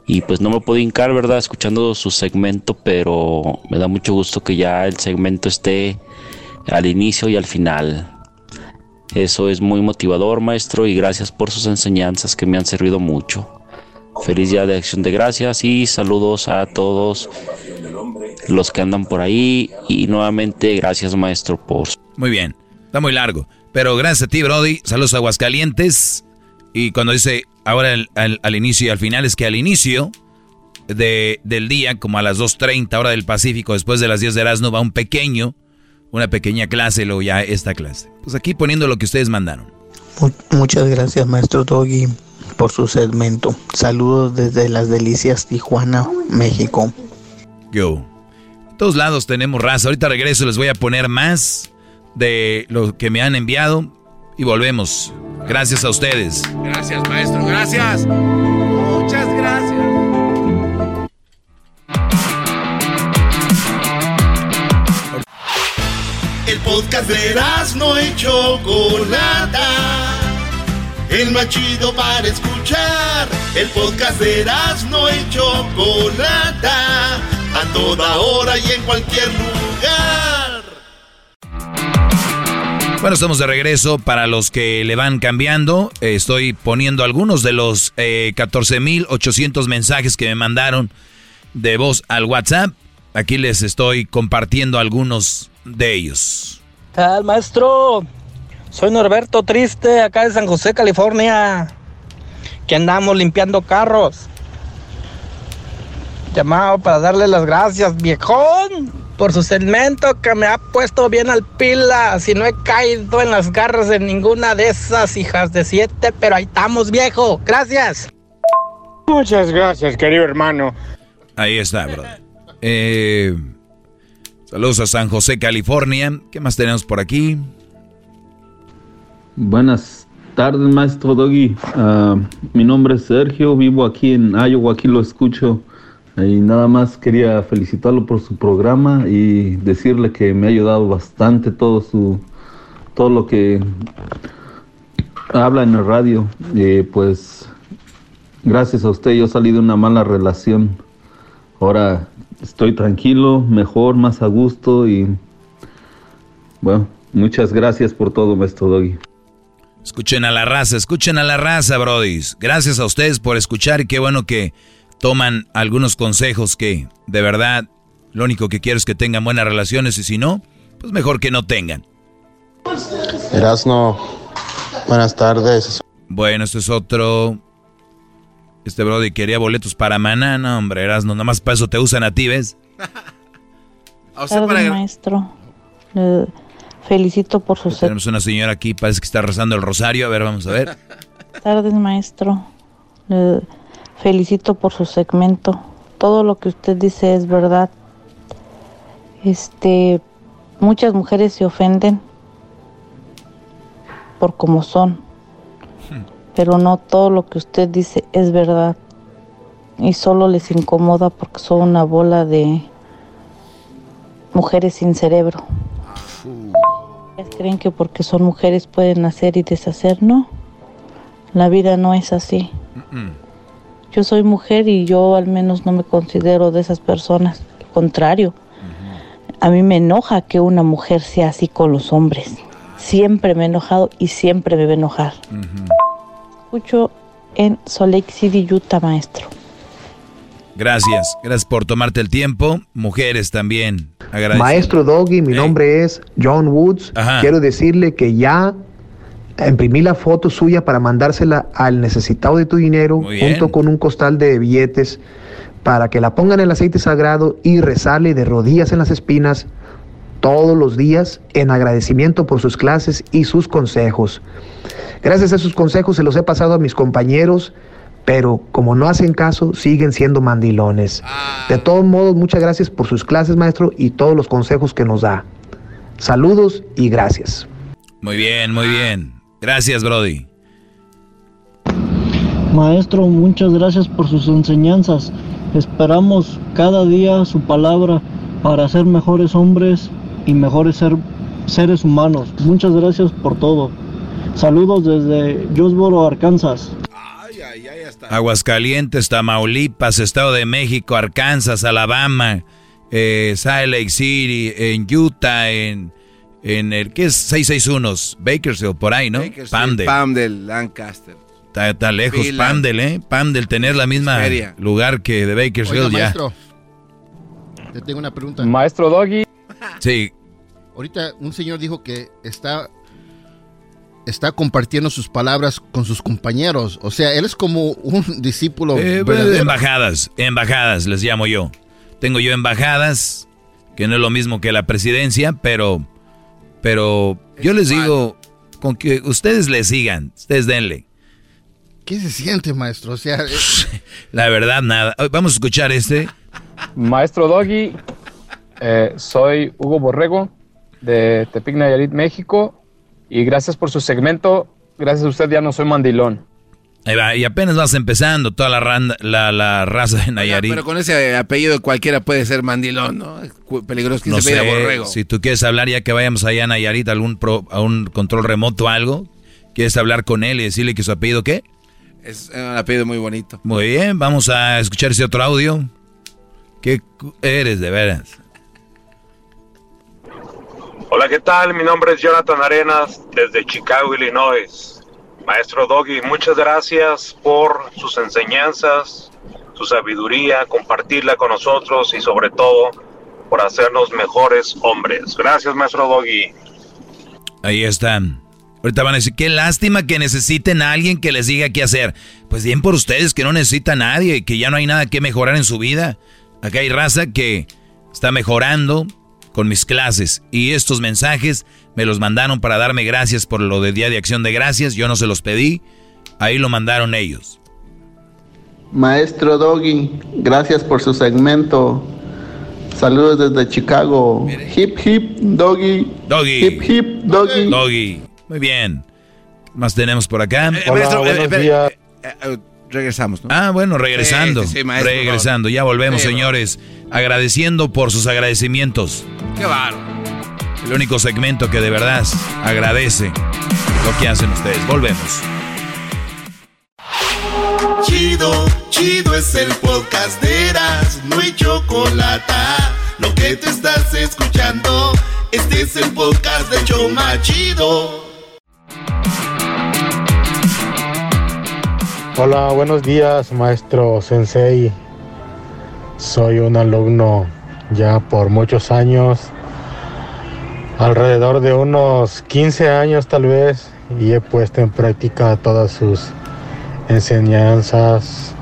y pues no me puedo hincar, ¿verdad? Escuchando su segmento, pero me da mucho gusto que ya el segmento esté al inicio y al final. Eso es muy motivador, maestro, y gracias por sus enseñanzas que me han servido mucho. Feliz día de acción de gracias y saludos a todos los que andan por ahí. Y nuevamente gracias maestro por... Muy bien, está muy largo, pero gracias a ti Brody, saludos a Aguascalientes. Y cuando dice ahora al, inicio y al final es que al inicio de, del día, como a las 2.30 hora del Pacífico, después de las 10 de Erasmo, va un pequeño una pequeña clase, luego ya esta clase. Pues aquí poniendo lo que ustedes mandaron. Muchas gracias, maestro Doggy, por su segmento. Saludos desde las delicias Tijuana, México. Yo. todos lados tenemos raza. Ahorita regreso, les voy a poner más de lo que me han enviado y volvemos. Gracias a ustedes. Gracias, maestro. Gracias. Podcast de no y Chocolata. El más chido para escuchar. El podcast de no y Chocolata. A toda hora y en cualquier lugar. Bueno, estamos de regreso. Para los que le van cambiando, estoy poniendo algunos de los eh, 14.800 mensajes que me mandaron de voz al WhatsApp. Aquí les estoy compartiendo algunos de ellos. Tal maestro, soy Norberto Triste, acá de San José, California, que andamos limpiando carros. Llamado para darle las gracias, viejón, por su segmento que me ha puesto bien al pila. Si no he caído en las garras de ninguna de esas hijas de siete, pero ahí estamos, viejo. Gracias. Muchas gracias, querido hermano. Ahí está, bro. Eh, Saludos a San José, California. ¿Qué más tenemos por aquí? Buenas tardes, maestro Doggy. Ah, mi nombre es Sergio, vivo aquí en Iowa, aquí lo escucho Y nada más quería felicitarlo por su programa y decirle que me ha ayudado bastante todo su todo lo que habla en el radio. Pues gracias a usted yo salí de una mala relación. Ahora estoy tranquilo, mejor, más a gusto y bueno, muchas gracias por todo, maestro Doggy. Escuchen a la raza, escuchen a la raza, brodis. Gracias a ustedes por escuchar y qué bueno que toman algunos consejos que de verdad lo único que quiero es que tengan buenas relaciones y si no, pues mejor que no tengan. Erasno, buenas tardes. Bueno, este es otro. Este Brody quería boletos para maná, no, hombre, Erasno, nomás para eso te usan a ti, ¿ves? [LAUGHS] a usted para... maestro. Le felicito por su... Tenemos una señora aquí, parece que está rezando el rosario, a ver, vamos a ver. [LAUGHS] Tardes, maestro. Le felicito por su segmento. Todo lo que usted dice es verdad. Este, muchas mujeres se ofenden por cómo son. Pero no todo lo que usted dice es verdad. Y solo les incomoda porque son una bola de mujeres sin cerebro. creen que porque son mujeres pueden hacer y deshacer? No. La vida no es así. Yo soy mujer y yo al menos no me considero de esas personas. Al contrario, a mí me enoja que una mujer sea así con los hombres. Siempre me he enojado y siempre me va a enojar. Escucho en Lake City, Utah, maestro. Gracias, gracias por tomarte el tiempo. Mujeres también. Maestro Doggy, mi nombre es John Woods. Quiero decirle que ya imprimí la foto suya para mandársela al necesitado de tu dinero junto con un costal de billetes para que la pongan en el aceite sagrado y rezarle de rodillas en las espinas todos los días en agradecimiento por sus clases y sus consejos. Gracias a sus consejos se los he pasado a mis compañeros, pero como no hacen caso, siguen siendo mandilones. De todos modos, muchas gracias por sus clases, maestro, y todos los consejos que nos da. Saludos y gracias. Muy bien, muy bien. Gracias, Brody. Maestro, muchas gracias por sus enseñanzas. Esperamos cada día su palabra para ser mejores hombres y mejores ser, seres humanos. Muchas gracias por todo. Saludos desde Jonesboro, Arkansas. Aguascalientes, Tamaulipas, Estado de México, Arkansas, Alabama, eh, Salt Lake City, en Utah, en en el que es 661, Bakersfield, por ahí, ¿no? Pamdel. Pamdel, Lancaster. Está, lejos, Pamdel, ¿eh? Pamdel, tener la misma lugar que de Bakersfield ya. Maestro, te tengo una pregunta. Maestro Doggy. Sí. Ahorita un señor dijo que está está compartiendo sus palabras con sus compañeros. O sea, él es como un [LAUGHS] discípulo. Eh, embajadas, embajadas les llamo yo. Tengo yo embajadas, que no es lo mismo que la presidencia, pero pero yo les digo, con que ustedes le sigan, ustedes denle. ¿Qué se siente, maestro? O sea, [LAUGHS] la verdad, nada. Vamos a escuchar este. Maestro Doggy, eh, soy Hugo Borrego de Tepic Nayarit, México. Y gracias por su segmento. Gracias a usted ya no soy mandilón. Ahí va, y apenas vas empezando toda la, la, raza de Nayarit. pero con ese apellido cualquiera puede ser mandilón, ¿no? Peligroso que no se sé, borrego. Si tú quieres hablar ya que vayamos allá a Nayarit algún a un control remoto o algo, ¿quieres hablar con él y decirle que su apellido qué? Es un apellido muy bonito. Muy bien, vamos a escuchar ese otro audio. ¿Qué eres de veras? Hola, ¿qué tal? Mi nombre es Jonathan Arenas desde Chicago, Illinois. Maestro Doggy, muchas gracias por sus enseñanzas, su sabiduría, compartirla con nosotros y sobre todo por hacernos mejores hombres. Gracias, Maestro Doggy. Ahí están. Ahorita van a decir, qué lástima que necesiten a alguien que les diga qué hacer. Pues bien por ustedes que no necesitan a nadie, que ya no hay nada que mejorar en su vida. Acá hay raza que está mejorando con mis clases y estos mensajes me los mandaron para darme gracias por lo de Día de Acción de Gracias. Yo no se los pedí. Ahí lo mandaron ellos. Maestro Doggy, gracias por su segmento. Saludos desde Chicago. Hip hip doggy. Doggy. Hip hip doggy. Doggy. Muy bien. ¿Qué más tenemos por acá? Eh, Hola, buenos días. Regresamos, ¿no? Ah, bueno, regresando. regresando, ya volvemos, señores. Agradeciendo por sus agradecimientos. Qué barro. El único segmento que de verdad agradece lo que hacen ustedes. Volvemos. Chido, chido es el podcast de Eras, no hay chocolate. Lo que te estás escuchando, este es el podcast de Choma Chido. Hola, buenos días, maestro Sensei. Soy un alumno ya por muchos años, alrededor de unos 15 años tal vez, y he puesto en práctica todas sus enseñanzas,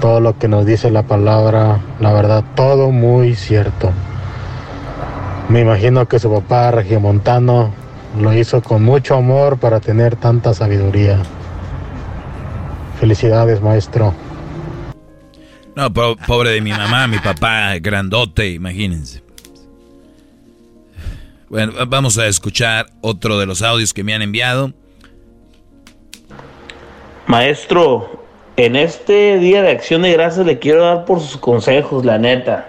todo lo que nos dice la palabra, la verdad, todo muy cierto. Me imagino que su papá regiomontano lo hizo con mucho amor para tener tanta sabiduría. Felicidades, maestro. No, pobre de mi mamá, mi papá, grandote, imagínense. Bueno, vamos a escuchar otro de los audios que me han enviado. Maestro, en este día de acción de gracias le quiero dar por sus consejos, la neta.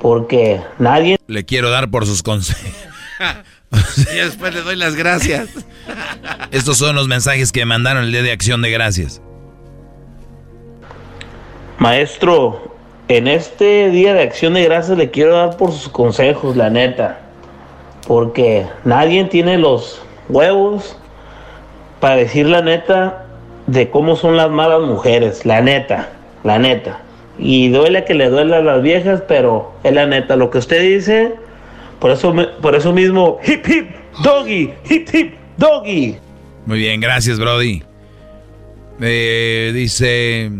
Porque nadie... Le quiero dar por sus consejos. [LAUGHS] y después le doy las gracias. Estos son los mensajes que mandaron el día de acción de gracias. Maestro, en este día de acción de gracias le quiero dar por sus consejos, la neta. Porque nadie tiene los huevos para decir la neta de cómo son las malas mujeres, la neta, la neta. Y duele que le duele a las viejas, pero es la neta. Lo que usted dice, por eso, por eso mismo, hip hip, doggy, hip hip, doggy. Muy bien, gracias, Brody. Eh, dice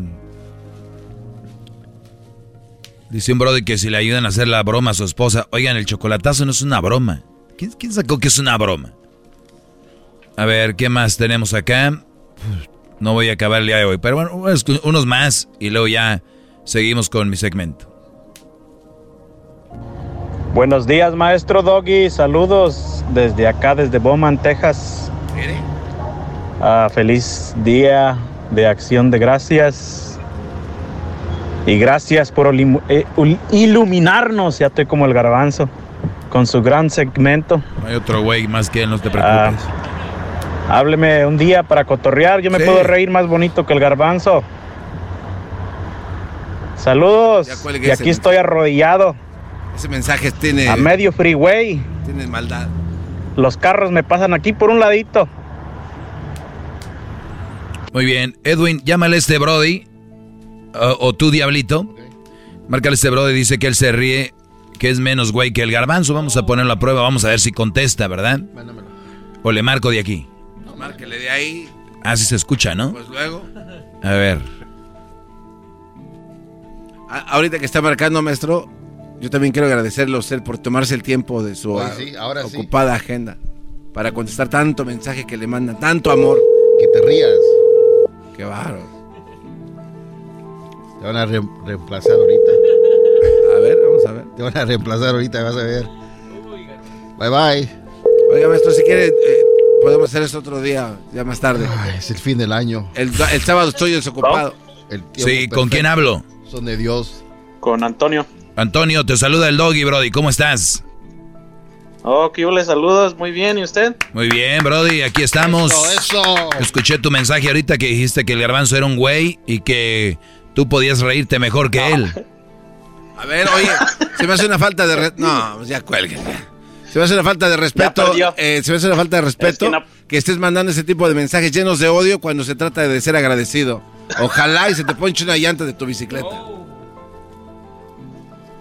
Dice un brother que si le ayudan a hacer la broma a su esposa, oigan, el chocolatazo no es una broma. ¿Quién, sacó que es una broma? A ver, ¿qué más tenemos acá? No voy a acabar el día de hoy, pero bueno, unos más y luego ya seguimos con mi segmento. Buenos días, maestro Doggy. Saludos desde acá, desde Bowman, Texas. Ah, feliz día de acción de gracias. Y gracias por eh, iluminarnos, ya estoy como el garbanzo, con su gran segmento. No hay otro güey más que él, no te preocupes. Ah, hábleme un día para cotorrear, yo me puedo reír más bonito que el garbanzo. Saludos. Y aquí estoy arrodillado. Ese mensaje tiene... A medio freeway. Tiene maldad. Los carros me pasan aquí por un ladito. Muy bien. Edwin, llámale a este Brody o, tú, Diablito. Márcale este brother dice que él se ríe, que es menos güey que el garbanzo. Vamos a ponerlo a prueba, vamos a ver si contesta, ¿verdad? O le marco de aquí. No, márquele de ahí. Ah, sí se escucha, ¿no? Pues luego. A ver. ahorita que está marcando, maestro, yo también quiero agradecerle a usted por tomarse el tiempo de su ocupada agenda para contestar tanto mensaje que le mandan, tanto amor. Que te rías. Qué bárbaro. Te van a reemplazar ahorita. A ver, vamos a ver. Te van a reemplazar ahorita, vas a ver. Bye bye. Oiga, maestro, si quiere, eh, podemos hacer esto otro día, ya más tarde. es el fin del año. El, sábado estoy desocupado. sí, ¿con quién hablo? Son de Dios. Con Antonio. Antonio, te saluda el Doggy, Brody. ¿Cómo estás? Oh, que yo le saludos. Muy bien, ¿y usted? Muy bien, Brody. Aquí estamos. Eso, eso. Escuché tu mensaje ahorita que dijiste que el garbanzo era un güey y que Tú podías reírte mejor que él. A ver, oye, se me hace una falta de... No, pues ya cuelguen. Se me hace una falta de respeto. Eh, se me hace una falta de respeto que, estés mandando ese tipo de mensajes llenos de odio cuando se trata de ser agradecido. Ojalá y se te ponche una llanta de tu bicicleta.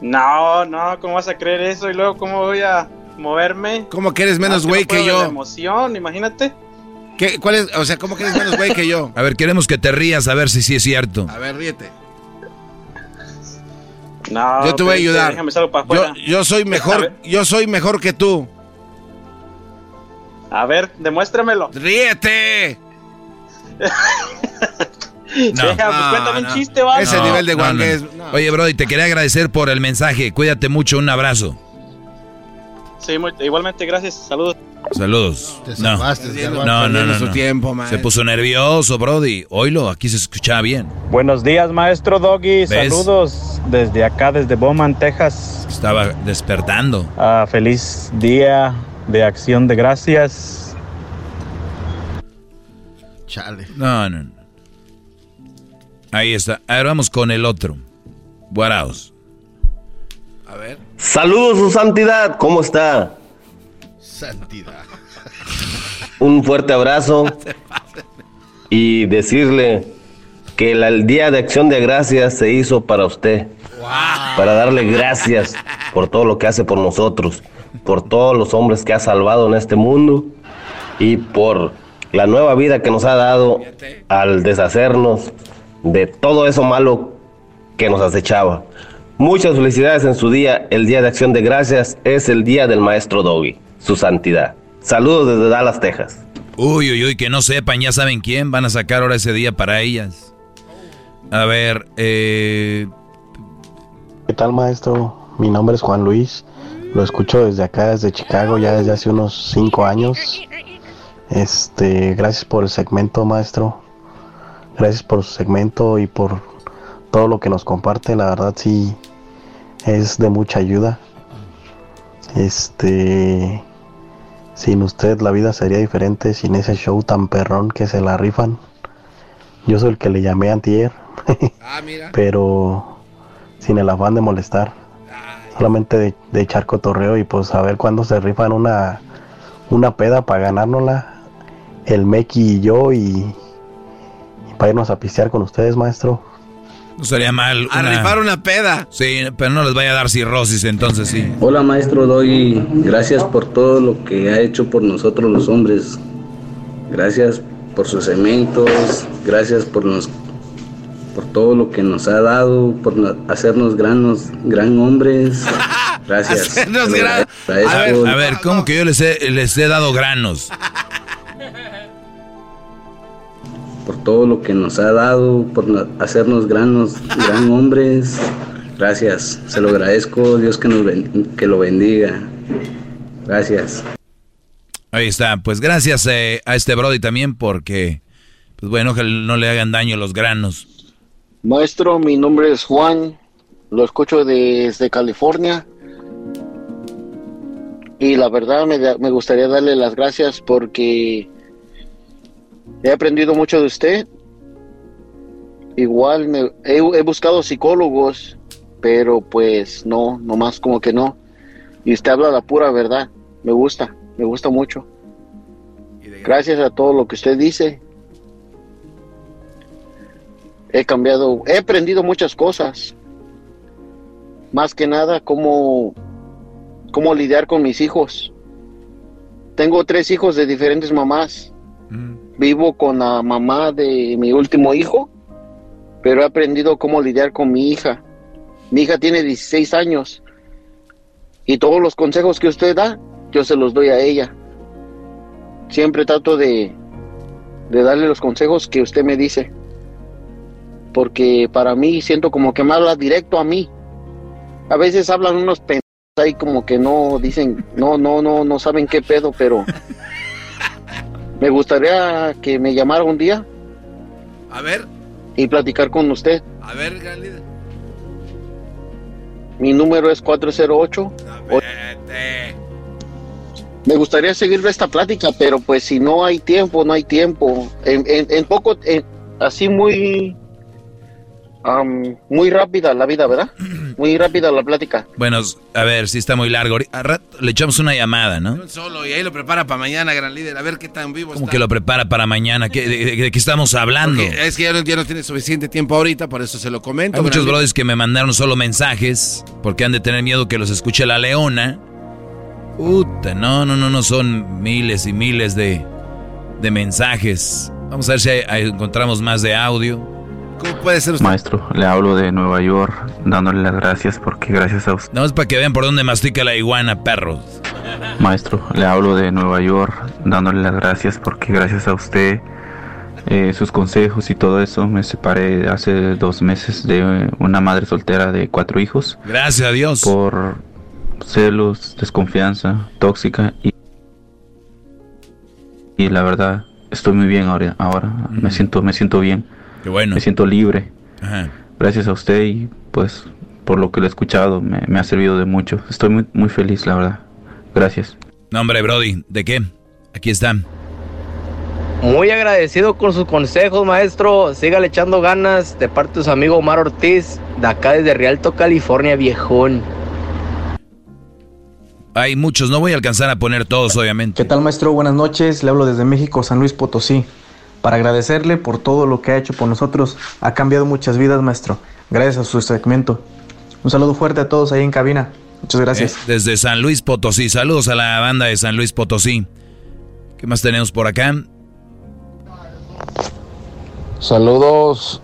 No, no, ¿cómo vas a creer eso? Y luego, ¿cómo voy a moverme? ¿Cómo que eres menos güey que, yo? emoción, imagínate. ¿Qué, ¿Cuál es? O sea, ¿cómo que eres menos güey que yo? A ver, queremos que te rías a ver si sí es cierto. A ver, ríete. No, yo te voy a ayudar. Yo, yo, soy mejor, yo soy mejor que tú. A ver, demuéstramelo. ¡Ríete! [LAUGHS] no, Deja, pues cuéntame un chiste, ¿vale? Ese nivel de guangues. Oye, Brody, te quería agradecer por el mensaje. Cuídate mucho, un abrazo. Sí, igualmente, gracias. Saludos. Saludos. no. no, no, no, tiempo, Se puso nervioso, Brody. Oilo, aquí se escuchaba bien. Buenos días, maestro Doggy. Saludos desde acá, desde Bowman, Texas. Estaba despertando. Ah, feliz día de acción de gracias. Chale. No, no, no. Ahí está. Ahora vamos con el otro. Guaraos. A ver. Saludos, su santidad. ¿Cómo está? Santidad. Un fuerte abrazo. [LAUGHS] Y decirle que el día de acción de gracias se hizo para usted. Para darle gracias por todo lo que hace por nosotros, por todos los hombres que ha salvado en este mundo y por la nueva vida que nos ha dado al deshacernos de todo eso malo que nos acechaba. Muchas felicidades en su día. El Día de Acción de Gracias es el Día del Maestro Doggy, su santidad. Saludos desde Dallas, Texas. Uy, uy, uy, que no sepan, ya saben quién van a sacar ahora ese día para ellas. A ver, eh... ¿Qué tal, maestro? Mi nombre es Juan Luis. Lo escucho desde acá, desde Chicago, ya desde hace unos cinco años. Este, gracias por el segmento, maestro. Gracias por su segmento y por todo lo que nos comparte. La verdad sí es de mucha ayuda. Este, sin usted la vida sería diferente, sin ese show tan perrón que se la rifan. Yo soy el que le llamé antier, [LAUGHS] ah, pero sin el afán de molestar. Solamente de, de, echar cotorreo y pues a ver cuándo se rifan una, una peda para ganárnosla. El Meki y yo y, para irnos a pistear con ustedes, maestro. No sería mal. A rifar una peda. Sí, pero no les vaya a dar cirrosis, entonces sí. Hola, maestro Doy. Gracias por todo lo que ha hecho por nosotros los hombres. Gracias por sus cementos. Gracias por nos, por todo lo que nos ha dado, por hacernos granos, gran hombres. [LAUGHS] Gracias. hacernos granos. A ver, a ver, ¿cómo que yo les he, les he dado granos? Por todo lo que nos ha dado, por hacernos granos, gran hombres. Gracias, se lo agradezco, Dios que, nos que lo bendiga. Gracias. Ahí está, pues gracias eh, a este Brody también porque, pues bueno, que no le hagan daño los granos. Maestro, mi nombre es Juan, lo escucho desde California. Y la verdad me, me gustaría darle las gracias porque He aprendido mucho de usted. Igual me, he, buscado psicólogos, pero pues no, nomás como que no. Y usted habla la pura verdad. Me gusta, me gusta mucho. Gracias a todo lo que usted dice. He cambiado, he aprendido muchas cosas. Más que nada, cómo, cómo lidiar con mis hijos. Tengo tres hijos de diferentes mamás. Mm. Vivo con la mamá de mi último hijo, pero he aprendido cómo lidiar con mi hija. Mi hija tiene 16 años y todos los consejos que usted da, yo se los doy a ella. Siempre trato de, de darle los consejos que usted me dice, porque para mí siento como que me habla directo a mí. A veces hablan unos pendejos ahí como que no dicen, no, no, no, no saben qué pedo, pero [LAUGHS] me gustaría que me llamara un día. A ver. Y platicar con usted. A ver, gran líder. Mi número es 408. Me gustaría seguir esta plática, pero pues si no hay tiempo, no hay tiempo. En, en, poco, así muy muy rápida la vida, ¿verdad? [CLEARS THROAT] Muy rápida la plática. Bueno, a ver, si está muy largo. le echamos una llamada, ¿no? Solo, y ahí lo prepara para mañana, gran líder. A ver qué tan vivo ¿Cómo que lo prepara para mañana? de, qué estamos hablando? es que ya no, tiene suficiente tiempo ahorita, por eso se lo comento. Hay muchos brothers que me mandaron solo mensajes, porque han de tener miedo que los escuche la leona. Puta, no, no, no, no, son miles y miles de, de mensajes. Vamos a ver si encontramos más de audio. ¿Cómo puede ser usted? Maestro, le hablo de Nueva York, dándole las gracias porque gracias a usted. No es para que vean por dónde mastica la iguana, perros. Maestro, le hablo de Nueva York, dándole las gracias porque gracias a usted, eh, sus consejos y todo eso, me separé hace dos meses de una madre soltera de cuatro hijos. Gracias a Dios. Por celos, desconfianza, tóxica y, y la verdad estoy muy bien ahora, ahora me siento me siento bien. Qué bueno. Me siento libre. Ajá. Gracias a usted y pues por lo que lo he escuchado me, me ha servido de mucho. Estoy muy, muy feliz, la verdad. Gracias. No, hombre, Brody, ¿de qué? Aquí están. Muy agradecido con sus consejos, maestro. Sígale echando ganas de parte de su amigo Omar Ortiz, de acá desde Rialto, California, viejón. Hay muchos, no voy a alcanzar a poner todos, obviamente. ¿Qué tal, maestro? Buenas noches. Le hablo desde México, San Luis Potosí. Para agradecerle por todo lo que ha hecho por nosotros. Ha cambiado muchas vidas, maestro. Gracias a su segmento. Un saludo fuerte a todos ahí en cabina. Muchas gracias. Eh, desde San Luis Potosí. Saludos a la banda de San Luis Potosí. ¿Qué más tenemos por acá? Saludos,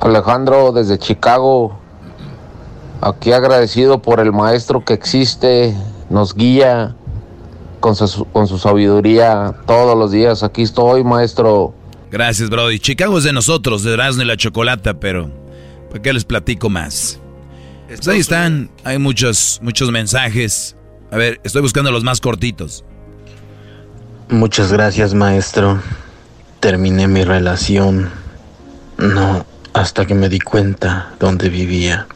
Alejandro, desde Chicago. Aquí agradecido por el maestro que existe, nos guía con su, con su sabiduría todos los días. Aquí estoy, maestro. Gracias, Brody. Chicago es de nosotros, de Erasmo y la Chocolata, pero ¿para qué les platico más? Pues ahí están, hay muchos, muchos mensajes. A ver, estoy buscando los más cortitos. Muchas gracias, maestro. Terminé mi relación. No, hasta que me di cuenta dónde vivía.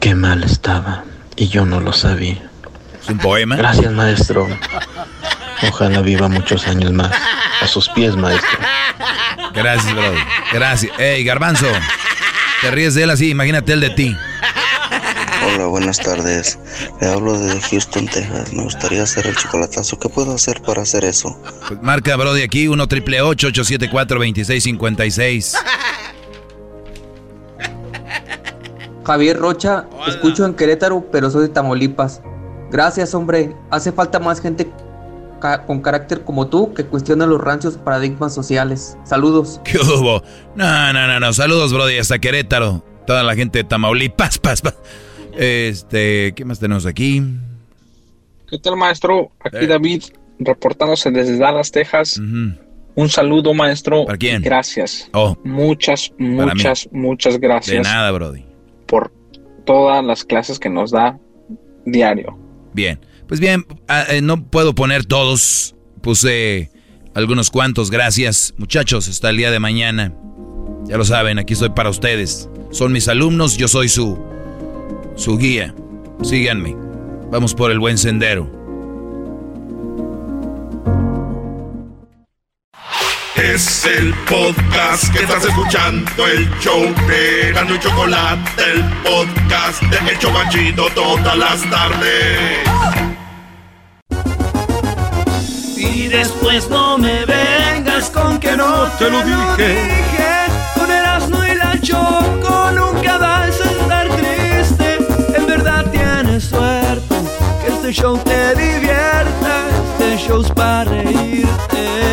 Qué mal estaba. Y yo no lo sabía. ¿Es un poema? Gracias, maestro. Ojalá viva muchos años más. A sus pies, maestro. Gracias, bro. Gracias. Ey, Garbanzo. Te ríes de él así, imagínate el de ti. Hola, buenas tardes. Le hablo desde Houston, Texas. Me gustaría hacer el chocolatazo. ¿Qué puedo hacer para hacer eso? Pues marca, bro, de aquí 1 triple 874 2656 Javier Rocha, escucho en Querétaro, pero soy de Tamaulipas. Gracias, hombre. Hace falta más gente ca- con carácter como tú que cuestiona los rancios paradigmas sociales. Saludos. [LAUGHS] ¿Qué hubo? No, no, no, no. Saludos, Brody, hasta Querétaro. Toda la gente de Tamaulipas, pas, pas. Este, ¿qué más tenemos aquí? ¿Qué tal, maestro? Aquí Eh. David, reportándose desde Dallas, Texas. Un saludo, maestro. ¿Para quién? Gracias. Oh. Muchas, muchas, muchas gracias. De nada, Brody. Por todas las clases que nos da diario. Bien. Pues bien, ah, eh, no puedo poner todos. Puse algunos cuantos. Gracias. Muchachos, hasta el día de mañana. Ya lo saben, aquí estoy para ustedes. Son mis alumnos, yo soy su, su guía. Síganme. Vamos por el buen sendero. Es el podcast que estás escuchando, el show de Gano y Chocolate, el podcast de El Chocachito todas las tardes. Y después no me vengas con que no te lo dije. Con Erasmo y la Choco nunca vas a estar triste. En verdad tienes suerte que este show te divierta. Este show es para reírte.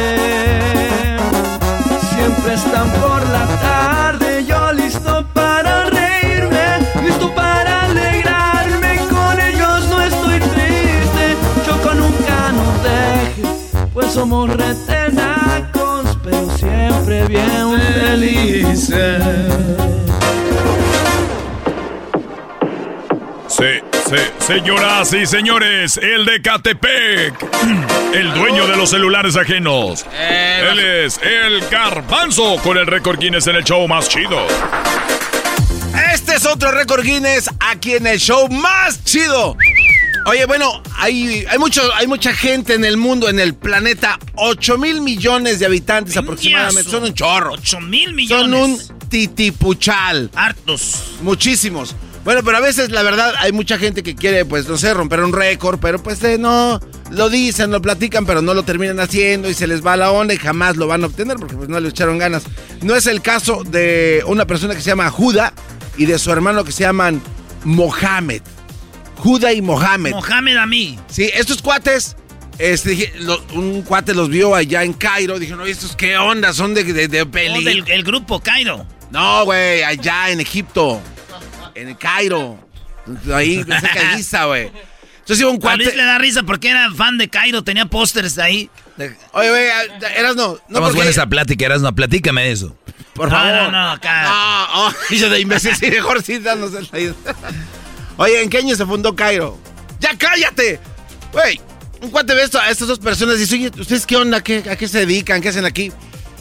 Siempre están por la tarde, yo listo para reírme, listo para alegrarme. Con ellos no estoy triste, Choco nunca nos deje, pues somos retenacos, pero siempre bien felices. Sí, señoras y señores, el de Catepec, [CLEARS THROAT] el dueño de los celulares ajenos. Él es el Garbanzo con el récord Guinness en el show más chido. Este es otro récord Guinness aquí en el show más chido. Oye, bueno, hay, hay, mucho, hay mucha gente en el mundo, en el planeta. 8 mil millones de habitantes aproximadamente. Son un chorro. 8 mil Son millones. un titipuchal. Hartos. Muchísimos. Bueno, pero a veces la verdad hay mucha gente que quiere, pues, no sé, romper un récord, pero pues eh, no, lo dicen, lo platican, pero no lo terminan haciendo y se les va la onda y jamás lo van a obtener porque pues no le echaron ganas. No es el caso de una persona que se llama Juda y de su hermano que se llaman Mohamed. Juda y Mohamed. Mohamed a mí. Sí, estos cuates, este, un cuate los vio allá en Cairo. Dijeron, oye, ¿estos qué onda? Son de, de, de peli. Oh, del el grupo Cairo. No, güey, allá en Egipto. En el Cairo. Ahí, cerca de güey. Entonces iba un A cuate. Luis le da risa porque era fan de Cairo, tenía pósters ahí. Oye, güey, eras no. No, Estamos porque- buena esa plática, Erasmo. Platícame de eso. Por No, favor. no, no, acá. No, oh, [LAUGHS] yo de imbécil, sí, mejor sí, danos el. Oye, ¿en qué año se fundó Cairo? ¡Ya cállate! Güey, un cuate ve esto, a estas dos personas y dice, oye, ¿ustedes qué onda? ¿Qué, ¿A qué se dedican? ¿Qué hacen aquí?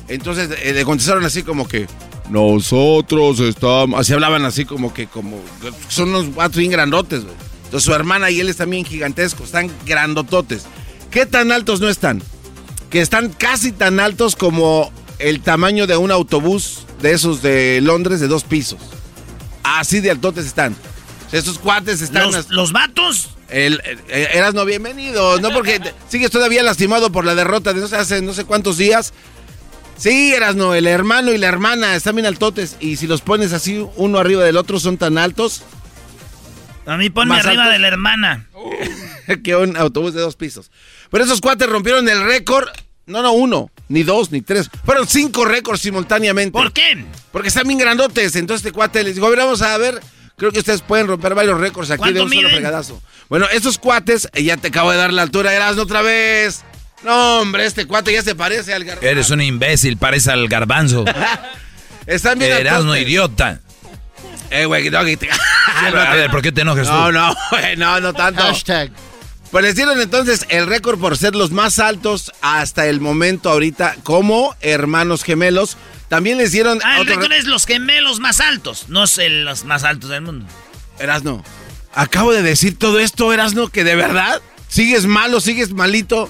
Entonces eh, le contestaron así como que, nosotros estamos... Así hablaban así como que, como... Son unos cuatro bien grandotes, güey. Entonces su hermana y él están bien gigantescos, están grandototes. ¿Qué tan altos no están? Que están casi tan altos como el tamaño de un autobús de esos de Londres de dos pisos. Así de altotes están. Estos cuates están... ¿Los, los vatos? El, eras no bienvenido, no porque [LAUGHS] sigues todavía lastimado por la derrota de no sé, hace no sé cuántos días. Sí, eras no, el hermano y la hermana están bien altotes y si los pones así uno arriba del otro son tan altos. A mí ponme arriba de la hermana. [LAUGHS] que un autobús de dos pisos. Pero esos cuates rompieron el récord. No, no, uno, ni dos, ni tres. Fueron cinco récords simultáneamente. ¿Por qué? Porque están bien grandotes. Entonces este cuate les dijo, a ver, vamos a ver. Creo que ustedes pueden romper varios récords aquí de un solo fregadazo. Bueno, esos cuates, eh, ya te acabo de dar la altura, Erasmo, otra vez. No, hombre, este cuate ya se parece al garbanzo. Eres un imbécil, parece al garbanzo. [LAUGHS] Están bien Erasmo, idiota. Eh, güey, no, [LAUGHS] a ver, ¿por qué te enojas no, tú? No, [LAUGHS] no, no, no tanto. Hashtag. Pues les dieron entonces el récord por ser los más altos hasta el momento ahorita como hermanos gemelos. También les dieron... Ah, el récord es los gemelos más altos, no es el, los más altos del mundo. Erasno, acabo de decir todo esto, Erasno, que de verdad sigues malo, sigues malito.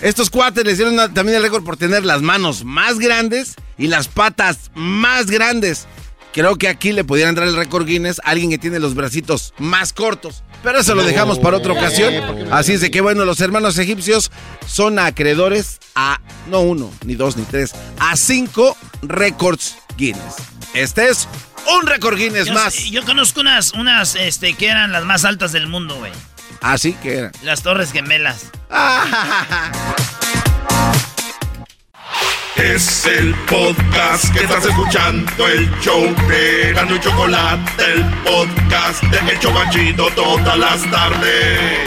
Estos cuates les dieron también el récord por tener las manos más grandes y las patas más grandes. Creo que aquí le pudieran dar el récord Guinness a alguien que tiene los bracitos más cortos. Pero eso lo dejamos para otra ocasión. Así es de que, bueno, los hermanos egipcios son acreedores a no uno, ni dos, ni tres, a cinco récords Guinness. Este es un récord Guinness yo, más. Yo conozco unas, unas este, que eran las más altas del mundo, güey. Ah, sí, que eran. Las Torres Gemelas. [LAUGHS] Es el podcast que estás escuchando, el show de Gano y Chocolate, el podcast de El Chocachito todas las tardes.